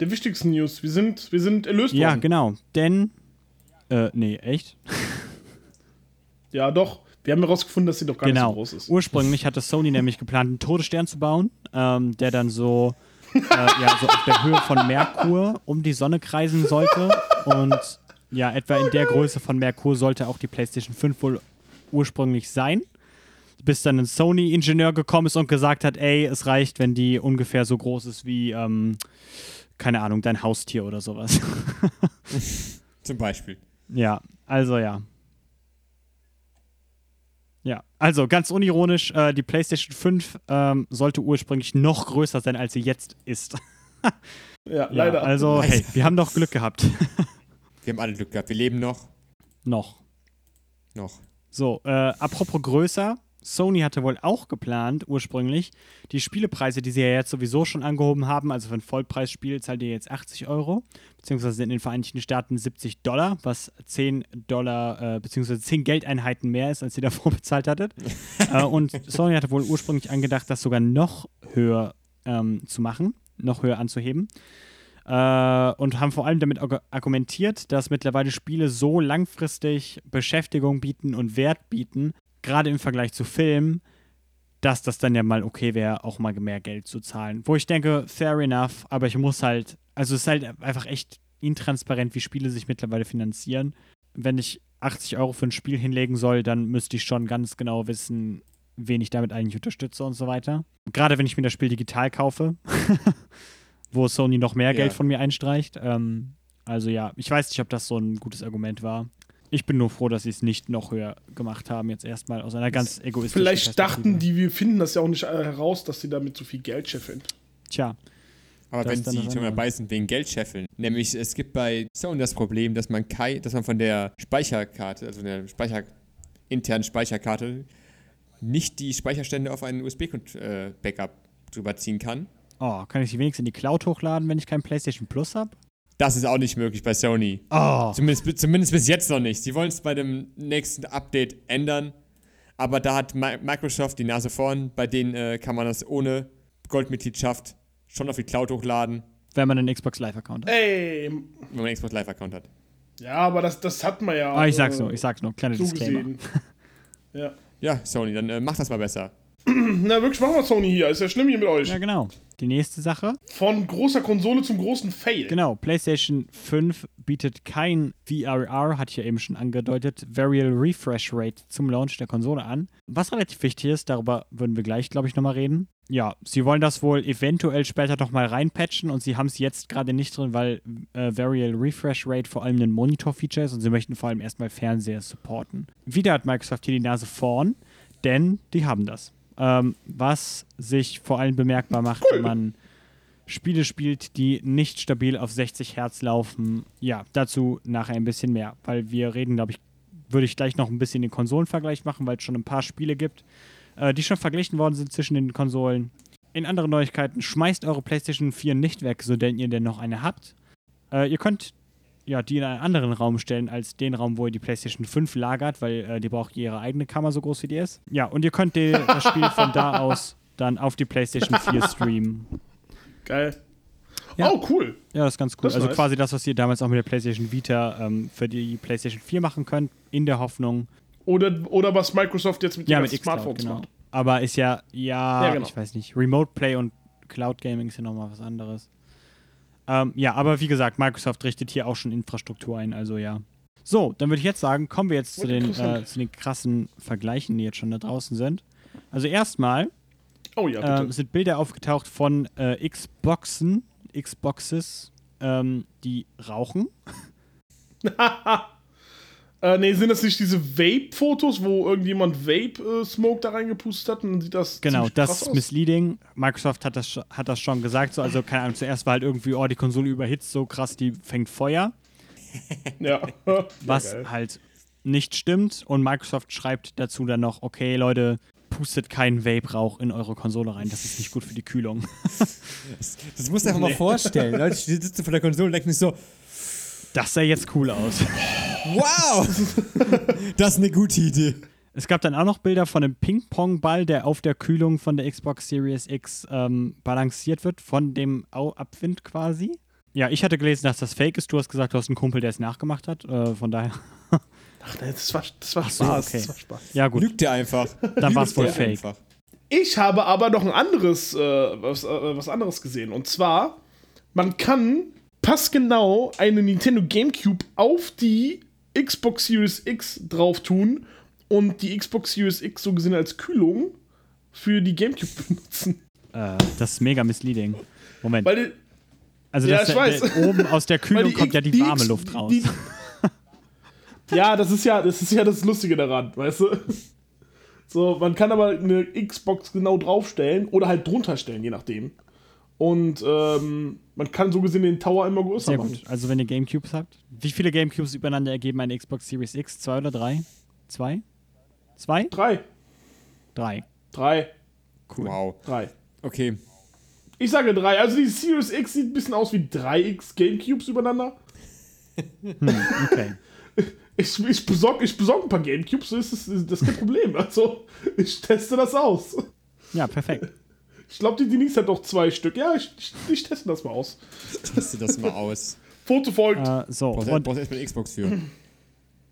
Der wichtigsten News. Wir sind, wir sind erlöst Ja, worden. genau. Denn. Äh, nee, echt? Ja, doch. Wir haben herausgefunden, dass sie doch gar nicht so genau. groß ist. Ursprünglich hatte Sony nämlich geplant, einen Todesstern zu bauen, ähm, der dann so, äh, ja, so auf der Höhe von Merkur um die Sonne kreisen sollte. Und ja, etwa in der Größe von Merkur sollte auch die PlayStation 5 wohl ursprünglich sein. Bis dann ein Sony-Ingenieur gekommen ist und gesagt hat, ey, es reicht, wenn die ungefähr so groß ist wie, ähm, keine Ahnung, dein Haustier oder sowas. Zum Beispiel. Ja, also ja. Ja, also ganz unironisch, äh, die PlayStation 5 ähm, sollte ursprünglich noch größer sein, als sie jetzt ist. Ja, Ja, leider. also, Leider. hey, wir haben doch Glück gehabt. Wir haben alle Glück gehabt. Wir leben noch. noch. Noch. So, äh, apropos größer. Sony hatte wohl auch geplant, ursprünglich, die Spielepreise, die sie ja jetzt sowieso schon angehoben haben, also für ein Vollpreisspiel zahlt ihr jetzt 80 Euro, beziehungsweise in den Vereinigten Staaten 70 Dollar, was 10 Dollar, äh, beziehungsweise 10 Geldeinheiten mehr ist, als ihr davor bezahlt hattet. äh, und Sony hatte wohl ursprünglich angedacht, das sogar noch höher ähm, zu machen, noch höher anzuheben. Äh, und haben vor allem damit argu- argumentiert, dass mittlerweile Spiele so langfristig Beschäftigung bieten und Wert bieten, gerade im Vergleich zu Filmen, dass das dann ja mal okay wäre, auch mal mehr Geld zu zahlen. Wo ich denke, fair enough, aber ich muss halt, also es ist halt einfach echt intransparent, wie Spiele sich mittlerweile finanzieren. Wenn ich 80 Euro für ein Spiel hinlegen soll, dann müsste ich schon ganz genau wissen, wen ich damit eigentlich unterstütze und so weiter. Gerade wenn ich mir das Spiel digital kaufe, wo Sony noch mehr Ja. Geld von mir einstreicht. Ähm, also ja, ich weiß nicht, ob das so ein gutes Argument war. Ich bin nur froh, dass sie es nicht noch höher gemacht haben, jetzt erstmal aus einer ganz egoistischen Vielleicht dachten die, wir finden das ja auch nicht äh, heraus, dass sie damit so viel Geld scheffeln. Tja, Aber wenn sie dabei sind wegen Geld scheffeln. Nämlich, es gibt bei Sony das Problem, dass man, kei, dass man von der Speicherkarte, also der Speicher, internen Speicherkarte, nicht die Speicherstände auf einen USB-Backup drüber ziehen kann. oh, kann ich sie wenigstens in die Cloud hochladen, wenn ich kein PlayStation Plus habe? Das ist auch nicht möglich bei Sony. Oh, Zumindest, zumindest bis jetzt noch nicht. Sie wollen es bei dem nächsten Update ändern. Aber da hat Mi- Microsoft die Nase vorn. Bei denen äh, kann man das ohne Goldmitgliedschaft schon auf die Cloud hochladen, wenn man einen Xbox Live-Account hat. Ey, wenn man einen Xbox Live-Account hat. ja, aber das, das hat man ja. Ah, ich sag's äh, nur, ich sag's nur, kleiner so Disclaimer. ja. Ja, Sony, dann äh, mach das mal besser. Na, wirklich, machen wir Sony hier. Ist ja schlimm hier mit euch. Ja, genau. Die nächste Sache. Von großer Konsole zum großen Fail. Genau, PlayStation 5 bietet kein VRR, hatte ich ja eben schon angedeutet, Variable Refresh Rate zum Launch der Konsole an. Was relativ wichtig ist, darüber würden wir gleich, glaube ich, nochmal reden. Ja, sie wollen das wohl eventuell später nochmal reinpatchen und sie haben es jetzt gerade nicht drin, weil äh, Variable Refresh Rate vor allem ein Monitor-Feature ist und sie möchten vor allem erstmal Fernseher supporten. Wieder hat Microsoft hier die Nase vorn, denn die haben das. Ähm, was sich vor allem bemerkbar macht, wenn man Spiele spielt, die nicht stabil auf 60 Hertz laufen. Ja, dazu nachher ein bisschen mehr, weil wir reden, glaube ich, würde ich gleich noch ein bisschen den Konsolenvergleich machen, weil es schon ein paar Spiele gibt, äh, die schon verglichen worden sind zwischen den Konsolen. In anderen Neuigkeiten, schmeißt eure PlayStation 4 nicht weg, so denn ihr denn noch eine habt. Äh, ihr könnt ja, die in einen anderen Raum stellen als den Raum, wo ihr die PlayStation 5 lagert, weil äh, die braucht ihre eigene Kammer so groß wie die ist. Ja, und ihr könnt die, das Spiel von da aus dann auf die PlayStation 4 streamen. Geil. Ja. Oh, cool. Ja, das ist ganz cool. Das also nice. quasi das, was ihr damals auch mit der PlayStation Vita ähm, für die PlayStation 4 machen könnt, in der Hoffnung. Oder, oder was Microsoft jetzt mit Ja, den Smartphones genau. macht. Aber ist ja, ja, Ja, genau. ich weiß nicht, Remote Play und Cloud Gaming ist ja nochmal was anderes. Ähm, ja, aber wie gesagt, Microsoft richtet hier auch schon Infrastruktur ein, also ja. So, dann würde ich jetzt sagen, kommen wir jetzt zu den, äh, zu den krassen Vergleichen, die jetzt schon da draußen sind. Also erstmal, Oh ja, ähm, sind Bilder aufgetaucht von äh, Xboxen, Xboxes, ähm, die rauchen. äh, nee, sind das nicht diese Vape-Fotos, wo irgendjemand Vape-Smoke da reingepustet hat und dann sieht das Genau, das ist misleading. Microsoft hat das, hat das schon gesagt. So, also, keine Ahnung, zuerst war halt irgendwie, oh, die Konsole überhitzt so krass, die fängt Feuer. Ja. Was geil. halt nicht stimmt. Und Microsoft schreibt dazu dann noch, okay, Leute, pustet keinen Vape-Rauch in eure Konsole rein. Das ist nicht gut für die Kühlung. Das musst du einfach mal vorstellen. Leute die sitzen vor der Konsole und denken sich so, Das sah jetzt cool aus. wow, das ist eine gute Idee. Es gab dann auch noch Bilder von einem Ping-Pong-Ball, der auf der Kühlung von der Xbox Series X ähm, balanciert wird, von dem Au Abwind quasi. Ja, ich hatte gelesen, dass das fake ist. Du hast gesagt, du hast einen Kumpel, der es nachgemacht hat. Äh, von daher. Ach, nee, das war, das war so, Spaß. okay. Das war Spaß. Ja, gut. Lügt der einfach. Dann war es wohl fake. einfach. Ich habe aber noch ein anderes, äh, was, äh, was anderes gesehen. Und zwar, man kann passgenau eine Nintendo GameCube auf die Xbox Series X drauf tun und die Xbox Series X so gesehen als Kühlung für die GameCube benutzen. Äh, das ist mega misleading. Moment. Weil also, Ja, der, der, oben aus der Kühlung die kommt ja die, die warme X- Luft raus. Die, ja, das ist ja, das ist ja das Lustige daran, weißt du? So, man kann aber eine Xbox genau draufstellen oder halt drunter stellen, je nachdem. Und ähm, man kann so gesehen den Tower immer größer Sehr machen. gut. Also, wenn ihr Gamecubes habt. Wie viele Gamecubes übereinander ergeben eine Xbox Series X? Zwei oder drei? Zwei? Zwei? Drei. Drei. Drei. Cool. Wow. Drei. Okay. Ich sage drei. Also die Series X sieht ein bisschen aus wie drei X Gamecubes übereinander. Okay. Ich, ich besorge ich besorg ein paar Gamecubes, das ist, das ist kein Problem. Also, ich teste das aus. Ja, perfekt. Ich glaube, die Denise hat doch zwei Stück. Ja, ich, ich, ich teste das mal aus. Teste das mal aus. Foto folgt. Äh, so, Brauchst, und brauchst erstmal eine Xbox für.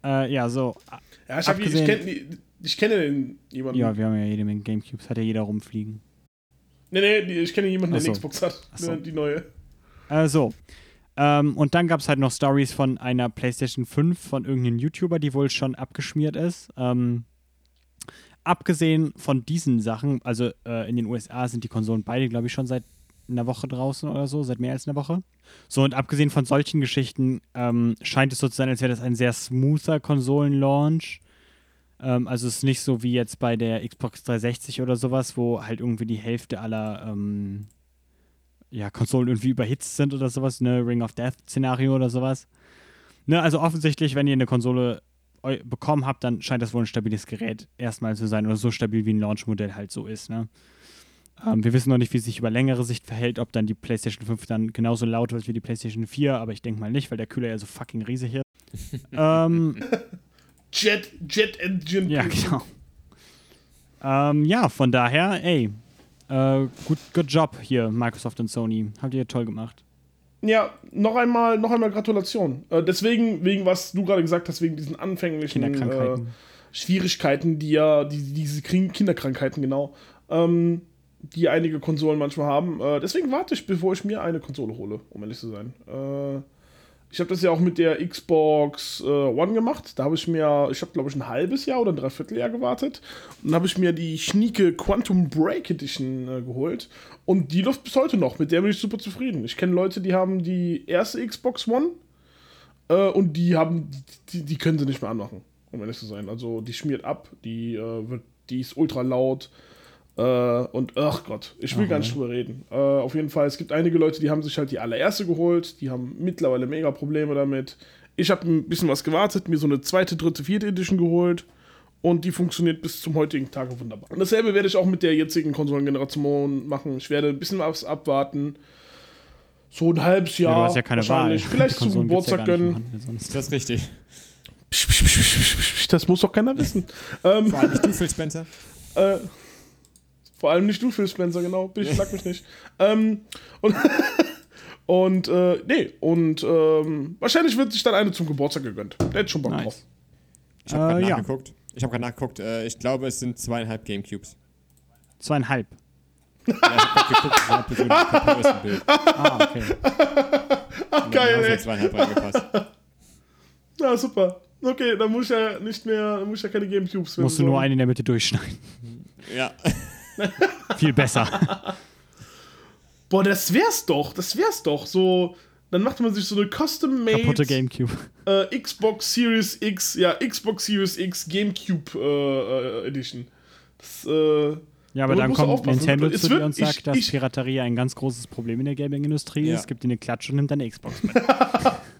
äh, ja, so. ja, ich, hab, ich, abgesehen- kenne ich kenne den jemanden. Ja, wir haben ja jede Menge Gamecubes, hat ja jeder rumfliegen. Nee, nee, ich kenne jemanden, der so. eine Xbox hat. So. Die neue. Äh, so. Ähm, und dann gab es halt noch Stories von einer PlayStation 5 von irgendeinem YouTuber, die wohl schon abgeschmiert ist. Ähm, abgesehen von diesen Sachen, also äh, in den USA sind die Konsolen beide, glaube ich, schon seit einer Woche draußen oder so, seit mehr als einer Woche. So, und abgesehen von solchen Geschichten ähm, scheint es so zu sein, als wäre das ein sehr smoother Konsolenlaunch. Ähm, also es ist nicht so wie jetzt bei der Xbox 360 oder sowas, wo halt irgendwie die Hälfte aller ähm, ja, Konsolen irgendwie überhitzt sind oder sowas, ne, Ring of Death-Szenario oder sowas. Ne, also offensichtlich, wenn ihr eine Konsole bekommen habt, dann scheint das wohl ein stabiles Gerät erstmal zu sein oder so stabil wie ein Launchmodell halt so ist, ne. Ähm, wir wissen noch nicht, wie es sich über längere Sicht verhält, ob dann die PlayStation 5 dann genauso laut wird wie die PlayStation 4, aber ich denke mal nicht, weil der Kühler ja so fucking riesig ist. ähm, Jet, Jet Engine. ja, genau. Ähm, ja, von daher, ey, äh, gut, good job hier, Microsoft und Sony. Habt ihr toll gemacht. Ja, noch einmal, noch einmal Gratulation. Äh, deswegen, wegen was du gerade gesagt hast, wegen diesen anfänglichen Kinderkrankheiten. Äh, Schwierigkeiten, die ja, die, diese Kinderkrankheiten, genau, ähm, die einige Konsolen manchmal haben. Äh, deswegen warte ich, bevor ich mir eine Konsole hole, um ehrlich zu sein. Äh, ich habe das ja auch mit der Xbox äh, One gemacht. Da habe ich mir, ich habe glaube ich ein halbes Jahr oder ein Dreivierteljahr gewartet. Und habe ich mir die schnieke Quantum Break Edition äh, geholt. Und die läuft bis heute noch. Mit der bin ich super zufrieden. Ich kenne Leute, die haben die erste Xbox One äh, und die haben, die, die können sie nicht mehr anmachen, um ehrlich zu sein. Also die schmiert ab, die äh, wird, die ist ultra laut. Äh, und ach Gott, ich will Aha. gar nicht drüber reden. Äh, auf jeden Fall, es gibt einige Leute, die haben sich halt die allererste geholt, die haben mittlerweile mega Probleme damit. Ich habe ein bisschen was gewartet, mir so eine zweite, dritte, vierte Edition geholt und die funktioniert bis zum heutigen Tage wunderbar. Und dasselbe werde ich auch mit der jetzigen Konsolengeneration machen. Ich werde ein bisschen was abwarten. So ein halbes Jahr. Ja, du hast ja keine Wahl. wahrscheinlich. Vielleicht zum ja Geburtstag im gönnen. Handel sonst. Das ist richtig. Das muss doch keiner wissen. ähm, Vor allem nicht du, Phil Spencer. äh, vor allem nicht du, Phil Spencer, genau. Bitte schlag mich nicht. ähm, und und äh, nee, und ähm, wahrscheinlich wird sich dann eine zum Geburtstag gegönnt. Der hat schon Bock drauf. Nice. Ich habe gerade Äh, ja. nachgeguckt. Ich habe gerade nachgeguckt. Äh, ich glaube, es sind zweieinhalb Gamecubes. Zweieinhalb. Ja, ich habe geguckt, ich habe so ein Comparison-Bild. Ah, okay. Ach, geil, ey. zweieinhalb reingepasst. Ja, super. Okay, dann muss ich ja nicht mehr, muss ich ja keine Gamecubes mehr Musst du nur besorgen. eine in der Mitte durchschneiden. Ja. Viel besser. Boah, das wär's doch, das wär's doch. So, dann macht man sich so eine custom-made Kaputte Gamecube. äh, Xbox Series X, ja, Xbox Series X Gamecube äh, äh, Edition. Das, äh, Ja, aber dann kommt aufpassen. Nintendo zu dir und ich- sagt, dass ich- Piraterie ein ganz großes Problem in der Gaming-Industrie Ja. ist. Gibt dir eine Klatsche und nimmt deine Xbox mit.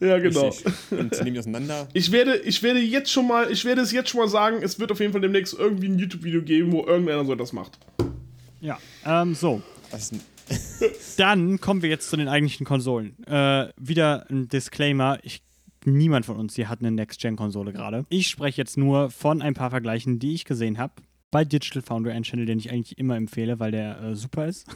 ja, genau. Richtig. Und nehmen die auseinander. Ich werde, ich werde jetzt schon mal, ich werde es jetzt schon mal sagen, es wird auf jeden Fall demnächst irgendwie ein YouTube-Video geben, wo irgendeiner so etwas macht. ja, ähm, so. Was Dann kommen wir jetzt zu den eigentlichen Konsolen. Äh, wieder ein Disclaimer. Ich, niemand von uns hier hat eine Next-Gen-Konsole gerade. Ich spreche jetzt nur von ein paar Vergleichen, die ich gesehen habe. Bei Digital Foundry, ein Channel, den ich eigentlich immer empfehle, weil der äh, super ist.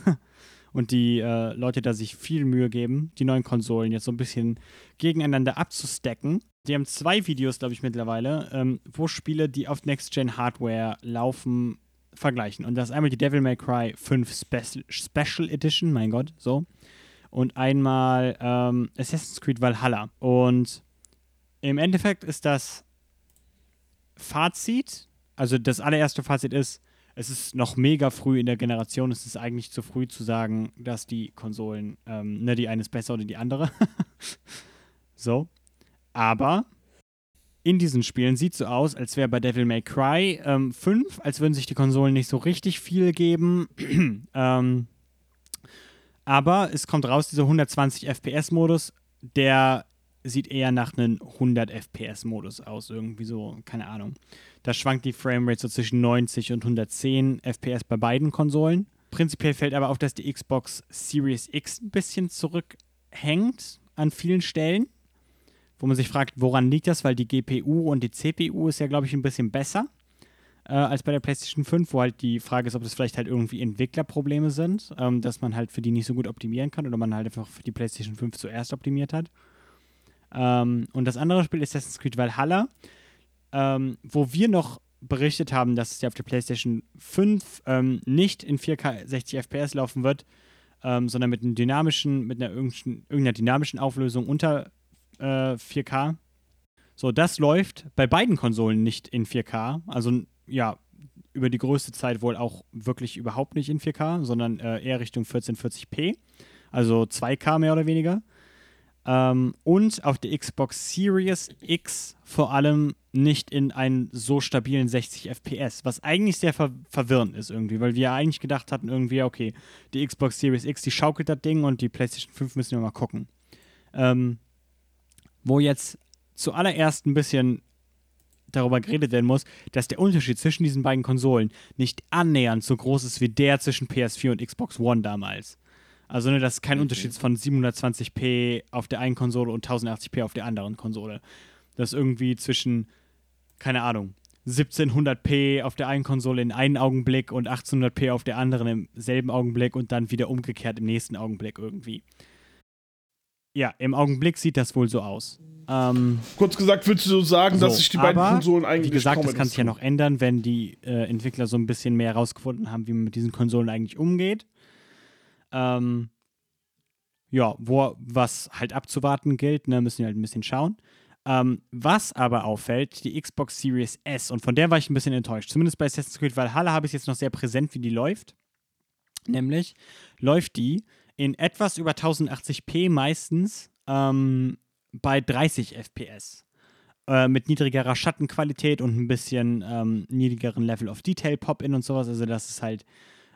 Und die äh, Leute da sich viel Mühe geben, die neuen Konsolen jetzt so ein bisschen gegeneinander abzustacken. Die haben zwei Videos, glaube ich, mittlerweile, ähm, wo Spiele, die auf Next-Gen-Hardware laufen, vergleichen. Und das ist einmal die Devil May Cry 5 Special, Special Edition, mein Gott, so. Und einmal ähm, Assassin's Creed Valhalla. Und im Endeffekt ist das Fazit, also das allererste Fazit ist, es ist noch mega früh in der Generation. Es ist eigentlich zu früh zu sagen, dass die Konsolen, ähm, ne, die eine ist besser oder die andere. so. Aber in diesen Spielen sieht so aus, als wäre bei Devil May Cry ähm, 5, als würden sich die Konsolen nicht so richtig viel geben. ähm, aber es kommt raus, dieser 120 FPS-Modus, der sieht eher nach einem 100 FPS-Modus aus, irgendwie so, keine Ahnung. Da schwankt die Framerate so zwischen 90 und 110 FPS bei beiden Konsolen. Prinzipiell fällt aber auf, dass die Xbox Series X ein bisschen zurückhängt an vielen Stellen wo man sich fragt, woran liegt das, weil die GPU und die CPU ist ja, glaube ich, ein bisschen besser äh, als bei der PlayStation 5, wo halt die Frage ist, ob das vielleicht halt irgendwie Entwicklerprobleme sind, ähm, dass man halt für die nicht so gut optimieren kann oder man halt einfach für die PlayStation 5 zuerst optimiert hat. Ähm, und das andere Spiel ist Assassin's Creed Valhalla, ähm, wo wir noch berichtet haben, dass es ja auf der PlayStation 5 ähm, nicht in 4K 60 FPS laufen wird, ähm, sondern mit einem dynamischen, mit einer irgendeiner, dynamischen Auflösung unter äh, 4K. So, das läuft bei beiden Konsolen nicht in 4K. Also, ja, über die größte Zeit wohl auch wirklich überhaupt nicht in 4K, sondern äh, eher Richtung 1440p. Also 2K mehr oder weniger. Ähm, und auf der Xbox Series X vor allem nicht in einen so stabilen 60 FPS, was eigentlich sehr ver verwirrend ist irgendwie, weil wir eigentlich gedacht hatten, irgendwie, okay, die Xbox Series X, die schaukelt das Ding und die PlayStation 5 müssen wir mal gucken. Ähm, wo jetzt zuallererst ein bisschen darüber geredet werden muss, dass der Unterschied zwischen diesen beiden Konsolen nicht annähernd so groß ist wie der zwischen PS4 und Xbox One damals. Also, ne, das ist kein Unterschied ist von 720p auf der einen Konsole und 1080p auf der anderen Konsole. Das ist irgendwie zwischen, keine Ahnung, 1700p auf der einen Konsole in einen Augenblick und 1800p auf der anderen im selben Augenblick und dann wieder umgekehrt im nächsten Augenblick irgendwie. Ja, im Augenblick sieht das wohl so aus. Ähm, Kurz gesagt, würdest du so sagen, dass so, sich die beiden aber, Konsolen eigentlich Wie gesagt, das kann sich ja noch ändern, wenn die äh, Entwickler so ein bisschen mehr herausgefunden haben, wie man mit diesen Konsolen eigentlich umgeht. Ähm, ja, wo was halt abzuwarten gilt, ne, müssen wir halt ein bisschen schauen. Ähm, was aber auffällt, die Xbox Series S, und von der war ich ein bisschen enttäuscht. Zumindest bei Assassin's Creed Valhalla habe ich es jetzt noch sehr präsent, wie die läuft. Nämlich läuft die in etwas über 1080p meistens ähm, bei 30 FPS. Äh, mit niedrigerer Schattenqualität und ein bisschen ähm, niedrigeren Level of Detail Pop-In und sowas. Also, dass es halt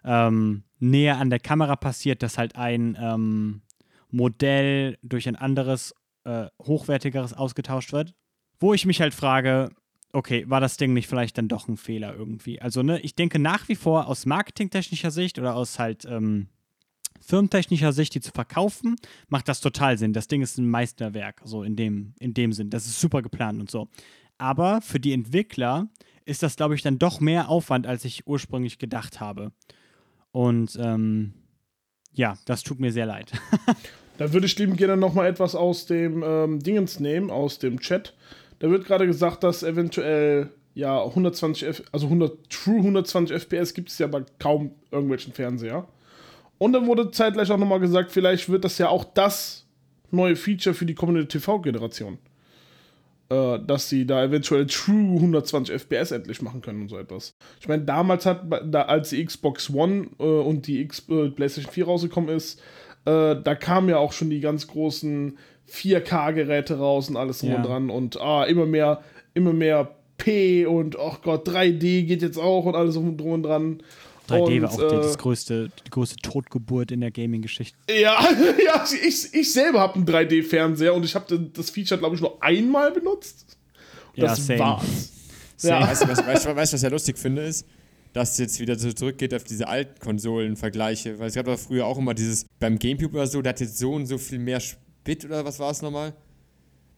ähm, näher an der Kamera passiert, dass halt ein ähm, Modell durch ein anderes, äh, hochwertigeres ausgetauscht wird. Wo ich mich halt frage, okay, war das Ding nicht vielleicht dann doch ein Fehler irgendwie? Also, ne, ich denke nach wie vor aus marketingtechnischer Sicht oder aus halt ähm, firmentechnischer Sicht, die zu verkaufen, macht das total Sinn. Das Ding ist ein Meisterwerk, so in dem, in dem Sinn. Das ist super geplant und so. Aber für die Entwickler ist das, glaube ich, dann doch mehr Aufwand, als ich ursprünglich gedacht habe. Und ähm, ja, das tut mir sehr leid. Da würde ich lieben gerne noch mal etwas aus dem ähm, Dingens nehmen, aus dem Chat. Da wird gerade gesagt, dass eventuell ja 120 F also 100 True 120 FPS gibt es ja bei kaum irgendwelchen Fernseher. Und dann wurde zeitgleich auch noch mal gesagt, vielleicht wird das ja auch das neue Feature für die kommende TV-Generation. Äh, dass sie da eventuell True 120 FPS endlich machen können und so etwas. Ich meine, damals hat, da, als die Xbox One äh, und die X, äh, PlayStation 4 rausgekommen ist, äh, da kamen ja auch schon die ganz großen 4K-Geräte raus und alles drum Ja. und dran und ah, immer mehr, immer mehr P und ach Gott, 3D geht jetzt auch und alles drum und dran. 3D und, war auch äh, die, das größte, die größte Totgeburt in der Gaming-Geschichte. Ja, ja ich, ich selber habe einen 3D-Fernseher und ich habe das Feature, glaube ich, nur einmal benutzt. Ja, Das same. war's. Same. Ja. Weißt du, was, weißt, was ich ja lustig finde, ist, dass es jetzt wieder so zurückgeht auf diese alten Konsolen-Vergleiche. Weil es gab doch früher auch immer dieses, beim Gamecube oder so, der hat jetzt so und so viel mehr Bit oder was war es nochmal?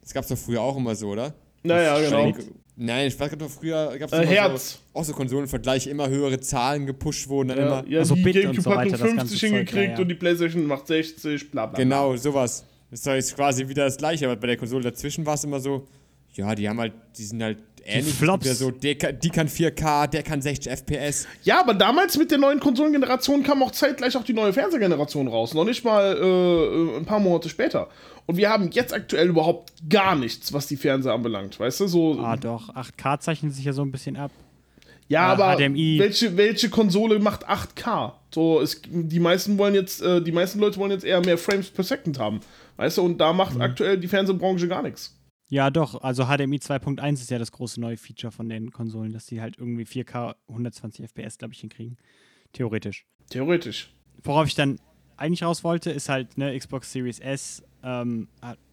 Das gab es doch früher auch immer so, oder? Naja, genau. Nein, ich weiß gar nicht, früher gab es Äh, Herz. So, auch so Konsolenvergleiche, immer höhere Zahlen gepusht wurden, dann Ja, immer. ja Also die Bit und Gamecube so hat nur das ganze 50 Zeug, hingekriegt ja, ja. und die PlayStation macht 60, bla bla. Genau, sowas. Das ist quasi wieder das gleiche, aber bei der Konsole dazwischen war es immer so, ja, die haben halt, die sind halt ähnlich. Flops. Der so, der, kann- die kann 4K, der kann 60 FPS. Ja, aber damals mit der neuen Konsolengeneration kam auch zeitgleich auch die neue Fernsehgeneration raus. Noch nicht mal äh, ein paar Monate später. Und wir haben jetzt aktuell überhaupt gar nichts, was die Fernseher anbelangt. Weißt du, so. Ah, doch. 8K zeichnet sich ja so ein bisschen ab. ja, äh, aber HDMI. welche, welche Konsole macht 8K? So, es, die meisten wollen jetzt, äh, die meisten Leute wollen jetzt eher mehr Frames per Second haben. Weißt du, und da Mhm. macht aktuell die Fernsehbranche gar nichts. Ja, doch. Also HDMI 2.1 ist ja das große neue Feature von den Konsolen, dass die halt irgendwie 4K 120 FPS, glaube ich, hinkriegen. Theoretisch. Theoretisch. Worauf ich dann eigentlich raus wollte, ist halt, ne, Xbox Series S ähm,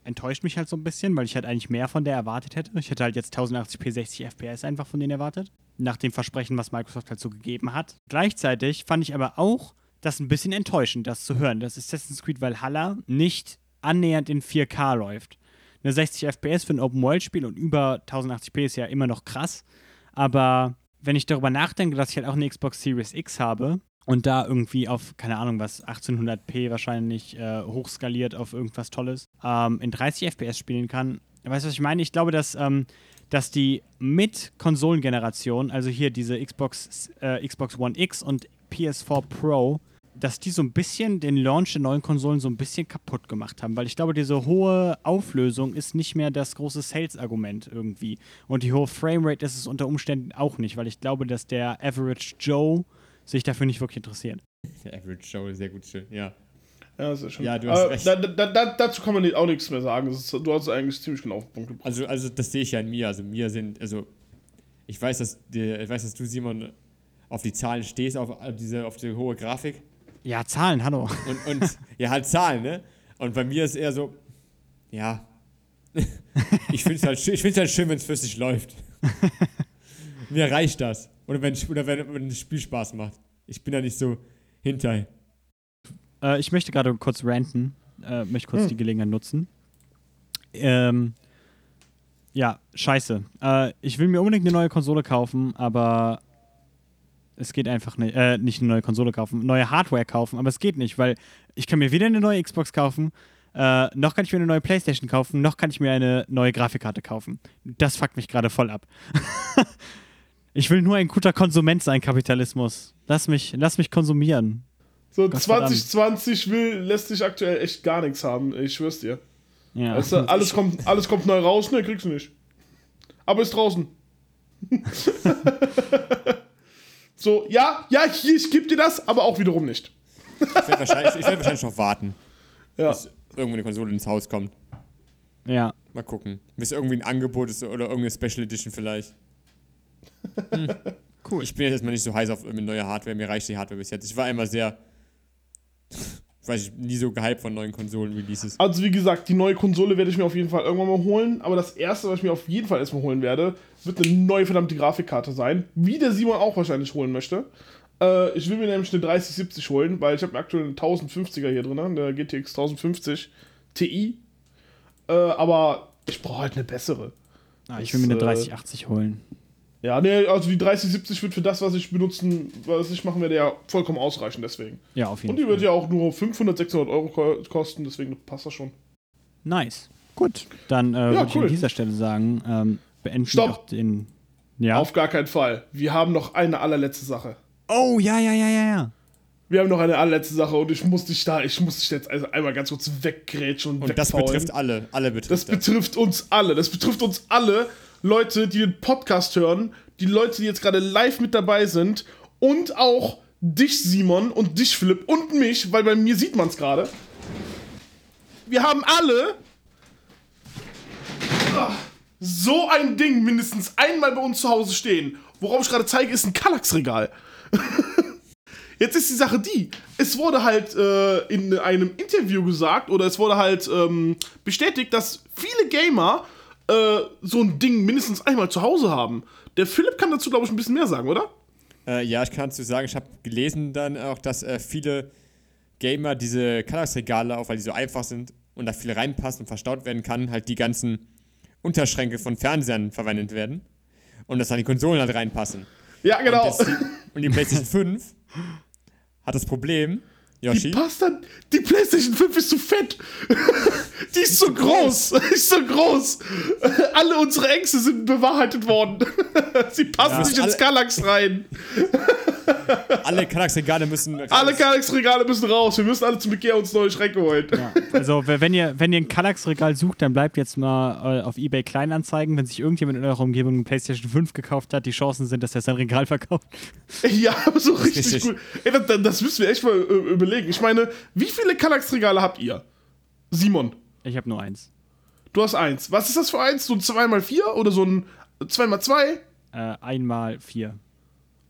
enttäuscht mich halt so ein bisschen, weil ich halt eigentlich mehr von der erwartet hätte. Ich hätte halt jetzt 1080p 60 FPS einfach von denen erwartet. Nach dem Versprechen, was Microsoft halt so gegeben hat. Gleichzeitig fand ich aber auch das ein bisschen enttäuschend, das zu hören, dass Assassin's Creed Valhalla nicht annähernd in 4K läuft. Eine 60 FPS für ein Open-World-Spiel und über 1080p ist ja immer noch krass. Aber wenn ich darüber nachdenke, dass ich halt auch eine Xbox Series X habe und da irgendwie auf, keine Ahnung was, 1800p wahrscheinlich äh, hochskaliert auf irgendwas Tolles, ähm, in 30 FPS spielen kann. Weißt du, was ich meine? Ich glaube, dass, ähm, dass die mit Konsolengeneration, also hier diese Xbox, äh, Xbox One X und PS4 Pro, dass die so ein bisschen den Launch der neuen Konsolen so ein bisschen kaputt gemacht haben, weil ich glaube, diese hohe Auflösung ist nicht mehr das große Sales-Argument irgendwie. Und die hohe Framerate ist es unter Umständen auch nicht, weil ich glaube, dass der Average Joe sich dafür nicht wirklich interessiert. Der Average Show ist sehr gut schön, ja. Ja, das ist schon. Ja, du hast recht. Da, da, da, dazu kann man auch nichts mehr sagen. Ist, du hast eigentlich ziemlich genau auf den Punkt gebracht. Also, also das sehe ich ja in mir. Also mir sind, also ich weiß, dass die, ich weiß, dass du, Simon, auf die Zahlen stehst, auf diese, auf die hohe Grafik. Ja, Zahlen, hallo. Und, und ja, halt Zahlen, ne? Und bei mir ist eher so, ja. ich finde es halt, schön- ich find's halt schön, wenn es flüssig läuft. mir reicht das. Oder wenn, oder wenn, wenn das Spiel Spaß macht. Ich bin da nicht so hinter. Äh, ich möchte gerade kurz ranten, äh, möchte kurz Hm. die Gelegenheit nutzen. Ähm, ja, scheiße. Äh, ich will mir unbedingt eine neue Konsole kaufen, aber es geht einfach nicht. Äh, nicht eine neue Konsole kaufen, neue Hardware kaufen, aber es geht nicht, weil ich kann mir weder eine neue Xbox kaufen, äh, noch kann ich mir eine neue Playstation kaufen, noch kann ich mir eine neue Grafikkarte kaufen. Das fuckt mich gerade voll ab. ich will nur ein guter Konsument sein, Kapitalismus. Lass mich, lass mich konsumieren. So, Gott verdammt. 2020 will, lässt sich aktuell echt gar nichts haben. Ich schwör's dir. Ja. Du, alles, kommt, alles kommt neu raus, ne, kriegst du nicht. Aber ist draußen. so, ja, ja, hier, ich geb dir das, aber auch wiederum nicht. Ich werde wahrscheinlich, ich werd wahrscheinlich noch warten, Ja. bis irgendwo eine Konsole ins Haus kommt. ja. Mal gucken. Bis irgendwie ein Angebot ist oder irgendeine Special Edition vielleicht. Hm. Cool. Ich bin jetzt erstmal nicht so heiß auf irgendwie neue Hardware. Mir reicht die Hardware bis jetzt. Ich war immer sehr, ich weiß nicht, nie so gehypt von neuen Konsolen-Releases. Also, wie gesagt, die neue Konsole werde ich mir auf jeden Fall irgendwann mal holen. Aber das erste, was ich mir auf jeden Fall erstmal holen werde, wird eine neue verdammte Grafikkarte sein. Wie der Simon auch wahrscheinlich holen möchte. Äh, ich will mir nämlich eine 3070 holen, weil ich habe aktuell eine 1050er hier drin, eine GTX 1050 Ti. Äh, aber ich brauche halt eine bessere. Ah, ich will mir eine Das, äh, 3080 holen. Ja, nee, also die 3070 wird für das, was ich benutzen, was ich machen werde, ja vollkommen ausreichen, deswegen. Ja, auf jeden Und die Fall. wird ja auch nur 500, 600 Euro ko kosten, deswegen passt das schon. Nice. Gut. Dann äh, würde ich cool. an dieser Stelle sagen, ähm, beenden Stopp. wir auch den. Ja. Auf gar keinen Fall. Wir haben noch eine allerletzte Sache. oh, ja, ja, ja, ja, ja. Wir haben noch eine allerletzte Sache und ich muss dich da, ich muss dich jetzt also einmal ganz kurz weggrätschen und, Und das wegfaulen. betrifft alle. Alle betrifft Das betrifft uns alle. Das betrifft uns alle Leute, die den Podcast hören, die Leute, die jetzt gerade live mit dabei sind und auch dich, Simon, und dich, Philipp, und mich, weil bei mir sieht man es gerade. Wir haben alle so ein Ding mindestens einmal bei uns zu Hause stehen. Worauf ich gerade zeige, ist ein Kallax-Regal. Jetzt ist die Sache die, es wurde halt äh, in einem Interview gesagt oder es wurde halt ähm, bestätigt, dass viele Gamer äh, so ein Ding mindestens einmal zu Hause haben. Der Philipp kann dazu, glaube ich, ein bisschen mehr sagen, oder? Äh, ja, ich kann dazu sagen, ich habe gelesen dann auch, dass äh, viele Gamer diese Kallax-Regale, auch weil die so einfach sind und da viel reinpasst und verstaut werden kann, halt die ganzen Unterschränke von Fernsehern verwendet werden. Und dass dann die Konsolen halt reinpassen. Ja, genau. Und, das, und die PlayStation 5 hat das Problem, Die Yoshi, passt dann. Die PlayStation 5 ist zu fett. Die ist so groß. Die ist so groß. Alle unsere Ängste sind bewahrheitet worden. Sie passen Ja. nicht ins Kallax rein. alle Kallax-Regale müssen raus. Alle Kallax-Regale müssen raus. Wir müssen alle zum Ikea uns neue Schränke holen. Also, w- wenn ihr, wenn ihr ein Kallax-Regal sucht, dann bleibt jetzt mal äh, auf eBay Kleinanzeigen. Wenn sich irgendjemand in eurer Umgebung eine PlayStation 5 gekauft hat, die Chancen sind, dass er sein Regal verkauft. Ja, aber so richtig richtig. gut. Ey, das, das müssen wir echt mal äh, überlegen. Ich meine, wie viele Kallax-Regale habt ihr? Simon, Ich habe nur eins. du hast eins. Was ist das für eins? So ein 2x4 oder so ein 2x2? Äh, einmal vier.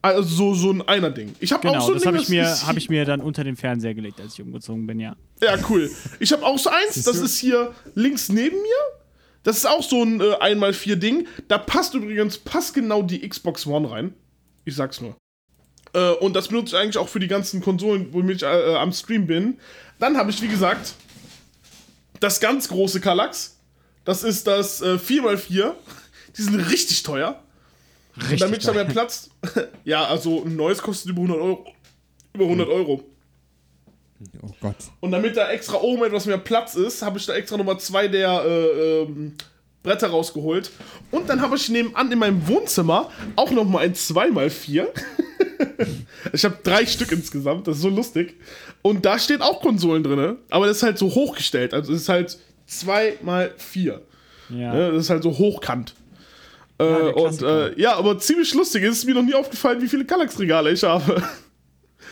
Also so, so ein Einer-Ding. Ich habe auch Genau, so ein das Ding, habe ich, mir- hab ich mir dann unter den Fernseher gelegt, als ich umgezogen bin, ja. Ja, cool. Ich habe auch so eins, das ist hier links neben mir. Das ist auch so ein äh, 1x4-Ding. Da passt übrigens passgenau die Xbox One rein. Ich sag's nur. Äh, und das benutze ich eigentlich auch für die ganzen Konsolen, womit ich äh, am Stream bin. Dann habe ich, wie gesagt, das ganz große Kallax. Das ist das äh, 4x4. Die sind richtig teuer. Richtig. Damit ich da mehr Platz. ja, also ein neues kostet über 100 Euro. Über 100 Euro. Oh Gott. Und damit da extra oben etwas mehr Platz ist, habe ich da extra nochmal zwei der äh, ähm, Bretter rausgeholt. Und dann habe ich nebenan in meinem Wohnzimmer auch nochmal ein 2x4. ich habe drei Stück insgesamt, das ist so lustig. Und da stehen auch Konsolen drin, aber das ist halt so hochgestellt. Also es ist halt 2x4. ja. Ne? Das ist halt so hochkant. Äh, der und äh, ja, aber ziemlich lustig. Es ist mir noch nie aufgefallen, wie viele Kallax-Regale ich habe.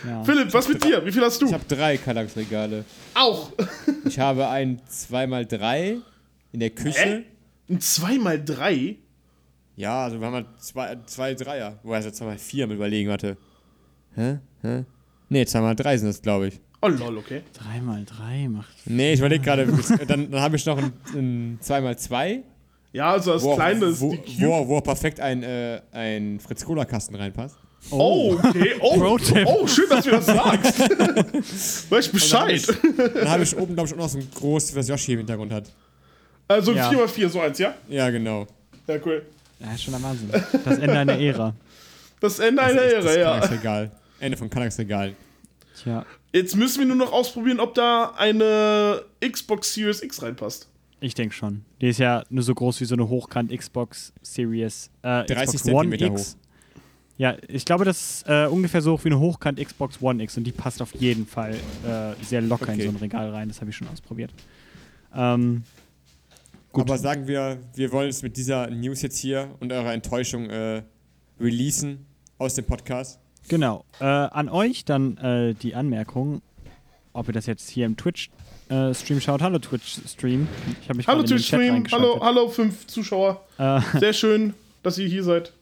ja. Philipp, was mit dir? Wie viel hast du? Ich habe drei Kallax-Regale. auch. Ich habe ein 2x3 in der Küche. Hä? Ein 2x3? Ja, also wir haben halt zwei, zwei Dreier. Wo heißt jetzt 2x4 mit überlegen, warte. Hä? Hä? Nee, 2x3 sind das, glaube ich. Oh lol, okay. Drei mal drei macht. Nee, ich überlege gerade, dann, dann habe ich noch ein, ein 2x2, Ja, also das wo, kleine ist wo, wo, wo auch perfekt ein, äh, ein Fritz-Cola-Kasten reinpasst. Oh, okay. Oh, oh, schön, dass du das sagst. Weiß ich Bescheid. Dann habe ich oben, glaube ich, auch noch so ein groß, was Yoshi im Hintergrund hat. Also ein Ja. 4x4, so eins, ja? Ja, genau. Ja, cool. Ja, ist schon der Wahnsinn. Das Ende einer Ära. Das Ende einer Das Ehre, ja. Ende von Kallax-Regal. Tja, Jetzt müssen wir nur noch ausprobieren, ob da eine Xbox Series X reinpasst. ich denke schon. Die ist ja nur so groß wie so eine Hochkant Xbox Series. Äh, 30 Xbox One X. Ja, ich glaube, das ist äh, ungefähr so hoch wie eine Hochkant Xbox One X und die passt auf jeden Fall äh, sehr locker in Okay. so ein Regal rein. Das habe ich schon ausprobiert. Ähm, Gut. Aber sagen wir, wir wollen es mit dieser News jetzt hier und eurer Enttäuschung äh, releasen aus dem Podcast. Genau. Äh, an euch dann äh, die Anmerkung, ob ihr das jetzt hier im Twitch-Stream schaut. Hallo Twitch-Stream. Ich habe mich Hallo Twitch-Stream, hallo, hallo fünf Zuschauer. Äh, Sehr schön, dass ihr hier seid.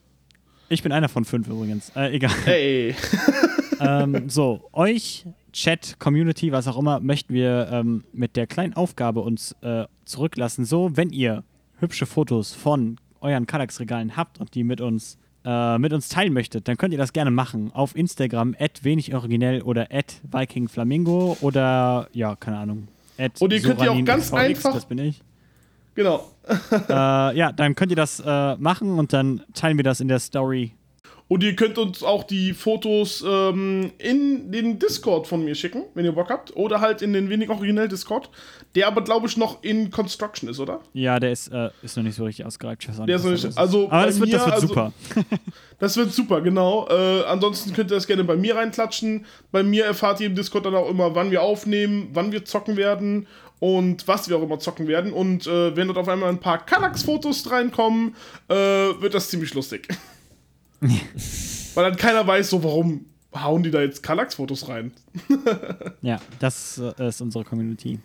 ich bin einer von fünf übrigens. Äh, egal. Hey. ähm, so, euch, Chat, Community, was auch immer, möchten wir ähm, mit der kleinen Aufgabe uns äh, zurücklassen. So, wenn ihr hübsche Fotos von euren Kallax-Regalen habt und die mit uns, äh, mit uns teilen möchtet, dann könnt ihr das gerne machen. Auf Instagram, at wenig originell oder vikingflamingo oder, ja, keine Ahnung. Und ihr könnt ja auch ganz XVX, einfach- Das bin ich. Genau. äh, ja, dann könnt ihr das äh, machen und dann teilen wir das in der Story. Und ihr könnt uns auch die Fotos ähm, in den Discord von mir schicken, wenn ihr Bock habt. Oder halt in den wenig originell Discord, der aber, glaube ich, noch in Construction ist, oder? Ja, der ist, äh, ist noch nicht so richtig ausgereift. Der ist noch nicht, also Aber das wird, das mir, wird also- super. Das wird super, genau. Äh, ansonsten könnt ihr das gerne bei mir reinklatschen. Bei mir erfahrt ihr im Discord dann auch immer, wann wir aufnehmen, wann wir zocken werden und was wir auch immer zocken werden. Und äh, wenn dort auf einmal ein paar Kallax-Fotos reinkommen, äh, wird das ziemlich lustig. Weil dann keiner weiß, so warum hauen die da jetzt Kallax-Fotos rein. Ja, das äh, ist unsere Community.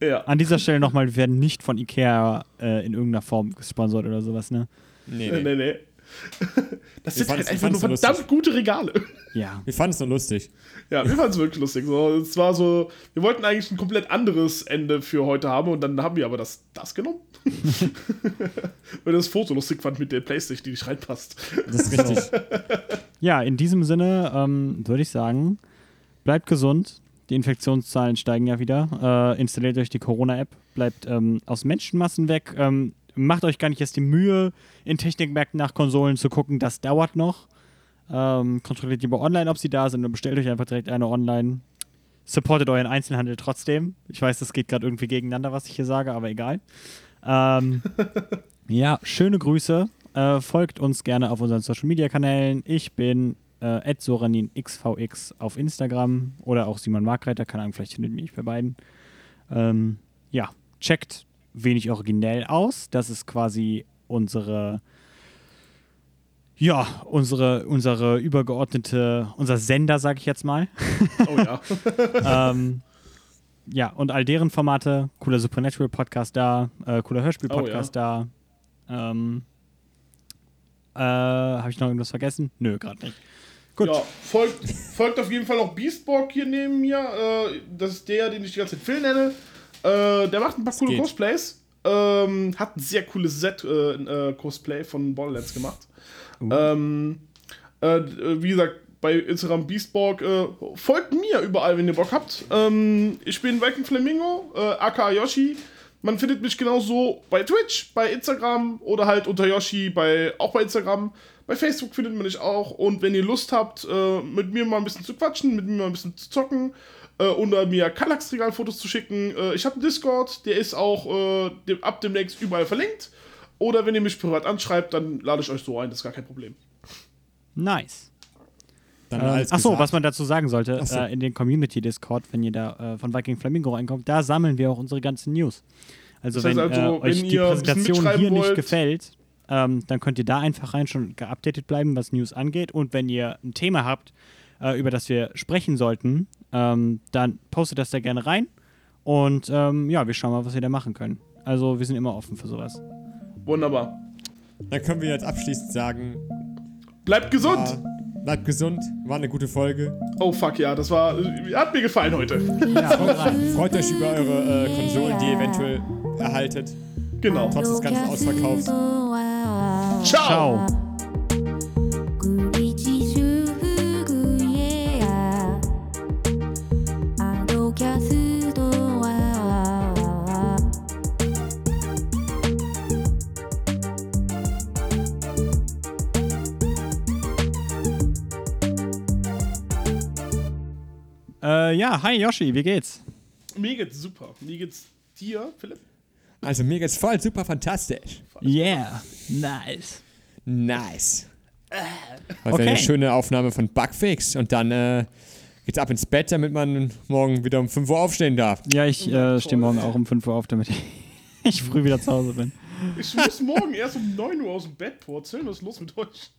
Ja. An dieser Stelle nochmal, wir werden nicht von Ikea äh, in irgendeiner Form gesponsert oder sowas, ne? Nee, Nee, nee. nee, nee. Das Wir sind halt einfach nur verdammt gute Regale. Ja. Wir fanden es nur lustig. Ja, wir fanden es wirklich lustig. So, es war so, wir wollten eigentlich ein komplett anderes Ende für heute haben und dann haben wir aber das, das genommen. Weil das Foto lustig fand mit der Playstation, die nicht reinpasst. Das ist richtig. Ja, in diesem Sinne ähm, würde ich sagen, bleibt gesund. Die Infektionszahlen steigen ja wieder. Äh, installiert euch die Corona-App. Bleibt ähm, aus Menschenmassen weg. Ähm, macht euch gar nicht erst die Mühe, in Technikmärkten nach Konsolen zu gucken. Das dauert noch. Ähm, kontrolliert lieber online, ob sie da sind und bestellt euch einfach direkt eine online. Supportet euren Einzelhandel trotzdem. Ich weiß, das geht gerade irgendwie gegeneinander, was ich hier sage, aber egal. Ähm, ja, schöne Grüße. Äh, folgt uns gerne auf unseren Social Media Kanälen. Ich bin äh, soraninxvx auf Instagram oder auch Simon Markreiter, keine Ahnung, vielleicht findet mich bei beiden. Ähm, ja, checkt wenig originell aus. Das ist quasi unsere, ja, unsere, unsere übergeordnete, unser Sender, sag ich jetzt mal. Oh ja. ähm, ja, und all deren Formate, cooler Supernatural Podcast da, äh, cooler Hörspiel Podcast da. Ähm, äh, Habe ich noch irgendwas vergessen? Nö, gerade nicht. Gut. Ja, folgt, folgt auf jeden Fall auch Beastborg hier neben mir. Äh, das ist der, den ich die ganze Zeit Phil nenne. Äh, der macht ein paar coole geht. Cosplays. Ähm, hat ein sehr cooles Set-Cosplay von Borderlands gemacht. Ähm, äh, wie gesagt, bei Instagram Beastborg. Äh, folgt mir überall, wenn ihr Bock habt. Ähm, ich bin Viking Flamingo, äh, aka Yoshi. Man findet mich genauso bei Twitch, bei Instagram oder halt unter Yoshi bei, auch bei Instagram. Bei Facebook findet man mich auch. Und wenn ihr Lust habt, äh, mit mir mal ein bisschen zu quatschen, mit mir mal ein bisschen zu zocken äh, oder mir Kallax-Regal-Fotos zu schicken, äh, ich habe einen Discord, der ist auch äh, dem, ab demnächst überall verlinkt. Oder wenn ihr mich privat anschreibt, dann lade ich euch so ein, das ist gar kein Problem. Nice. Dann Ähm, als Achso, gesagt. was man dazu sagen sollte, so. äh, in den Community-Discord, wenn ihr da äh, von Viking Flamingo reinkommt, da sammeln wir auch unsere ganzen News. Also, Das heißt wenn also, äh, euch wenn die ihr ein bisschen Präsentation hier nicht wollt- gefällt, ähm, dann könnt ihr da einfach rein schon geupdatet bleiben, was News angeht. Und wenn ihr ein Thema habt, äh, über das wir sprechen sollten, ähm, dann postet das da gerne rein. Und ähm, ja, wir schauen mal, was wir da machen können. Also, wir sind immer offen für sowas. Wunderbar. Dann können wir jetzt abschließend sagen, Bleibt gesund! ah, bleibt gesund, war eine gute Folge. Oh fuck, ja, das war. Hat mir gefallen heute. Ja. Freut euch über eure äh, Konsolen, die ihr eventuell erhaltet. Genau. Trotz des ganzen Ausverkaufs. Ciao. Ciao. Äh, ja, hi Yoshi, wie geht's? Mir geht's super. Mir geht's dir, Philipp? Also mir geht's voll super fantastisch. Yeah, nice. Nice. Heute Okay. eine schöne Aufnahme von Bugfix und dann äh, geht's ab ins Bett, damit man morgen wieder um 5 Uhr aufstehen darf. Ja, ich äh, stehe morgen auch um 5 Uhr auf, damit ich früh wieder zu Hause bin. Ich muss morgen erst um 9 Uhr aus dem Bett purzeln. Was ist los mit euch?